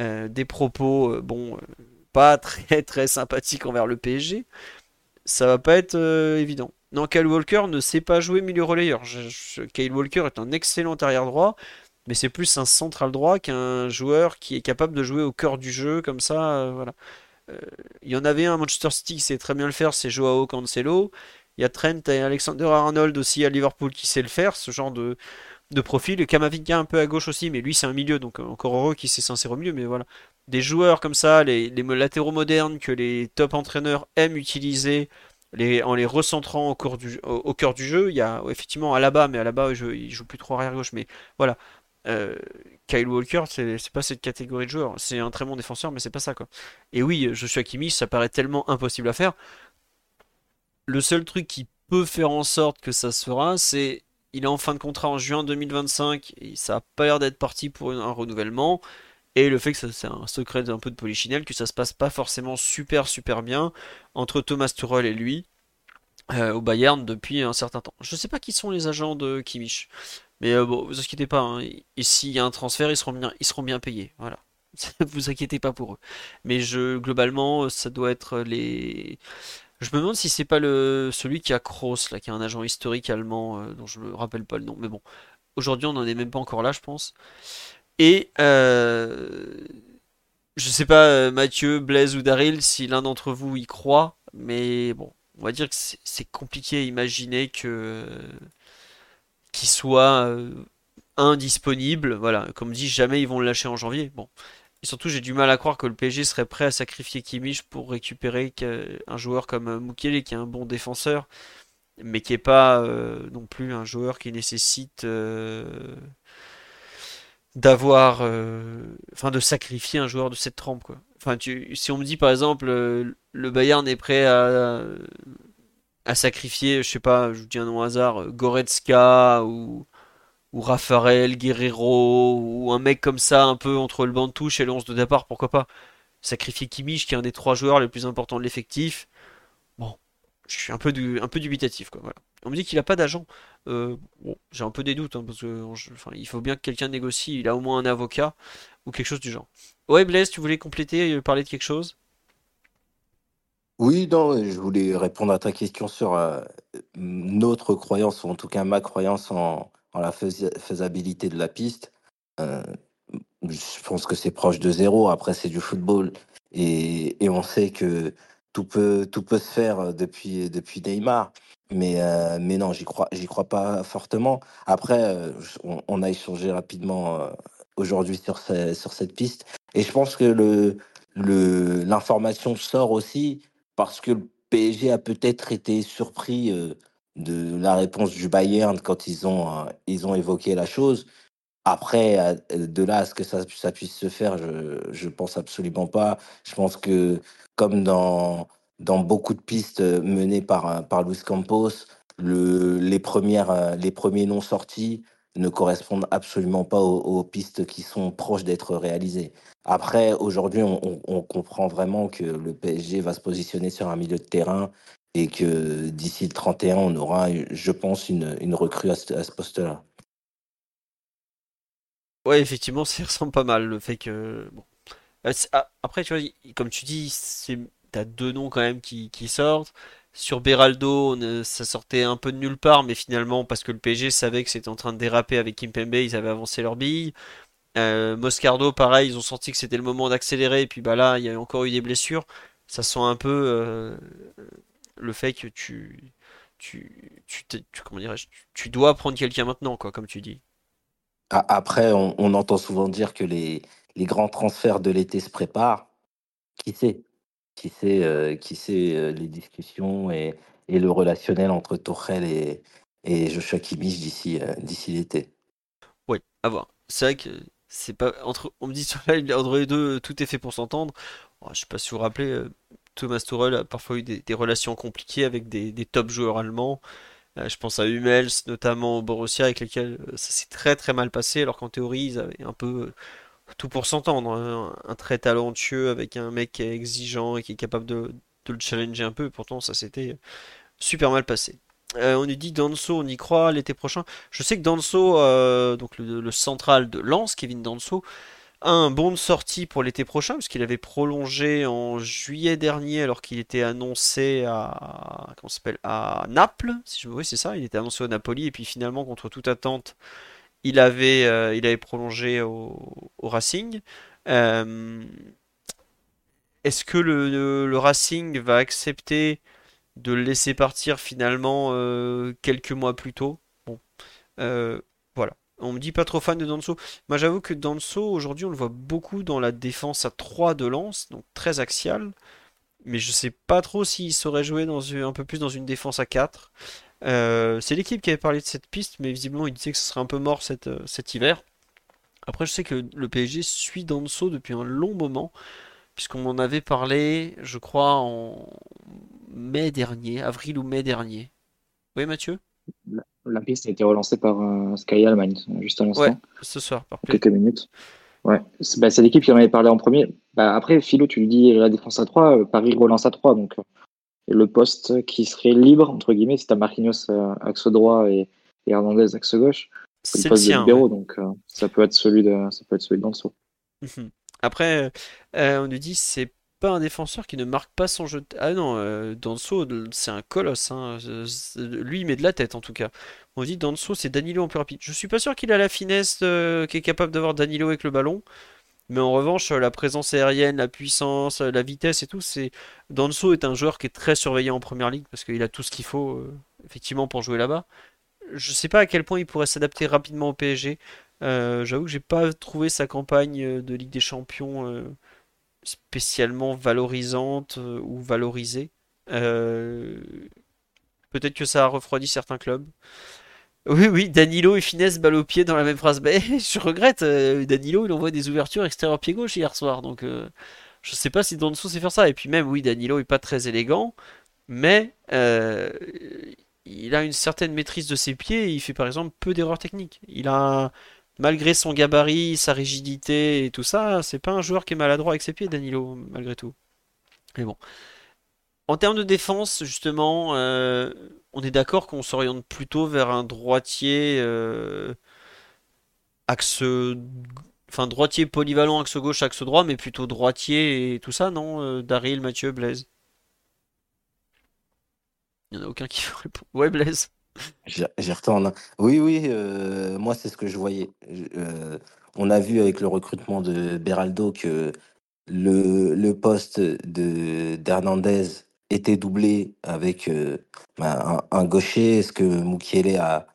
euh, des propos, euh, bon, pas *laughs* très très sympathiques envers le PSG, ça va pas être évident. Non, Kyle Walker ne sait pas jouer milieu relayeur. Kyle Walker est un excellent arrière droit mais c'est plus un central droit qu'un joueur qui est capable de jouer au cœur du jeu comme ça. Euh, voilà. Euh, il y en avait un à Manchester City qui sait très bien le faire, c'est Joao Cancelo. Il y a Trent et Alexander Arnold aussi à Liverpool qui sait le faire, ce genre de, de profil. Kamavinga un peu à gauche aussi, mais lui c'est un milieu, donc encore heureux qu'il s'est s'insérer au milieu. Mais voilà, des joueurs comme ça, les, latéraux modernes que les top entraîneurs aiment utiliser en les recentrant au, cœur du, cœur du jeu. Il y a effectivement Alaba, mais Alaba il joue plus trop arrière gauche. Mais voilà, euh, Kyle Walker, c'est pas cette catégorie de joueur. C'est un très bon défenseur, mais c'est pas ça. Et oui, Joshua Kimmich, ça paraît tellement impossible à faire. Le seul truc qui peut faire en sorte que ça se fera, c'est il est en fin de contrat en juin 2025 et ça a pas l'air d'être parti pour un renouvellement. Et le fait que c'est un secret un peu de polichinelle, que ça se passe pas forcément super super bien entre Thomas Tuchel et lui euh, au Bayern depuis un certain temps. Je sais pas qui sont les agents de Kimmich, mais euh, bon, vous inquiétez pas. Hein. S'il y a un transfert, ils seront bien, ils seront bien payés. Voilà. *laughs* vous inquiétez pas pour eux. Mais globalement, ça doit être les je me demande si c'est pas celui qui a Kroos là, qui est un agent historique allemand euh, dont je me rappelle pas le nom. Mais bon, aujourd'hui on n'en est même pas encore là, je pense. Et euh, je sais pas euh, Mathieu, Blaise ou Daryl si l'un d'entre vous y croit, mais bon, on va dire que c'est compliqué à imaginer que qu'il soit indisponible. Voilà, comme dit, jamais ils vont le lâcher en janvier. Bon, et surtout, j'ai du mal à croire que le PSG serait prêt à sacrifier Kimmich pour récupérer un joueur comme euh, Mukele, qui est un bon défenseur, mais qui n'est pas euh, non plus un joueur qui nécessite euh, d'avoir, enfin, de sacrifier un joueur de cette trempe, quoi. Enfin, si on me dit par exemple, le Bayern est prêt à, à sacrifier, je sais pas, je vous dis un nom au hasard, Goretzka ou ou Raphaël Guerrero, ou un mec comme ça, un peu entre le banc de touche et le 11 de départ, pourquoi pas. Sacrifier Kimmich, qui est un des trois joueurs les plus importants de l'effectif. Bon, je suis un peu, dubitatif, quoi. Voilà. On me dit qu'il a pas d'agent. Euh, bon, j'ai un peu des doutes, hein, parce que enfin, il faut bien que quelqu'un négocie. Il a au moins un avocat ou quelque chose du genre. Ouais, Blaise, tu voulais compléter, euh, parler de quelque chose? Oui, non, je voulais répondre à ta question sur euh, notre croyance, ou en tout cas ma croyance en, en la faisabilité de la piste. Euh, je pense que c'est proche de zéro. Après, c'est du football. Et, on sait que tout peut, tout peut se faire depuis, depuis Neymar. Mais, euh, mais non, j'y crois, crois pas fortement. Après, euh, on, a échangé rapidement aujourd'hui sur, sur cette piste. Et je pense que le, le, l'information sort aussi parce que le PSG a peut-être été surpris de la réponse du Bayern quand ils ont, euh, ils ont évoqué la chose. Après, euh, de là à ce que ça, ça puisse se faire, je ne pense absolument pas. Je pense que, comme dans, dans beaucoup de pistes menées par, par Luis Campos, le, les, premières, les premiers noms sortis ne correspondent absolument pas aux, pistes qui sont proches d'être réalisées. Après, aujourd'hui, on, on, comprend vraiment que le PSG va se positionner sur un milieu de terrain et que d'ici le 31, on aura, je pense, une, une recrue à ce, poste-là. Ouais, effectivement, *laughs* ça ressemble pas mal, le fait que... Bon. Euh, ah, après, tu vois, comme tu dis, t'as deux noms quand même qui, sortent. Sur Beraldo, ça sortait un peu de nulle part, mais finalement, parce que le PSG savait que c'était en train de déraper avec Kimpembe, ils avaient avancé leur bille. Euh, Moscardo, pareil, ils ont senti que c'était le moment d'accélérer, et puis bah là, il y a encore eu des blessures. Ça sent un peu euh, le fait que tu, tu, tu, comment tu, dois prendre quelqu'un maintenant, quoi, comme tu dis. Après, on, entend souvent dire que les, les grands transferts de l'été se préparent. Qui sait? Qui sait, euh, qui sait euh, les discussions et, et, le relationnel entre Torrel et, et Joshua Kimmich d'ici euh, d'ici l'été Oui, à voir. C'est vrai que c'est pas entre on me dit sur entre les deux tout est fait pour s'entendre. Oh, je sais pas si vous vous rappelez Thomas Tuchel a parfois eu des, relations compliquées avec des, top joueurs allemands. Euh, je pense à Hummels, notamment au Borussia, avec lesquels euh, ça s'est très très mal passé, alors qu'en théorie, ils avaient un peu euh, tout pour s'entendre. Hein. Un, très talentueux avec un mec qui est exigeant et qui est capable de, le challenger un peu. Pourtant, ça s'était super mal passé. on nous dit Danso, on y croit l'été prochain. Je sais que Danso, donc le, le, central de Lens, Kevin Danso, un bon de sortie pour l'été prochain, puisqu'il avait prolongé en juillet dernier alors qu'il était annoncé à, Naples, si je me c'est ça, il était annoncé au Napoli, et puis finalement, contre toute attente, il avait, euh, prolongé au, Racing. Euh, est-ce que le, Racing va accepter de le laisser partir finalement euh, quelques mois plus tôt? Bon, voilà. On me dit pas trop fan de Danso. Moi j'avoue que Danso aujourd'hui on le voit beaucoup dans la défense à 3 de lance, donc très axial. Mais je sais pas trop s'il saurait jouer un peu plus dans une défense à 4. Euh, c'est l'équipe qui avait parlé de cette piste, mais visiblement il disait que ce serait un peu mort euh, cet hiver. Après je sais que le PSG suit Danso depuis un long moment, puisqu'on en avait parlé, je crois, en mai dernier, avril ou mai dernier. Oui Mathieu? La piste a été relancée par euh, Sky Allemagne juste à l'instant. Ouais, ce soir, par quelques minutes. Ouais, c'est bah, l'équipe qui en avait parlé en premier. Bah, après, Philo, tu lui dis la défense à 3, euh, Paris relance à 3. Donc, euh, le poste qui serait libre, entre guillemets, c'est à Marquinhos axe droit et, Hernandez axe gauche. C'est le poste de libéraux, donc ça, peut être celui de, ça peut être celui de Danso. Mhm. Après, on nous dit c'est pas un défenseur qui ne marque pas son jeu. Ah non, euh, Danso, c'est un colosse. Hein. Lui, il met de la tête en tout cas. On dit Danso, c'est Danilo en plus rapide. Je suis pas sûr qu'il a la finesse euh, qui est capable d'avoir Danilo avec le ballon. Mais en revanche, la présence aérienne, la puissance, la vitesse et tout, c'est Danso est un joueur qui est très surveillé en première ligue parce qu'il a tout ce qu'il faut euh, effectivement pour jouer là-bas. Je sais pas à quel point il pourrait s'adapter rapidement au PSG. J'avoue que j'ai pas trouvé sa campagne de Ligue des Champions spécialement valorisante euh, ou valorisée. Euh, peut-être que ça a refroidi certains clubs. Oui, oui, Danilo et Finesse balle au pied dans la même phrase. *laughs* Je regrette, euh, Danilo, il envoie des ouvertures extérieures pied gauche hier soir. Donc, je sais pas si Donso sait faire ça. Et puis même, oui, Danilo est pas très élégant, mais il a une certaine maîtrise de ses pieds. Et il fait par exemple peu d'erreurs techniques. Il a malgré son gabarit, sa rigidité et tout ça, c'est pas un joueur qui est maladroit avec ses pieds, Danilo, malgré tout. Mais bon. En termes de défense, justement, euh, on est d'accord qu'on s'oriente plutôt vers un droitier euh, axe, enfin droitier polyvalent axe gauche, axe droit, mais plutôt droitier et tout ça, non euh, Daryl, Mathieu, Blaise? Il n'y en a aucun qui répond. Ouais, Blaise. J'y retourne. Oui, oui, euh, moi, c'est ce que je voyais. Euh, on a vu avec le recrutement de Beraldo que le, poste de d'Hernandez était doublé avec euh, bah, un, gaucher, ce que Mukiele a,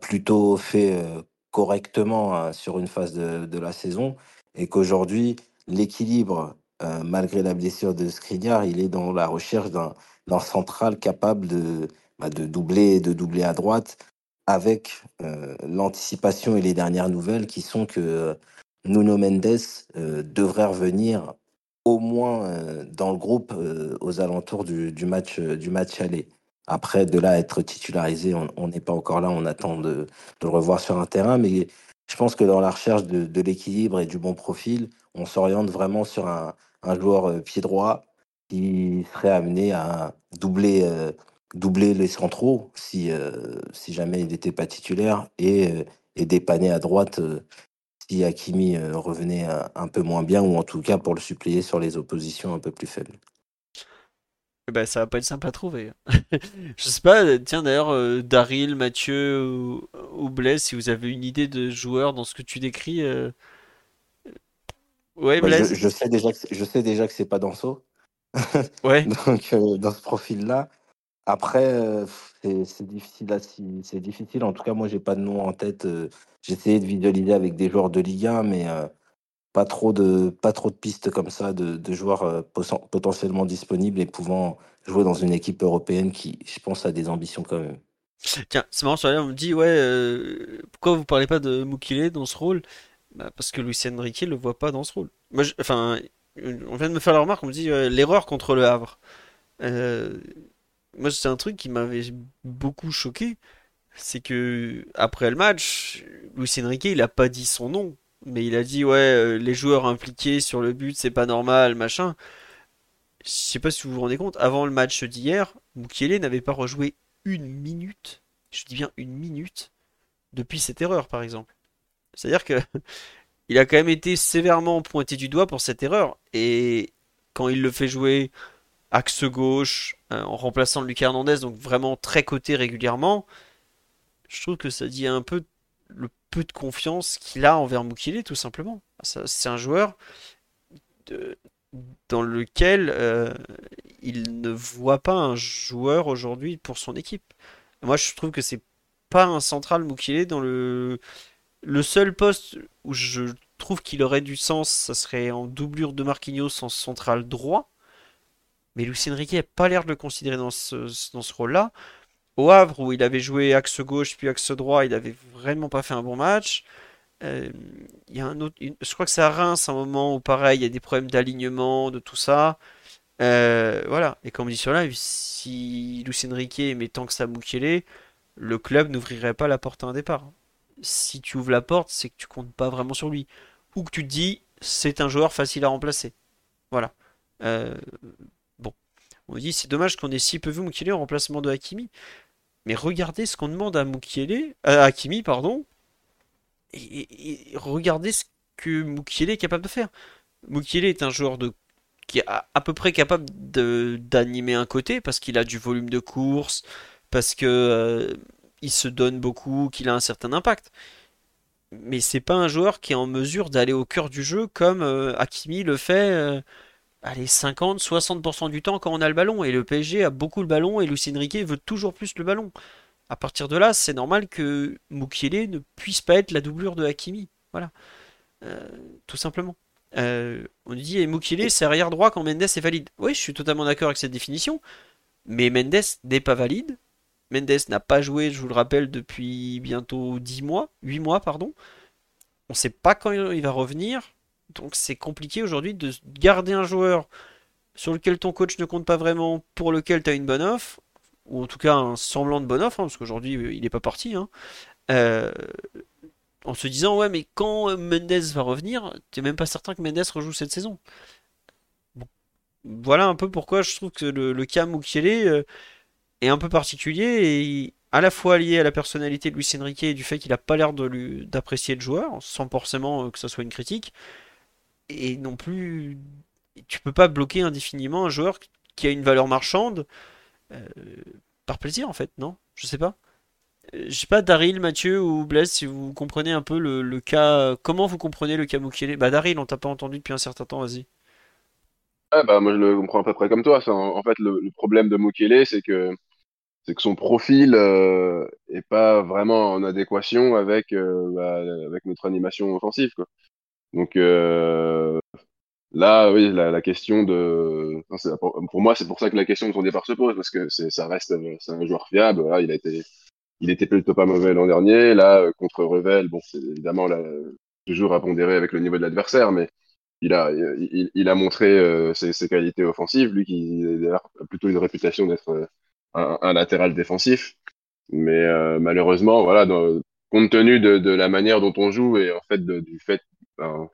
plutôt fait correctement hein, sur une phase de, la saison, et qu'aujourd'hui, l'équilibre, malgré la blessure de Skriniar, il est dans la recherche d'un central capable de bah, de doubler, de doubler à droite avec euh, l'anticipation et les dernières nouvelles qui sont que euh, Nuno Mendes euh, devrait revenir au moins dans le groupe aux alentours du, match, du match aller. Après, de là être titularisé, on n'est pas encore là, on attend de, le revoir sur un terrain, mais je pense que dans la recherche de, l'équilibre et du bon profil, on s'oriente vraiment sur un, joueur pied droit qui serait amené à doubler doubler les centraux si, euh, si jamais il n'était pas titulaire et, euh, et dépanner à droite euh, si Hakimi revenait un, peu moins bien ou en tout cas pour le suppléer sur les oppositions un peu plus faibles. Ben, ça va pas être simple à trouver. *laughs* je sais pas, tiens d'ailleurs, Daryl, Mathieu ou, ou, Blaise, si vous avez une idée de joueur dans ce que tu décris. Ouais, bah, Blaise. je, sais déjà que, je sais déjà que c'est pas Danso. *laughs* ouais. Donc, dans ce profil-là. Après, c'est difficile, c'est difficile. En tout cas, moi, j'ai pas de nom en tête. Euh, essayé de visualiser avec des joueurs de Ligue 1, mais pas trop de pas trop de pistes comme ça de, joueurs potentiellement disponibles et pouvant jouer dans une équipe européenne qui, je pense, a des ambitions quand même. Tiens, c'est marrant, on me dit, ouais, pourquoi vous parlez pas de Mukile dans ce rôle? Bah, Parce que Lucien Enrique le voit pas dans ce rôle. Enfin, on vient de me faire la remarque, on me dit l'erreur contre le Havre. Moi, c'est un truc qui m'avait beaucoup choqué. C'est que après le match, Luis Enrique, il a pas dit son nom, mais il a dit ouais, euh, les joueurs impliqués sur le but, c'est pas normal, machin. Je sais pas si vous vous rendez compte, avant le match d'hier, Mukiele n'avait pas rejoué une minute, je dis bien une minute, depuis cette erreur, par exemple. C'est-à-dire que *laughs* il a quand même été sévèrement pointé du doigt pour cette erreur, et quand il le fait jouer axe gauche, euh, en remplaçant Lucas Hernandez, donc vraiment très coté régulièrement, je trouve que ça dit un peu le peu de confiance qu'il a envers Mukile, tout simplement. C'est un joueur dans lequel euh, il ne voit pas un joueur aujourd'hui pour son équipe. Moi, je trouve que c'est pas un central Mukile dans le le seul poste où je trouve qu'il aurait du sens, ça serait en doublure de Marquinhos en central droit. Mais Lucien Riquet n'a pas l'air de le considérer dans ce, rôle-là. Au Havre, où il avait joué axe gauche puis axe droit, il n'avait vraiment pas fait un bon match. Euh, je crois que c'est à Reims, un moment où pareil, il y a des problèmes d'alignement, de tout ça. Euh, voilà. Et comme dit sur live, si Lucien Riquet met tant que ça Mukele, le club n'ouvrirait pas la porte à un départ. Si tu ouvres la porte, c'est que tu comptes pas vraiment sur lui. Ou que tu te dis, c'est un joueur facile à remplacer. Voilà. Euh. On dit, c'est dommage qu'on ait si peu vu Mukiele en remplacement de Hakimi. Mais regardez ce qu'on demande à Mukiele, à Hakimi, pardon. Et, regardez ce que Mukiele est capable de faire. Mukiele est un joueur qui est à, peu près capable d'animer un côté parce qu'il a du volume de course, parce que euh, il se donne beaucoup, qu'il a un certain impact. Mais c'est pas un joueur qui est en mesure d'aller au cœur du jeu comme euh, Hakimi le fait euh, allez, 50-60% du temps quand on a le ballon. Et le PSG a beaucoup le ballon et Lucien Riquet veut toujours plus le ballon. À partir de là, c'est normal que Mukiele ne puisse pas être la doublure de Hakimi. Voilà. tout simplement. Euh, on dit et Mukile c'est arrière droit quand Mendes est valide. Oui, je suis totalement d'accord avec cette définition, mais Mendes n'est pas valide. Mendes n'a pas joué, je vous le rappelle, depuis bientôt 10 mois, 8 mois, pardon. On ne sait pas quand il va revenir, donc c'est compliqué aujourd'hui de garder un joueur sur lequel ton coach ne compte pas vraiment, pour lequel tu as une bonne offre, ou en tout cas un semblant de bonne offre, hein, parce qu'aujourd'hui il n'est pas parti. Hein. Euh, en se disant ouais mais quand euh, Mendes va revenir, tu même pas certain que Mendes rejoue cette saison. Voilà un peu pourquoi je trouve que le, cas Mukiele euh, est un peu particulier et à la fois lié à la personnalité de Luis Enrique et du fait qu'il a pas l'air d'apprécier le joueur, sans forcément euh, que ça soit une critique, et non plus tu peux pas bloquer indéfiniment un joueur qui a une valeur marchande par plaisir en fait, non? Je sais pas. Je sais pas, Daryl, Mathieu ou Blaise, si vous comprenez un peu le, cas. Comment vous comprenez le cas Mukiele? Bah, Daryl, on t'a pas entendu depuis un certain temps, vas-y. Ah, bah, moi, je le comprends à peu près comme toi. En, fait, le, problème de Mukiele, c'est que, c'est que son profil euh, est pas vraiment en adéquation avec, euh, bah, avec notre animation offensive. Quoi. Donc, euh, là, oui, la, question de. pour, moi, c'est pour ça que la question de son départ se pose, parce que ça reste c'est un joueur fiable. il a été il était plutôt pas mauvais l'an dernier. Là, euh, contre Revel, bon, c'est évidemment toujours à pondérer avec le niveau de l'adversaire, mais il a, montré euh, ses, qualités offensives. Lui qui a plutôt une réputation d'être euh, un, latéral défensif. Mais malheureusement, voilà, compte tenu de, la manière dont on joue et en fait du fait, ben,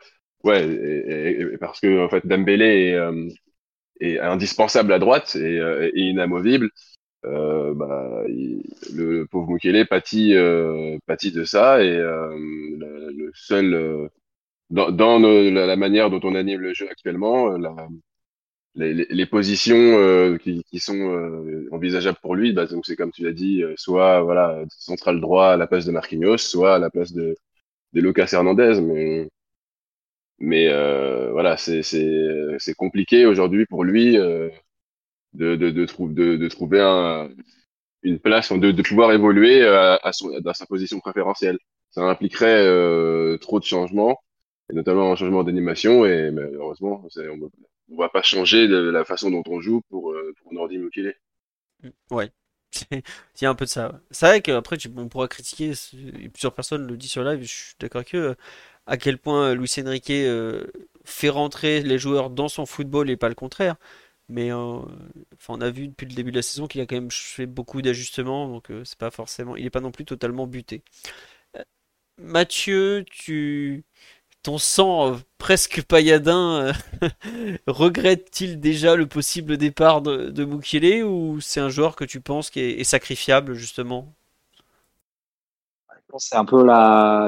ouais, et, parce que en fait Dembélé est, indispensable à droite et, et inamovible. Euh, bah, le pauvre Mukele pâtit, euh, pâtit de ça et euh, le, seul euh, dans, dans la, manière dont on anime le jeu actuellement, la, les, les, positions qui, qui, sont envisageables pour lui, bah, donc c'est comme tu l'as dit, soit voilà central droit à la place de Marquinhos, soit à la place de, de Lucas Hernandez, mais mais voilà c'est c'est compliqué aujourd'hui pour lui de, de, de, de, de trouver un, une place, de, de pouvoir évoluer euh, à, son, dans sa position préférentielle. Ça impliquerait euh, trop de changements, et notamment un changement d'animation, et malheureusement, on ne va pas changer de la façon dont on joue pour, euh, pour Nordi. Mm, ouais, *laughs* il y a un peu de ça. C'est vrai qu'après, on pourra critiquer, plusieurs personnes le disent sur live, je suis d'accord avec eux, à quel point Luis Enrique fait rentrer les joueurs dans son football et pas le contraire. Mais euh, on a vu depuis le début de la saison qu'il a quand même fait beaucoup d'ajustements, donc euh, c'est pas forcément, il n'est pas non plus totalement buté. Euh, Mathieu, tu, ton sang presque pailladin *laughs* regrette-t-il déjà le possible départ de, de ou c'est un joueur que tu penses qui est, sacrifiable justement? C'est un peu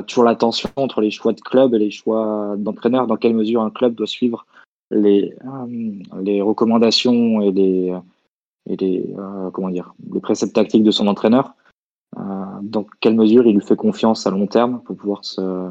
toujours la tension entre les choix de club et les choix d'entraîneur. Dans quelle mesure un club doit suivre les, euh, recommandations et les, et les, euh, comment dire, les préceptes tactiques de son entraîneur. Euh, dans quelle mesure il lui fait confiance à long terme pour pouvoir se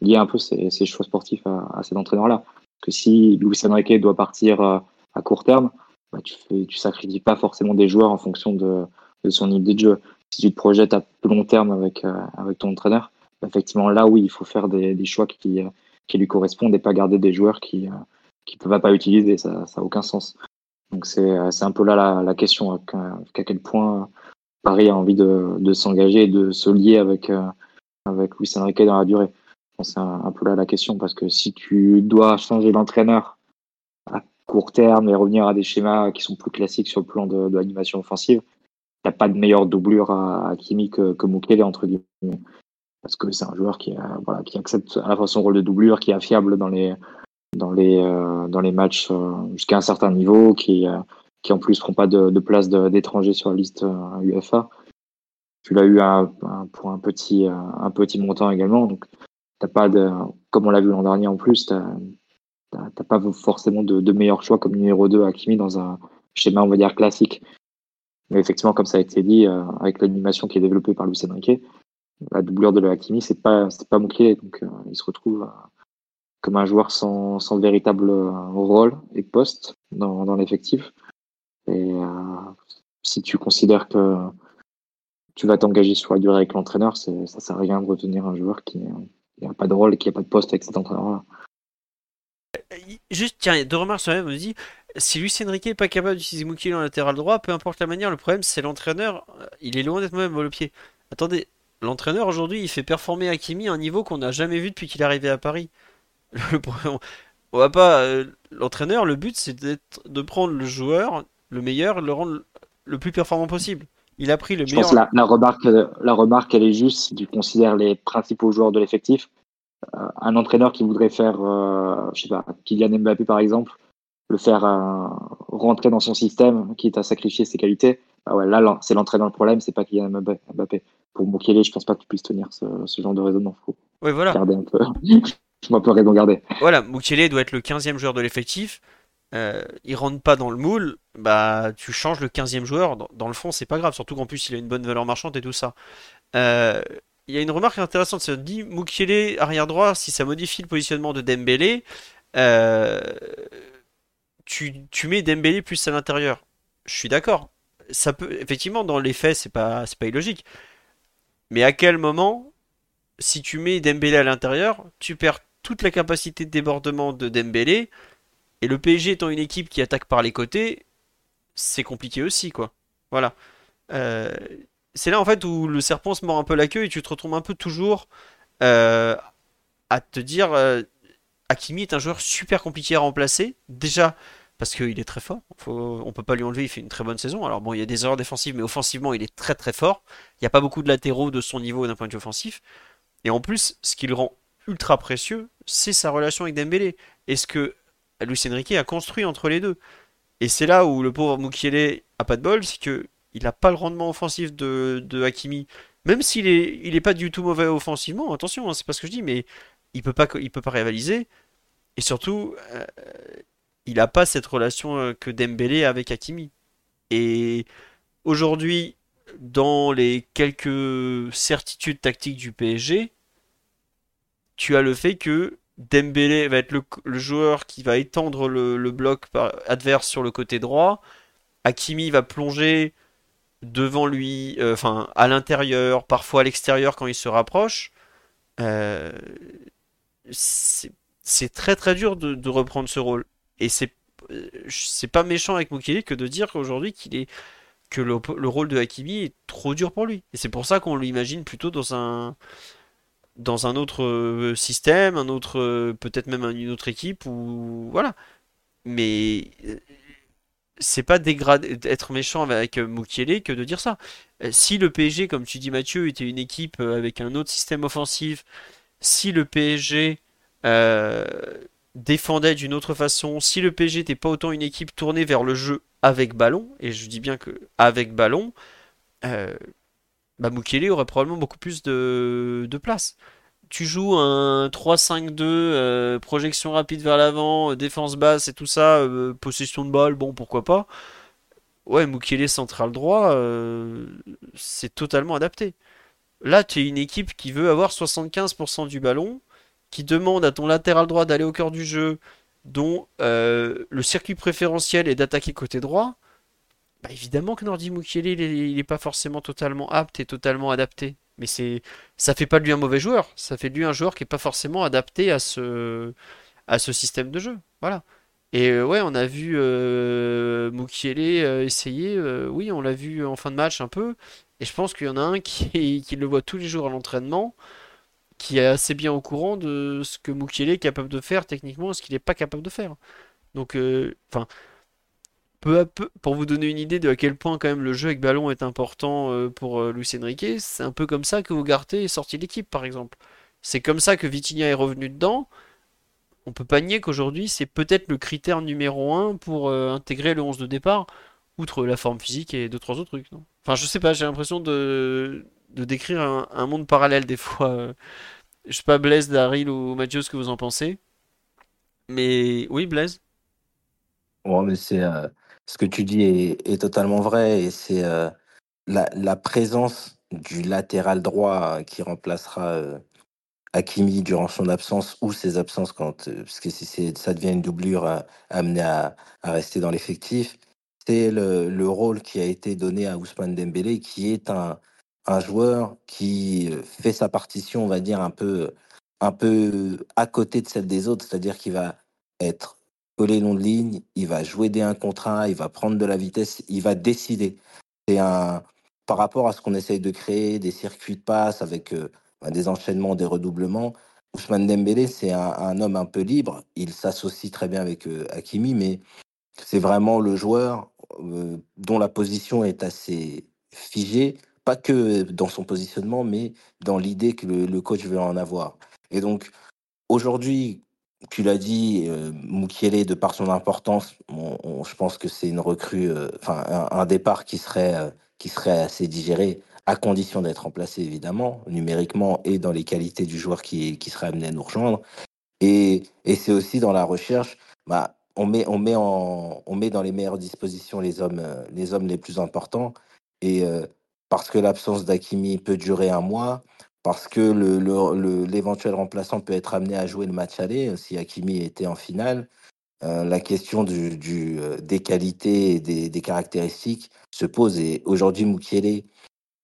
lier un peu ses, ses choix sportifs à, à cet entraîneur-là. Parce que si Luis Enrique doit partir à court terme, bah, tu fais, tu sacrifies pas forcément des joueurs en fonction de, de, son idée de jeu. Si tu te projettes à plus long terme avec, avec ton entraîneur, bah, effectivement là oui, il faut faire des, des choix qui, qui lui correspondent et pas garder des joueurs qui, ne va pas utiliser, ça n'a aucun sens. Donc c'est un peu là la, la question, à, quel point Paris a envie de, de s'engager et de se lier avec, euh, avec Luis Enrique dans la durée. C'est un, peu là la question, parce que si tu dois changer d'entraîneur à court terme et revenir à des schémas qui sont plus classiques sur le plan de, de l'animation offensive, t'as pas de meilleure doublure à Hakimi que, que Mukele, entre guillemets. Parce que c'est un joueur qui, voilà, qui accepte à la fois son rôle de doublure, qui est fiable dans les, dans les, euh, dans les matchs euh, jusqu'à un certain niveau, qui, euh, qui en plus ne prend pas de, place d'étrangers sur la liste UEFA. Tu l'as eu pour un petit, un petit montant également. Donc, t'as pas de, comme on l'a vu l'an dernier en plus, t'as pas forcément de, meilleur choix comme numéro 2 Hakimi dans un schéma, on va dire, classique. Mais effectivement, comme ça a été dit, avec l'animation qui est développée par Luis Enrique, la doublure de Hakimi, c'est pas, pas Moukielé. Donc, il se retrouve comme un joueur sans, sans véritable euh, rôle et poste dans, dans l'effectif. Et euh, si tu considères que tu vas t'engager sur la durée avec l'entraîneur, ça sert à rien de retenir un joueur qui n'a pas de rôle et qui n'a pas de poste avec cet entraîneur-là. Euh, juste, tiens, deux remarques sur la même. On dit si Luis Enrique n'est pas capable d'utiliser Moukile en latéral droit, peu importe la manière, le problème c'est l'entraîneur. Il est loin d'être même au pied. Attendez, l'entraîneur aujourd'hui il fait performer Hakimi à un niveau qu'on n'a jamais vu depuis qu'il est arrivé à Paris. *laughs* on va pas. Euh, l'entraîneur, le but, c'est de prendre le joueur, le meilleur, le rendre le plus performant possible. Il a pris le meilleur. Je pense la, remarque, la remarque, elle est juste si tu considères les principaux joueurs de l'effectif. Euh, un entraîneur qui voudrait faire, euh, je sais pas, Kylian Mbappé par exemple, le faire rentrer dans son système, quitte à sacrifier ses qualités. Bah ouais, là, c'est l'entraîneur le problème, c'est pas Kylian Mbappé. Pour Mokele, je pense pas que tu puisses tenir ce, genre de raisonnement. Faut oui, voilà. un peu. Je m'en peux raison garder. Voilà, Mukiele doit être le 15e joueur de l'effectif. Euh, il rentre pas dans le moule, bah tu changes le 15e joueur. Dans, le fond, c'est pas grave, surtout qu'en plus il a une bonne valeur marchande et tout ça. Euh, il y a une remarque intéressante, ça dit Mukiele arrière droit, si ça modifie le positionnement de Dembélé, euh, tu, mets Dembélé plus à l'intérieur. Je suis d'accord. Ça peut, effectivement, dans les faits, c'est pas, c'est pas illogique. Mais à quel moment, si tu mets Dembélé à l'intérieur, tu perds toute la capacité de débordement de Dembélé. Et le PSG étant une équipe qui attaque par les côtés, c'est compliqué aussi, quoi. Voilà. Euh, c'est là en fait où le serpent se mord un peu la queue et tu te retrouves un peu toujours euh, à te dire euh, est un joueur super compliqué à remplacer. Déjà parce qu'il est très fort. Faut, on peut pas lui enlever, il fait une très bonne saison. Alors bon, il y a des erreurs défensives, mais offensivement, il est très très fort. Il n'y a pas beaucoup de latéraux de son niveau d'un point de vue offensif. Et en plus, ce qui le rend ultra précieux, c'est sa relation avec Dembélé. Et ce que Luis Enrique a construit entre les deux? Et c'est là où le pauvre Mukiele a pas de bol, c'est que il n'a pas le rendement offensif de, Hakimi. Même s'il est, il est pas du tout mauvais offensivement, attention, hein, c'est pas ce que je dis, mais il peut pas, il peut pas rivaliser. Et surtout, euh, il n'a pas cette relation euh, que Dembélé avec Hakimi. Et aujourd'hui, dans les quelques certitudes tactiques du PSG, tu as le fait que Dembélé va être le, joueur qui va étendre le, bloc adverse sur le côté droit. Hakimi va plonger devant lui, euh, enfin à l'intérieur, parfois à l'extérieur quand il se rapproche. Euh, c'est très très dur de, reprendre ce rôle. Et c'est c'est pas méchant avec Mukele que de dire aujourd'hui qu'il est que le, rôle de Hakimi est trop dur pour lui. Et c'est pour ça qu'on l'imagine plutôt dans un dans un autre euh, système, un autre euh, peut-être même une autre équipe ou voilà. Mais euh, c'est pas être méchant avec Mukiele que de dire ça. Si le PSG, comme tu dis Mathieu, était une équipe avec un autre système offensif, si le PSG défendait d'une autre façon, si le PSG n'était pas autant une équipe tournée vers le jeu avec ballon, et je dis bien que avec ballon, bah Mukele aurait probablement beaucoup plus de, place. Tu joues un 3-5-2, euh, projection rapide vers l'avant, défense basse et tout ça, euh, possession de balle, bon pourquoi pas. Ouais, Mukele central droit, c'est totalement adapté. Là, tu es une équipe qui veut avoir 75% du ballon, qui demande à ton latéral droit d'aller au cœur du jeu, dont euh, le circuit préférentiel est d'attaquer côté droit, bah évidemment que Nordi Mukiele, il n'est pas forcément totalement apte et totalement adapté. Mais c'est, ça fait pas de lui un mauvais joueur, ça fait de lui un joueur qui n'est pas forcément adapté à ce, système de jeu. Voilà. Et euh, ouais, on a vu euh, euh, essayer, oui, on l'a vu en fin de match un peu, et je pense qu'il y en a un qui, le voit tous les jours à l'entraînement, qui est assez bien au courant de ce que Mukiele est capable de faire techniquement et ce qu'il n'est pas capable de faire. Donc, euh, enfin, peu à peu, pour vous donner une idée de à quel point quand même le jeu avec ballon est important euh, pour euh, Luis Enrique, c'est un peu comme ça que Ugarte est sorti de l'équipe, par exemple. C'est comme ça que Vitinha est revenu dedans. On peut pas nier qu'aujourd'hui, c'est peut-être le critère numéro un pour euh, intégrer le 11 de départ, outre la forme physique et deux, trois autres trucs. Enfin, je sais pas, j'ai l'impression de, décrire un, monde parallèle des fois. Je sais pas, Blaise, Daryl ou Mathieu, ce que vous en pensez. Mais oui, Blaise? Ouais, mais c'est ce que tu dis est, totalement vrai et c'est euh, la, présence du latéral droit qui remplacera euh, Hakimi durant son absence ou ses absences quand euh, parce que ça devient une doublure euh, amenée à, rester dans l'effectif, c'est le, le rôle qui a été donné à Ousmane Dembélé qui est un, joueur qui fait sa partition, on va dire un peu un peu à côté de celle des autres, c'est-à-dire qu'il va être collé long de ligne, il va jouer des 1 contre 1, il va prendre de la vitesse, il va décider. C'est un par rapport à ce qu'on essaye de créer, des circuits de passe avec euh, ben, des enchaînements, des redoublements. Ousmane Dembélé, c'est un, homme un peu libre. Il s'associe très bien avec euh, Hakimi, mais c'est vraiment le joueur euh, dont la position est assez figée, pas que dans son positionnement, mais dans l'idée que le coach veut en avoir. Et donc, aujourd'hui, tu l'as dit, euh, de par son importance, je pense que c'est une recrue, euh, enfin un, départ qui serait, euh, qui serait assez digéré, à condition d'être remplacé évidemment, numériquement et dans les qualités du joueur qui, qui serait amené à nous rejoindre. Et, et c'est aussi dans la recherche, bah, on, met, on, met on met dans les meilleures dispositions les hommes, euh, les hommes les plus importants. Et parce que l'absence d'Akimi peut durer un mois, parce que le, le- l'éventuel remplaçant peut être amené à jouer le match aller euh, si Hakimi était en finale. euh, la question euh, des qualités et des, caractéristiques se pose. Et aujourd'hui, Mukiele,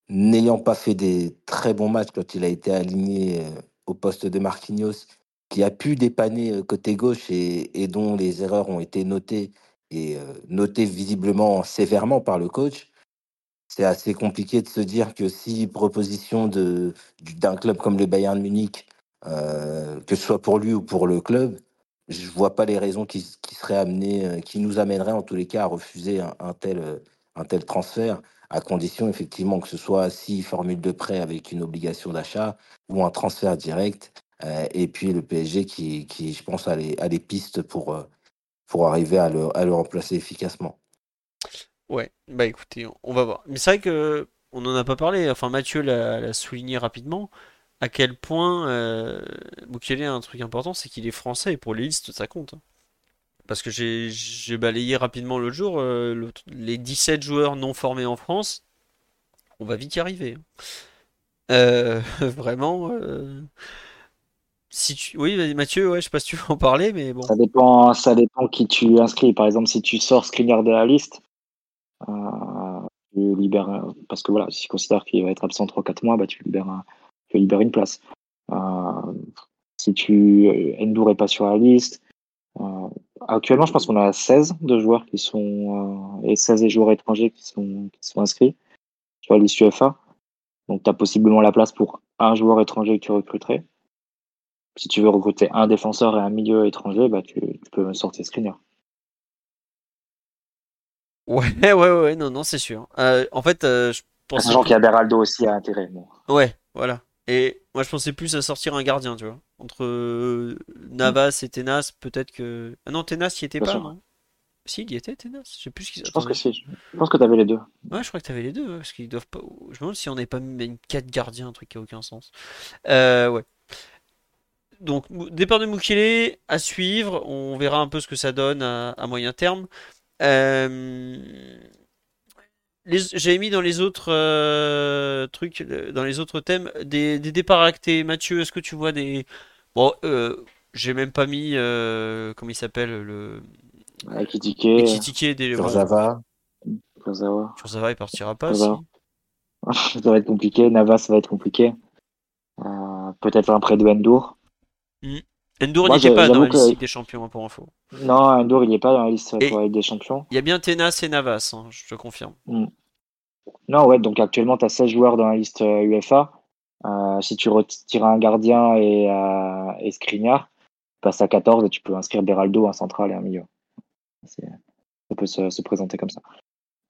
n'ayant pas fait des très bons matchs quand il a été aligné au poste de Marquinhos, qui a pu dépanner côté gauche et, et dont les erreurs ont été notées et notées visiblement sévèrement par le coach, c'est assez compliqué de se dire que si proposition de, du- d'un club comme le Bayern Munich, euh, que ce soit pour lui ou pour le club, je vois pas les raisons qui, qui seraient amenées, euh, qui nous amèneraient en tous les cas à refuser un, tel, euh, un tel transfert, à condition effectivement que ce soit si formule de prêt avec une obligation d'achat ou un transfert direct, et puis le PSG qui, qui je pense, a les, pistes pour, pour arriver à le, à le remplacer efficacement. Ouais, bah écoutez, on- va voir. Mais c'est vrai que on n'en a pas parlé, enfin Mathieu l'a souligné rapidement, à quel point euh, a un truc important, c'est qu'il est français et pour les listes ça compte. hein. Parce que j'ai balayé rapidement l'autre jour, euh, le- les 17 joueurs non formés en France, on va vite y arriver. hein. Euh, *laughs* vraiment, euh, si tu... Oui, Mathieu, ouais, je sais pas si tu veux en parler, mais bon. Ça dépend, ça dépend qui tu inscris. Par exemple, si tu sors Skriniar de la liste, tu libères, euh, parce que voilà, si tu considères qu'il va être absent 3-4 mois, bah, tu libères, tu libères une place. Euh, si tu, euh, Endur est pas sur la liste, euh, actuellement, je pense qu'on a 16 de joueurs qui sont, euh, et 16 des joueurs étrangers qui sont, inscrits sur la liste UEFA. Donc, tu as possiblement la place pour un joueur étranger que tu recruterais. Si tu veux recruter un défenseur et un milieu étranger, bah, tu, tu peux sortir Skriniar. Ouais, *laughs* ouais, ouais, non, non, c'est sûr. Euh, en fait, euh, je pensais Sachant qu'il y a Beraldo aussi à intérêt. Bon. Ouais, voilà. Et moi, je pensais plus à sortir un gardien, tu vois. Entre euh, Navas et Tenas, peut-être que. Ah non, Tenas, il y était Bien pas, sûr. non? Si, il y était, Tenas. Je sais plus ce qu'ils Je pense que si. Je pense que tu avais les deux. Ouais, je crois que t'avais les deux, ouais, parce qu'ils doivent pas. Je me demande si on n'avait pas mis une 4 gardiens, un truc qui a aucun sens. Euh, ouais. Donc, départ de Mukele à suivre. On verra un peu ce que ça donne à, à moyen terme. Euh, J'avais mis dans les autres euh, trucs, dans les autres thèmes, des, des départs actés. Mathieu, est-ce que tu vois des. Bon, euh, j'ai même pas mis. euh, comment il s'appelle le. Avec Kitike, des. Kurzawa, Kurzawa. Kurzawa, il partira pas. Kurzawa. si. *laughs* ça va être compliqué. Navas, ça va être compliqué. Euh, Peut-être un prêt de Endur. Endur n'était j'ai- pas dans la liste que- des Champions, hein, pour info. Non, Endur, il n'est pas dans la liste Et- pour la des Champions. Il y a bien Tenas et Navas, hein, je te confirme. Non, ouais, donc actuellement, tu as 16 joueurs dans la liste euh, UEFA. Euh, si tu retires un gardien et, euh, et Skriniar, tu passes à 14 et tu peux inscrire Beraldo, un central et un milieu. C'est peut se, se présenter comme ça.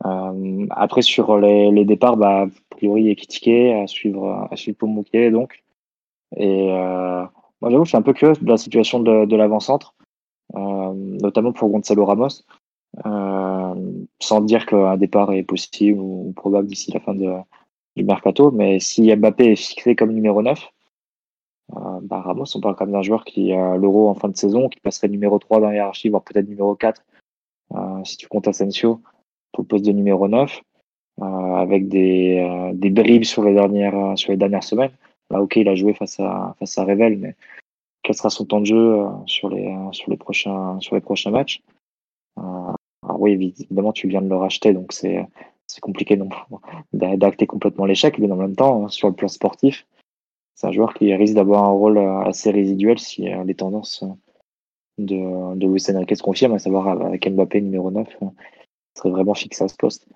Euh, après, sur les, les départs, bah, a priori, Ekitike à suivre, à suivre pour Moukielé, donc. Et moi, j'avoue, je suis un peu curieux de la situation de, l'avant-centre, euh, notamment pour Gonzalo Ramos, euh, sans dire qu'un départ est possible ou, probable d'ici la fin du mercato. Mais si Mbappé est fixé comme numéro 9, euh, bah, Ramos, on parle quand même d'un joueur qui a l'euro en fin de saison, qui passerait numéro 3 dans la hiérarchie, voire peut-être numéro 4, euh, si tu comptes Asensio pour le poste de numéro 9, euh, avec des, bribes sur les dernières semaines. Là, ok, il a joué face à, face à Revel, mais quel sera son temps de jeu euh, sur les, euh, sur les prochains, sur les prochains matchs? Euh, Alors oui, évidemment, tu viens de le racheter, donc c'est, compliqué *laughs* d'acter complètement l'échec, mais en même temps, hein, sur le plan sportif, c'est un joueur qui risque d'avoir un rôle assez résiduel si les tendances de, de Luis se confirment, à savoir avec Mbappé numéro 9, serait vraiment fixé à ce poste.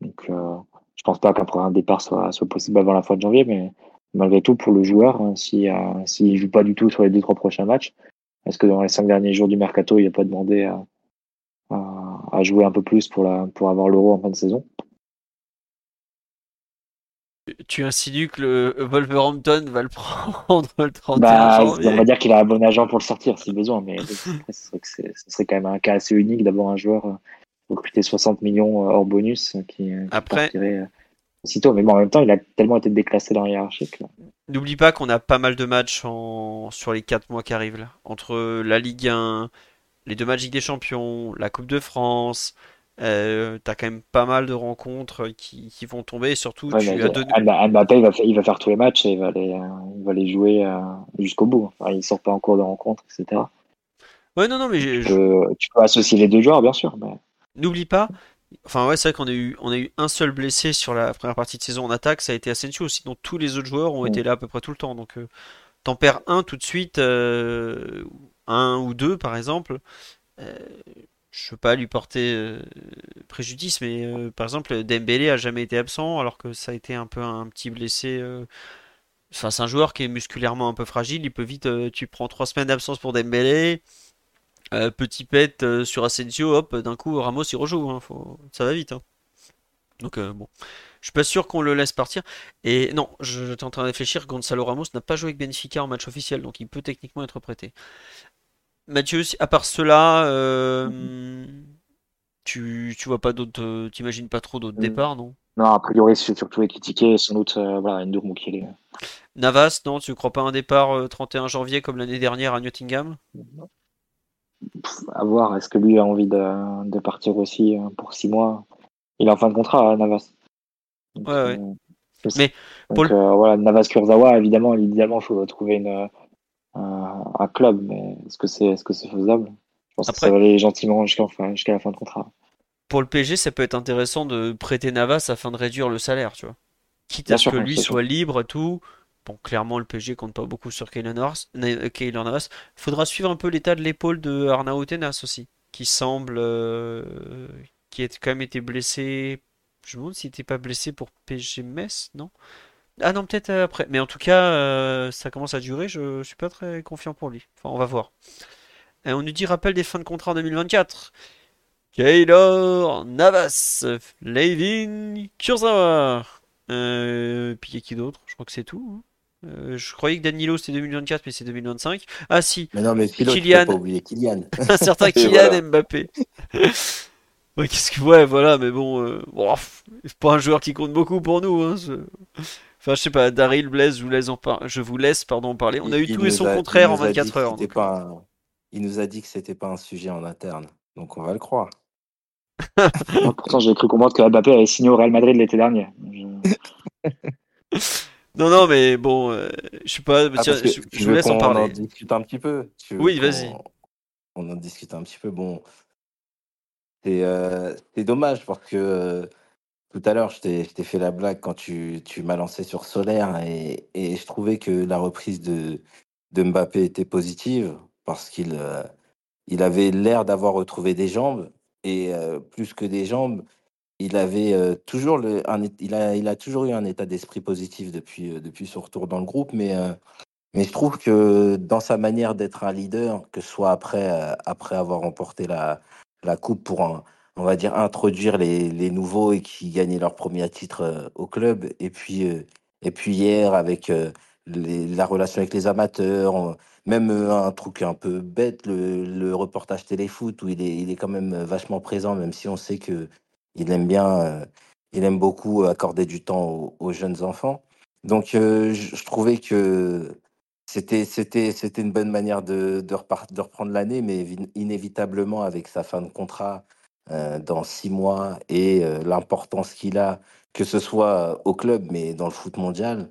Donc, euh, je pense pas qu'un départ soit, soit possible avant la fin de janvier, mais malgré tout, pour le joueur, hein, s'il euh, s'il joue pas du tout sur les deux trois prochains matchs, est-ce que dans les cinq derniers jours du mercato, il n'a pas demandé à, à, à, jouer un peu plus pour, la, pour avoir l'euro en fin de saison tu insinues que le Wolverhampton va le *laughs* prendre le 31 bah, janvier. On va dire qu'il a un bon agent pour le sortir si besoin, mais ce serait, quand même un cas assez unique d'avoir un joueur euh, recruté 60 millions hors bonus qui, qui Après, partirait aussitôt. Mais bon, en même temps, il a tellement été déclassé dans la hiérarchie. N'oublie pas qu'on a pas mal de matchs en... sur les 4 mois qui arrivent là. Entre la Ligue 1, les deux matchs Ligue des Champions, la Coupe de France. Euh, T'as quand même pas mal de rencontres qui, qui vont tomber. Et surtout, ouais, tu mais as deux... Mbappé, il va, faire, il va faire tous les matchs et il va les, il va les jouer euh, jusqu'au bout. Enfin, il sort pas en cours de rencontre, etc. Ouais, non, non, mais tu peux, tu peux associer les deux joueurs, bien sûr. Mais... N'oublie pas, Enfin ouais, c'est vrai qu'on a eu on a eu un seul blessé sur la première partie de saison en attaque, ça a été Asensio. Sinon tous les autres joueurs ont été là à peu près tout le temps. Donc euh, t'en perds un tout de suite, euh, un ou deux par exemple. Euh, je veux pas lui porter euh, préjudice, mais par exemple Dembélé a jamais été absent alors que ça a été un peu un petit blessé. Enfin c'est un joueur qui est musculairement un peu fragile. Il peut vite, tu prends trois semaines d'absence pour Dembélé. Euh, petit pet euh, sur Asensio, hop, d'un coup Ramos il rejoue, hein, faut... ça va vite. hein. Donc euh, bon, je suis pas sûr qu'on le laisse partir. Et non, j'étais en train de réfléchir, Gonzalo Ramos n'a pas joué avec Benfica en match officiel, donc il peut techniquement être prêté. Mathieu, à part cela, tu, tu vois pas d'autres, t'imagines pas trop d'autres départs, non? Non, a priori, c'est surtout équitiqué et sans doute, voilà, Ndour Mukiele. Navas, non, tu crois pas un départ euh, 31 janvier comme l'année dernière à Nottingham? À voir, est-ce que lui a envie de, de partir aussi euh, pour six mois? Il est en fin de contrat, hein, Navas. Donc, Ouais, ouais. euh. Mais pour Donc, le- euh, voilà, Navas Kurzawa, évidemment, idéalement, il faut trouver une, un, un club, mais est-ce que c'est est-ce que c'est faisable? Je pense que ça va aller gentiment jusqu'à enfin, la fin de contrat. Pour le PSG, ça peut être intéressant de prêter Navas afin de réduire le salaire, tu vois. Quitte Bien à ce sûr, que lui soit libre, tout. Bon, clairement, le PSG compte pas beaucoup sur Navas. Na- Keylor Navas. Faudra suivre un peu l'état de l'épaule de Arnaud Tenas aussi, qui semble, euh, qui a quand même été blessé. Je me demande s'il n'était pas blessé pour PSG Metz, non? Ah non, peut-être euh, après. Mais en tout cas, euh, ça commence à durer. Je, je suis pas très confiant pour lui. Enfin, on va voir. Euh, on nous dit rappel des fins de contrat en 2024. Keylor Navas, Levin Kurzawa. Euh, puis il y a qui d'autre? Je crois que c'est tout. hein. Euh, je croyais que Danilo c'était 2024, mais c'est 2025. Ah si, Mais non, mais Kylian. pas oublier Kylian. *laughs* un certain *laughs* Kylian voilà. Mbappé. *laughs* Ouais, qu'est-ce que ouais, voilà, mais bon, euh, bon, pff, c'est pas un joueur qui compte beaucoup pour nous. Hein, je- Enfin, je sais pas, Daryl Blaise, je vous laisse en par- je vous laisse pardon en parler. On a eu tout et son a- contraire en nous a dit 24 que heures. c'était donc, pas un- Il nous a dit que c'était pas un sujet en interne. Donc on va le croire. Pourtant, j'ai cru comprendre que Mbappé avait signé au Real Madrid l'été dernier. Je- Non, non, mais bon, euh, je sais pas, Ah, tiens, je, vous laisse en parler. discute un petit peu. Tu Oui, vas-y. On en discute un petit peu. Bon, c'est euh, dommage parce que euh, tout à l'heure, je t'ai fait la blague quand tu, tu m'as lancé sur Solaire et, et je trouvais que la reprise de, de Mbappé était positive parce qu'il euh, il avait l'air d'avoir retrouvé des jambes et plus que des jambes, il avait euh, toujours le, il a, il a toujours eu un état d'esprit positif depuis, euh, depuis son retour dans le groupe, mais, euh, mais je trouve que dans sa manière d'être un leader, que ce soit après, après avoir remporté la, la coupe pour on va dire, introduire les, les nouveaux et qui gagnaient leur premier titre au club. Et puis, et puis hier, avec la relation avec les amateurs, même un truc un peu bête, le, le reportage téléfoot, où il est, il est quand même vachement présent, même si on sait que il aime bien, euh, il aime beaucoup accorder du temps aux, jeunes enfants. Donc, euh, je, trouvais que c'était, c'était, c'était une bonne manière de, de, reprendre l'année, mais évi- inévitablement, avec sa fin de contrat euh, dans six mois et l'importance qu'il a, que ce soit au club, mais dans le foot mondial,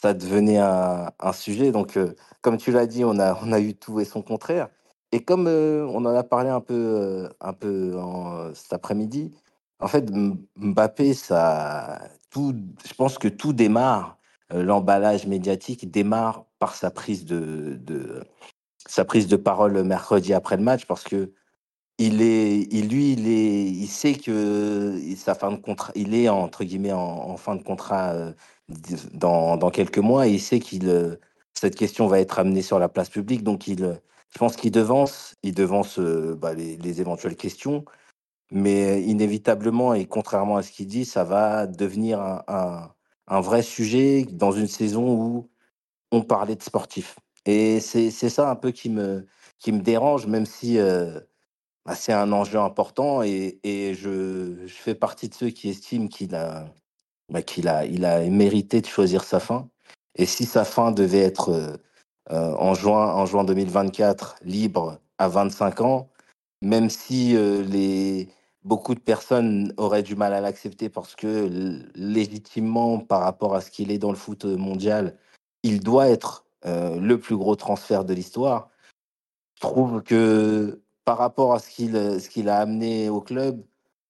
ça devenait un, sujet. Donc, comme tu l'as dit, on a, on a eu tout et son contraire. Et comme on en a parlé un peu, un peu cet après-midi, en fait, Mbappé, ça, je pense que tout démarre, euh, l'emballage médiatique démarre par sa prise de, sa prise de parole mercredi après le match, parce que il est, il, lui, il est, il sait que sa fin de contrat, il est entre guillemets en, en fin de contrat euh, dans, quelques mois et il sait qu'il, euh, cette question va être amenée sur la place publique. Donc, il, euh, je pense qu'il devance, il devance euh, bah, les éventuelles questions, mais inévitablement et contrairement à ce qu'il dit, ça va devenir un, vrai sujet dans une saison où on parlait de sportifs. Et c'est, ça un peu qui me, qui me dérange, même si euh, bah, c'est un enjeu important et, et je, je fais partie de ceux qui estiment qu'il a, bah, qu'il a, il a mérité de choisir sa fin. Et si sa fin devait être euh, euh, en, juin, en juin 2024, libre à 25 ans, même si euh, les, beaucoup de personnes auraient du mal à l'accepter parce que légitimement, par rapport à ce qu'il est dans le foot mondial, il doit être euh, le plus gros transfert de l'histoire. Je trouve que par rapport à ce qu'il euh, ce qu'il a amené au club,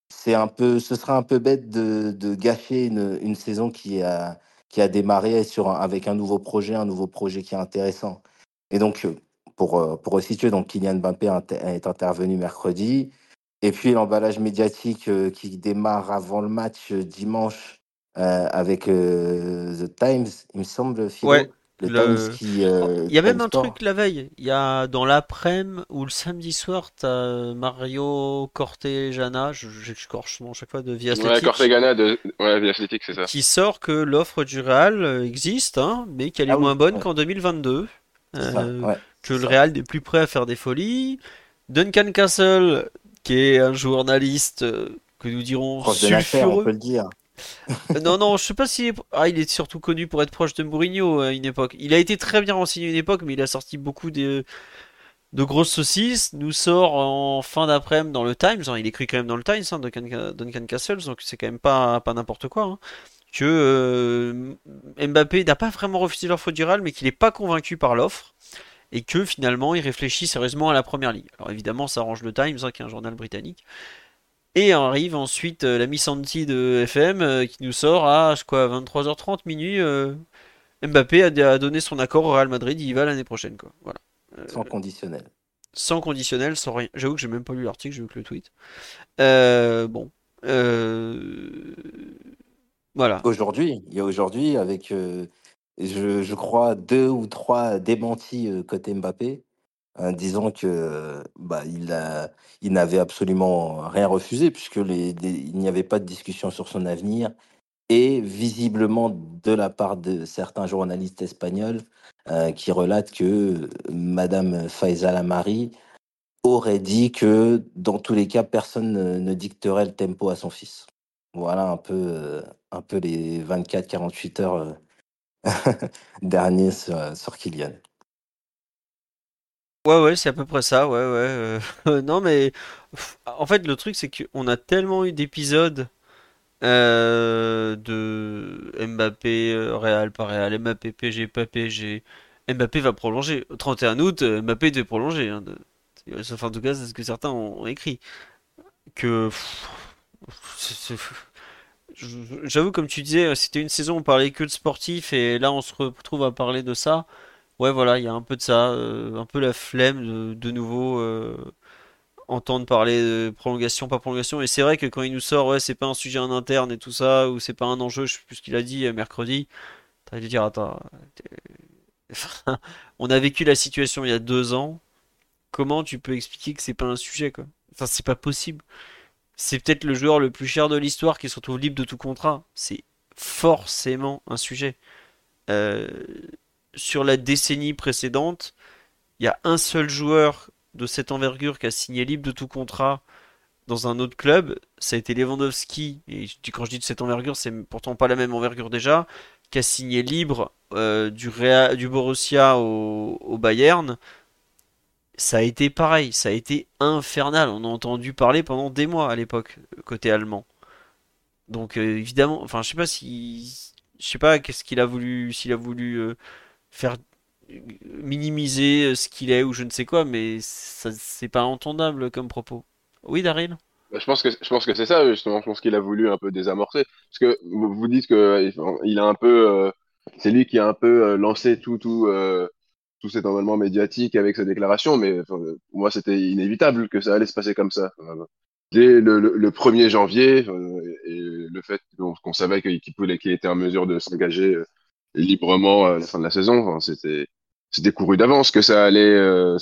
c'est un peu, ce serait un peu bête de, gâcher une, saison qui a, qui a démarré avec un nouveau projet, un nouveau projet qui est intéressant. Et donc, euh, pour, euh, pour resituer, donc Kylian Mbappé est intervenu mercredi. Et puis l'emballage médiatique euh, qui démarre avant le match euh, dimanche euh, avec euh, The Times, il me semble, Philo. Ouais, le, le- Times qui. euh, Il y a même un Sport. truc la veille. Il y a dans l'après-midi ou le samedi soir, t'as Mario Cortegana, je- j'écorche son chaque fois de Via Ouais, Cortegana de ouais, Via Athletic, c'est ça. qui sort que l'offre du Real existe, hein, mais qu'elle est Ah oui, moins bonne ouais. qu'en 2022. C'est ça, ouais, que le ça. Real n'est plus prêt à faire des folies. Duncan Castle, qui est un journaliste euh, que nous dirons Proche de l'affaire, on sulfureux. peut le dire. Euh, Non, non, je sais pas si. Ah, il est surtout connu pour être proche de Mourinho à une époque. Il a été très bien renseigné à une époque, mais il a sorti beaucoup de, de grosses saucisses. Nous sort en fin d'après-midi dans le Times. hein, il écrit quand même dans le Times, hein, Duncan, Duncan Castles, donc c'est quand même pas, pas n'importe quoi. hein, que euh, Mbappé n'a pas vraiment refusé l'offre du Real, mais qu'il n'est pas convaincu par l'offre. Et que finalement, il réfléchit sérieusement à la première ligue. Alors évidemment, ça arrange le Times, hein, qui est un journal britannique. Et arrive ensuite euh, la Miss Anti de FM euh, qui nous sort à crois, 23h30 minuit. euh, Mbappé a, a donné son accord au Real Madrid, il y va l'année prochaine. Quoi. Voilà. Sans conditionnel. sans conditionnel, sans rien. J'avoue que j'ai même pas lu l'article, j'ai vu que le tweet. Bon. Voilà. Aujourd'hui, il y a aujourd'hui avec, je, crois, deux ou trois démentis côté Mbappé, hein, disant que bah, il n'avait absolument rien refusé puisque il n'y avait pas de discussion sur son avenir. Et visiblement, de la part de certains journalistes espagnols euh, qui relatent que Madame Faisal Amari aurait dit que dans tous les cas, personne ne, dicterait le tempo à son fils. Voilà un peu les 24-48 heures *laughs* euh, derniers sur, sur Kylian. Ouais, ouais, c'est à peu près ça, ouais, ouais. euh, *laughs* non, mais pff, en fait, le truc, c'est qu'on a tellement eu d'épisodes euh, de Mbappé, euh, Real, pas Real, Mbappé, PSG, pas PSG. Mbappé va prolonger. Au 31 août, euh, Mbappé devait prolonger. hein, Sauf en tout cas, c'est ce que certains ont, écrit. Que. pff, je- J'avoue, comme tu disais, c'était une saison où on parlait que de sportif, et là, on se retrouve à parler de ça. Ouais, voilà, il y a un peu de ça, euh, un peu la flemme de, nouveau euh, entendre parler de prolongation, pas prolongation. Et c'est vrai que quand il nous sort, ouais, c'est pas un sujet en interne et tout ça, ou c'est pas un enjeu, je sais plus ce qu'il a dit euh, mercredi. T'as dû dire, attends, *laughs* on a vécu la situation il y a deux ans. Comment tu peux expliquer que c'est pas un sujet, quoi? Enfin, c'est pas possible. C'est peut-être le joueur le plus cher de l'histoire qui se retrouve libre de tout contrat. C'est forcément un sujet. Euh, sur la décennie précédente, il y a un seul joueur de cette envergure qui a signé libre de tout contrat dans un autre club. Ça a été Lewandowski. Et quand je dis de cette envergure, c'est pourtant pas la même envergure déjà. Qui a signé libre euh, du, Borussia au Bayern ça a été pareil, ça a été infernal. On a entendu parler pendant des mois à l'époque, côté allemand. Donc euh, évidemment, enfin je sais pas si, je sais pas qu'est-ce qu'il a voulu, s'il a voulu euh, faire minimiser euh, ce qu'il est ou je ne sais quoi, mais ça c'est pas entendable comme propos. Oui, Daryl? Bah, je pense que je pense que c'est ça justement. Je pense qu'il a voulu un peu désamorcer parce que vous, vous dites que il a un peu, c'est lui qui a un peu lancé tout tout tout cet environnement médiatique avec sa déclaration, mais moi, c'était inévitable que ça allait se passer comme ça. Dès le, le, 1er janvier, le fait qu'on savait qu'il qu'il était en mesure de s'engager euh, librement à la fin de la saison, c'était c'était couru d'avance que ça allait, euh,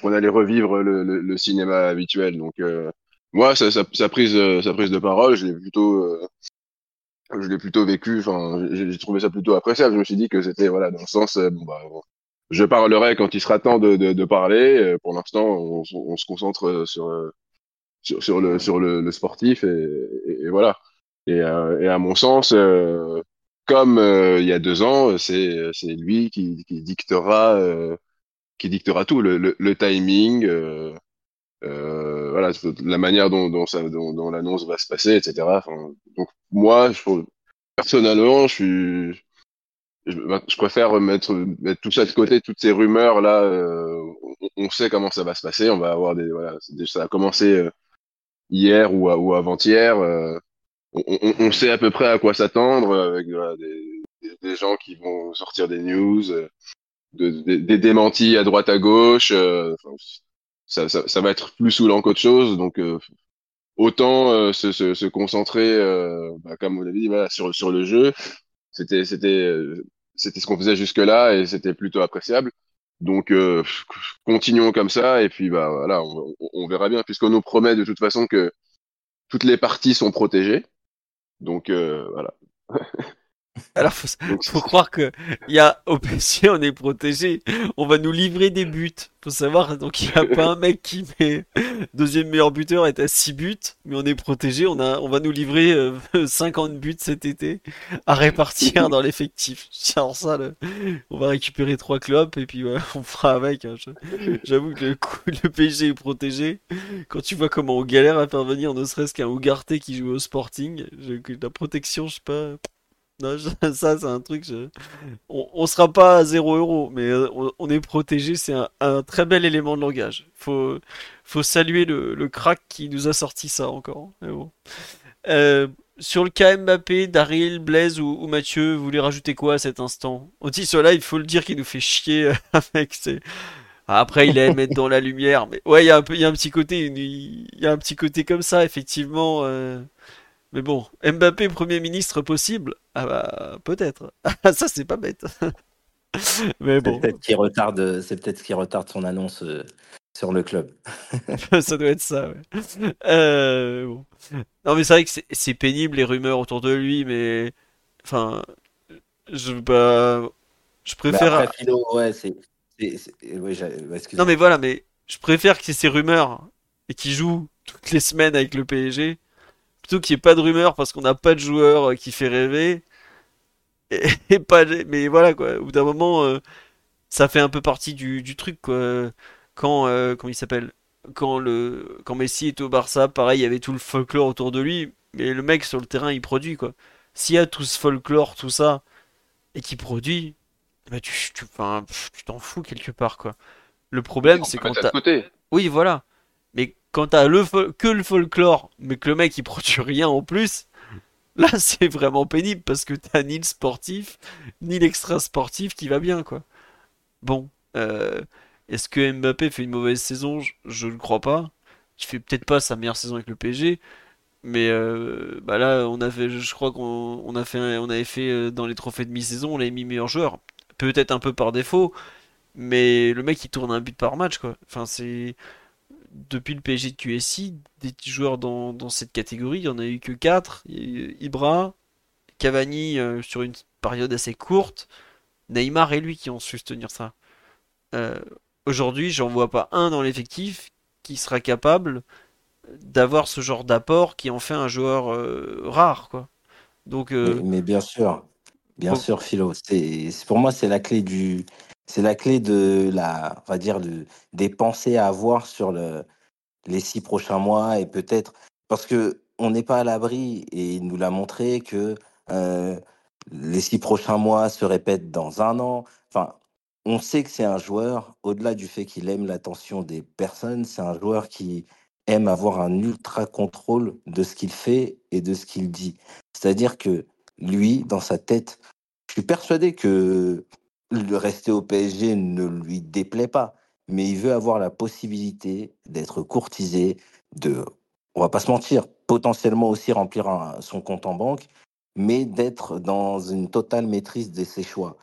qu'on allait revivre le, le, cinéma habituel. Donc euh, moi, sa, sa, prise, sa prise de parole, je l'ai plutôt, je l'ai plutôt vécu. Enfin, j'ai trouvé ça plutôt appréciable. Je me suis dit que c'était voilà dans le sens, bon bah, je parlerai quand il sera temps de, de, de parler. Euh, pour l'instant, on, on, se concentre euh, sur, euh, sur, sur, le, sur le, le sportif et, et, voilà. Et, et, à mon sens, euh, comme il y a deux ans, c'est lui qui, qui dictera, qui dictera tout, le, le, le timing, voilà, la manière dont, dont, dont, dont l'annonce va se passer, etc. Enfin, donc moi, je, personnellement, je suis je, préfère mettre, mettre, tout ça de côté, toutes ces rumeurs là. Euh, on, sait comment ça va se passer. On va avoir des voilà, ça a commencé euh, hier ou, ou avant-hier. Euh, on, on, sait à peu près à quoi s'attendre avec des, des, gens qui vont sortir des news, des démentis à droite à gauche. Ça, ça, ça, va être plus saoulant qu'autre chose. Donc autant se, se, se, concentrer, bah, comme vous l'avez dit, voilà, sur, sur le jeu c'était c'était c'était ce qu'on faisait jusque-là et c'était plutôt appréciable. Donc euh, continuons comme ça et puis bah voilà, on, on verra bien puisqu'on nous promet de toute façon que toutes les parties sont protégées. Donc euh, voilà. *laughs* *laughs* Alors, faut, faut croire que il y a au PC, on est protégé. On va nous livrer des buts. Faut savoir, donc il n'y a *laughs* pas un mec qui met deuxième meilleur buteur est à 6 buts, mais on est protégé. On a, on va nous livrer 50 euh, *laughs* buts cet été à répartir dans l'effectif. Alors ça, on va récupérer trois clubs et puis on fera avec. Hein. J'avoue que le, coup, le PSG est protégé. Quand tu vois comment on galère à faire venir ne serait-ce qu'un Ougarté qui joue au Sporting, la protection, je sais pas. Non, *laughs* ça, c'est un truc. On, sera pas à 0 euros, mais euh, on, est protégé. C'est un, très bel élément de langage. Faut, faut saluer le, crack qui nous a sorti ça encore. Euh, sur le cas Mbappé, Daryl, Blaise ou, Mathieu, vous voulez rajouter quoi à cet instant? On dit cela, il faut le dire, qu'il nous fait chier *laughs* ses. Après, il aime être dans la lumière, mais ouais, il y a un peu, il y a un petit côté, il y a un petit côté comme ça, effectivement. Euh, mais bon, Mbappé Premier ministre possible? Ah bah peut-être. *laughs* ça c'est pas bête. *laughs* Mais bon. C'est peut-être qui retarde, c'est peut-être ce qui retarde son annonce euh, sur le club. *laughs* ça doit être ça. Ouais. Euh, bon. Non mais c'est vrai que c'est pénible les rumeurs autour de lui, mais enfin, je bah, je préfère. après, Philo, ouais, c'est. non mais voilà, mais je préfère que ces rumeurs et qu'il joue toutes les semaines avec le PSG plutôt qu'il n'y ait pas de rumeurs parce qu'on n'a pas de joueur euh, qui fait rêver. Et, *laughs* pas, mais voilà quoi. Au bout d'un moment, euh, ça fait un peu partie du, du truc quoi. Quand, euh, comment il s'appelle? Quand le quand Messi est au Barça, pareil, il y avait tout le folklore autour de lui, mais le mec sur le terrain, il produit quoi. S'il y a tout ce folklore, tout ça, et qu'il produit, bah tu tu tu t'en fous quelque part quoi. Le problème, c'est quand t'as. Oui, voilà. Mais quand t'as le que le folklore, mais que le mec il produit rien en plus, là *laughs* c'est vraiment pénible parce que t'as ni le sportif, ni l'extra sportif qui va bien quoi. Bon, euh, est-ce que Mbappé fait une mauvaise saison? Je ne crois pas. Il fait peut-être pas sa meilleure saison avec le PSG, mais euh, bah là on avait, je crois qu'on a fait, on avait fait euh, dans les trophées de mi-saison, on l'a mis meilleur joueur, peut-être un peu par défaut, mais le mec il tourne un but par match quoi. Enfin c'est depuis le PSG de QSI, des joueurs dans, dans cette catégorie, il n'y en a eu que 4. Ibra, Cavani euh, sur une période assez courte, Neymar et lui qui ont su tenir ça. Euh, Aujourd'hui, j'en vois pas un dans l'effectif qui sera capable d'avoir ce genre d'apport qui en fait un joueur euh, rare, quoi. Donc, euh, mais, bien sûr, bien sûr, Philo. Pour moi, c'est la clé du, c'est la clé de la, on va dire, de, des pensées à avoir sur le, les six prochains mois et peut-être parce que on n'est pas à l'abri et il nous l'a montré que euh, les six prochains mois se répètent dans un an. Enfin, on sait que c'est un joueur, au-delà du fait qu'il aime l'attention des personnes, c'est un joueur qui aime avoir un ultra contrôle de ce qu'il fait et de ce qu'il dit. C'est-à-dire que lui, dans sa tête, je suis persuadé que le rester au PSG ne lui déplaît pas, mais il veut avoir la possibilité d'être courtisé, de, on va pas se mentir, potentiellement aussi remplir son compte en banque, mais d'être dans une totale maîtrise de ses choix.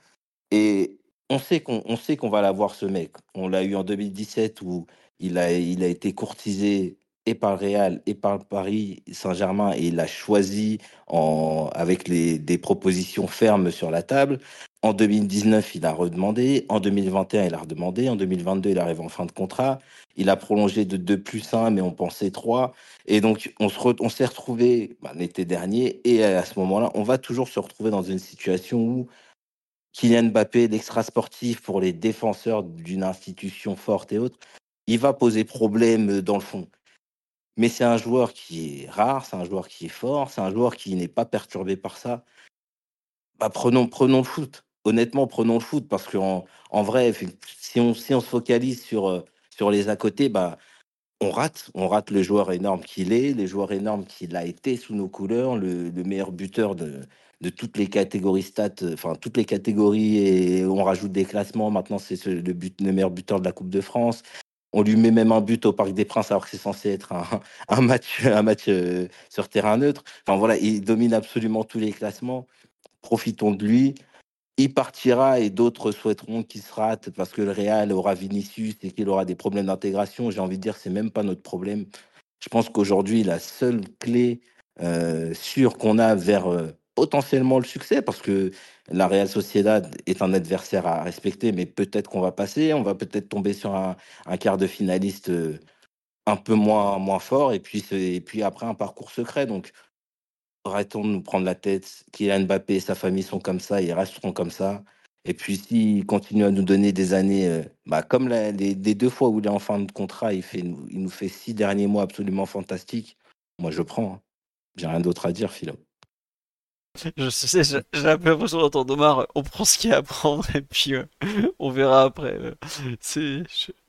Et on sait qu'on sait qu'on va l'avoir ce mec. On l'a eu en 2017 où il a, il a été courtisé et par le Real et par Paris Saint-Germain et il a choisi en, avec les, des propositions fermes sur la table. En 2019, il a redemandé. En 2021, il a redemandé. En 2022, il arrive en fin de contrat. Il a prolongé de 2 plus 1, mais on pensait 3. Et donc, on, se on s'est retrouvé bah, l'été dernier. Et à ce moment-là, on va toujours se retrouver dans une situation où Kylian Mbappé, l'extra sportif pour les défenseurs d'une institution forte et autres, il va poser problème dans le fond. Mais c'est un joueur qui est rare, c'est un joueur qui est fort, c'est un joueur qui n'est pas perturbé par ça. Bah, prenons le foot. Honnêtement, prenons le foot parce qu'en en vrai, si on, si on se focalise sur, euh, sur les à côté, bah, on rate, on rate le joueur énorme qu'il est, les joueurs énormes qu'il a été sous nos couleurs, le, le meilleur buteur de, de toutes les catégories stats, euh, enfin toutes les catégories, et on rajoute des classements. Maintenant, c'est le, meilleur buteur de la Coupe de France. On lui met même un but au Parc des Princes alors que c'est censé être un, *laughs* match, un match euh, sur terrain neutre. Enfin voilà, il domine absolument tous les classements. Profitons de lui. Il partira et d'autres souhaiteront qu'il se rate parce que le Real aura Vinicius et qu'il aura des problèmes d'intégration. J'ai envie de dire, c'est même pas notre problème. Je pense qu'aujourd'hui, la seule clé euh, sûre qu'on a vers potentiellement le succès parce que la Real Sociedad est un adversaire à respecter, mais peut-être qu'on va passer, on va peut-être tomber sur un, quart de finaliste euh, un peu moins, moins fort et puis, et puis après un parcours secret. Donc arrêtons de nous prendre la tête? Kylian Mbappé et sa famille sont comme ça, ils resteront comme ça. Et puis s'il continue à nous donner des années, euh, bah, comme les, deux fois où il est en fin de contrat, il, nous fait six derniers mois absolument fantastiques, moi je prends. Hein. J'ai rien d'autre à dire, Philo. Je sais, j'ai l'impression d'entendre Omar, on prend ce qu'il y a à prendre et puis euh, on verra après. Euh. C'est,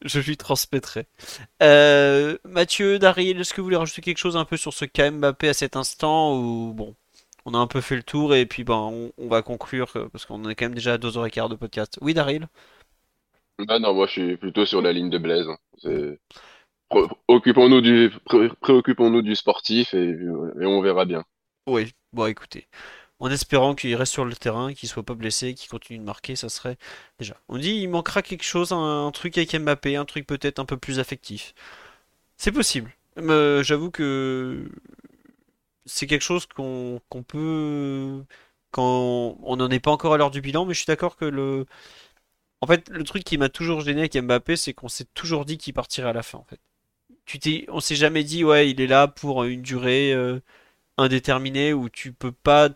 je, lui transmettrai. Euh, Mathieu, Daryl, est-ce que vous voulez rajouter quelque chose un peu sur ce KM Mbappé à cet instant ou bon, on a un peu fait le tour et puis ben on, va conclure parce qu'on est quand même déjà à 2h15 de podcast. Oui, Daryl? Bah non, moi je suis plutôt sur la ligne de Blaise. Hein. Occupons-nous du, préoccupons-nous du sportif et on verra bien. Oui, bon écoutez, en espérant qu'il reste sur le terrain, qu'il soit pas blessé, qu'il continue de marquer, ça serait déjà. On dit il manquera quelque chose, un, truc avec Mbappé, un truc peut-être un peu plus affectif. C'est possible. Mais j'avoue que c'est quelque chose qu'on peut quand on n'en est pas encore à l'heure du bilan, mais je suis d'accord que le en fait le truc qui m'a toujours gêné avec Mbappé, c'est qu'on s'est toujours dit qu'il partirait à la fin en fait. Tu t'es, on s'est jamais dit ouais il est là pour une durée. Euh, indéterminé où tu peux pas.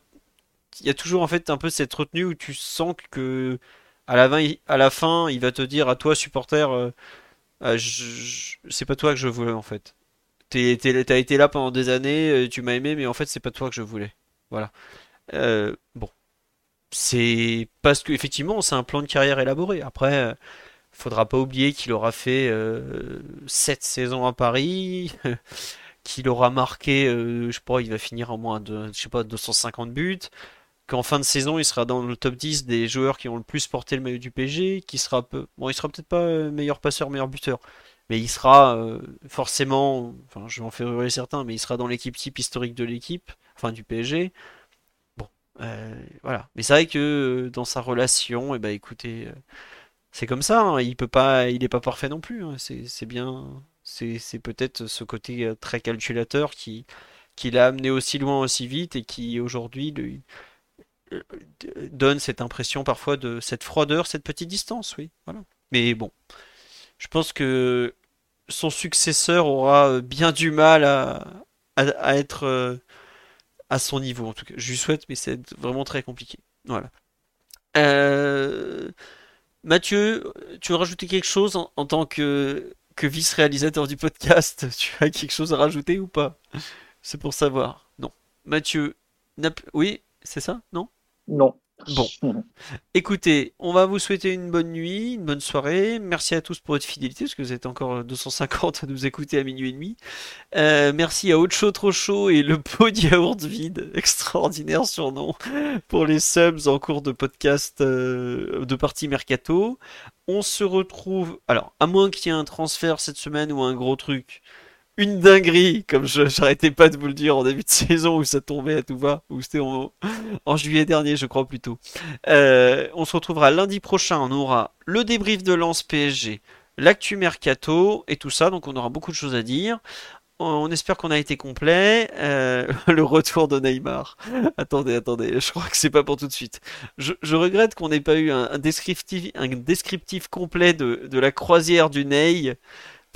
Il y a toujours en fait un peu cette retenue où tu sens que à la fin, à il va te dire à toi supporter, euh, euh, c'est pas toi que je voulais en fait. T'as été là pendant des années, euh, tu m'as aimé, mais en fait c'est pas toi que je voulais. Voilà. bon, c'est parce que effectivement c'est un plan de carrière élaboré. Après, faudra pas oublier qu'il aura fait 7 saisons à Paris. *laughs* qu'il aura marqué, euh, je crois, il va finir en moins de, je sais pas, 250 buts, qu'en fin de saison, il sera dans le top 10 des joueurs qui ont le plus porté le maillot du PG, qui sera peu, bon, il sera peut-être pas euh, meilleur passeur, meilleur buteur, mais il sera euh, forcément, enfin, je vais en faire hurler certains, mais il sera dans l'équipe type historique de l'équipe, enfin du PSG. Bon, voilà. Mais c'est vrai que dans sa relation, et eh ben, écoutez, c'est comme ça, hein, il peut pas, il est pas parfait non plus, hein, c'est bien C'est peut-être ce côté euh, très calculateur qui, l'a amené aussi loin, aussi vite et qui aujourd'hui euh, donne cette impression parfois de cette froideur, cette petite distance, oui. Voilà. Mais bon, je pense que son successeur aura euh, bien du mal à, être à son niveau, en tout cas. Je lui souhaite, mais c'est vraiment très compliqué. Voilà. Mathieu, tu veux rajouter quelque chose en tant que, que vice-réalisateur du podcast? *laughs* Tu as quelque chose à rajouter ou pas? C'est pour savoir. Non. Mathieu, n'a p- oui, c'est ça? Non? Non. Bon. *laughs* Écoutez, on va vous souhaiter une bonne nuit, une bonne soirée. Merci à tous pour votre fidélité, parce que vous êtes encore 250 à nous écouter à minuit et demi. Euh, merci à Haute Chaud Trop Chaud et le *laughs* pot de yaourt vide, extraordinaire surnom, pour les subs en cours de podcast euh, de partie Mercato. On se retrouve, alors, à moins qu'il y ait un transfert cette semaine ou un gros truc, une dinguerie, comme je j'arrêtais pas de vous le dire en début de saison où ça tombait à tout va, ou c'était en, juillet dernier, je crois plutôt. Euh, on se retrouvera lundi prochain. On aura le débrief de Lens PSG, l'actu mercato et tout ça. Donc on aura beaucoup de choses à dire. On espère qu'on a été complet. Euh, *laughs* le retour de Neymar. Attendez, attendez. Je crois que c'est pas pour tout de suite. Je, regrette qu'on n'ait pas eu un, descriptif, complet de la croisière du Ney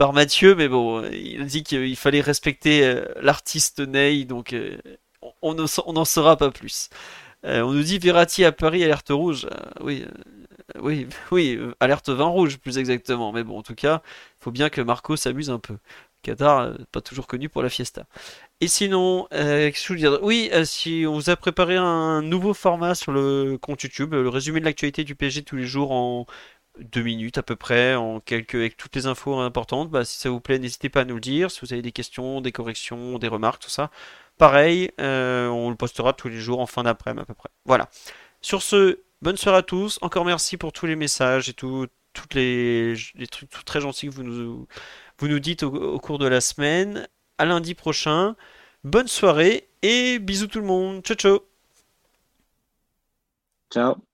par Mathieu, mais bon, il dit qu'il fallait respecter euh, l'artiste Ney, donc euh, on n'en saura pas plus. Euh, on nous dit Verratti à Paris, alerte rouge. Oui, oui, *laughs* oui, alerte vin rouge plus exactement. Mais bon, en tout cas, il faut bien que Marco s'amuse un peu. Qatar, pas toujours connu pour la fiesta. Et sinon, euh, je dire? Oui, si on vous a préparé un nouveau format sur le compte YouTube, le résumé de l'actualité du PSG tous les jours en deux minutes à peu près, en quelques, avec toutes les infos importantes. Bah, si ça vous plaît, n'hésitez pas à nous le dire. Si vous avez des questions, des corrections, des remarques, tout ça. Pareil, euh, on le postera tous les jours en fin d'après-midi à peu près. Voilà. Sur ce, bonne soirée à tous. Encore merci pour tous les messages et tout, toutes les, trucs très gentils que vous nous, dites au, au cours de la semaine. À lundi prochain. Bonne soirée et bisous tout le monde. Ciao ciao. Ciao.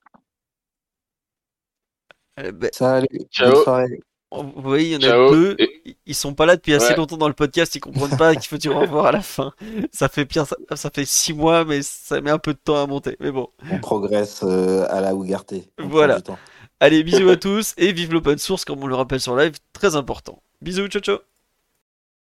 Euh, bah, Salut, Ciao. bonne soirée. vous voyez, il y en a Ciao. deux. Ils sont pas là depuis assez longtemps dans le podcast. Ils comprennent pas qu'il faut dire au *laughs* revoir à la fin. Ça fait pire. Ça, ça fait six mois, mais ça met un peu de temps à monter. Mais bon. On progresse euh, à la Ougarté. Voilà. Allez, bisous à tous et vive l'open source, comme on le rappelle sur live. Très important. Bisous, ciao ciao.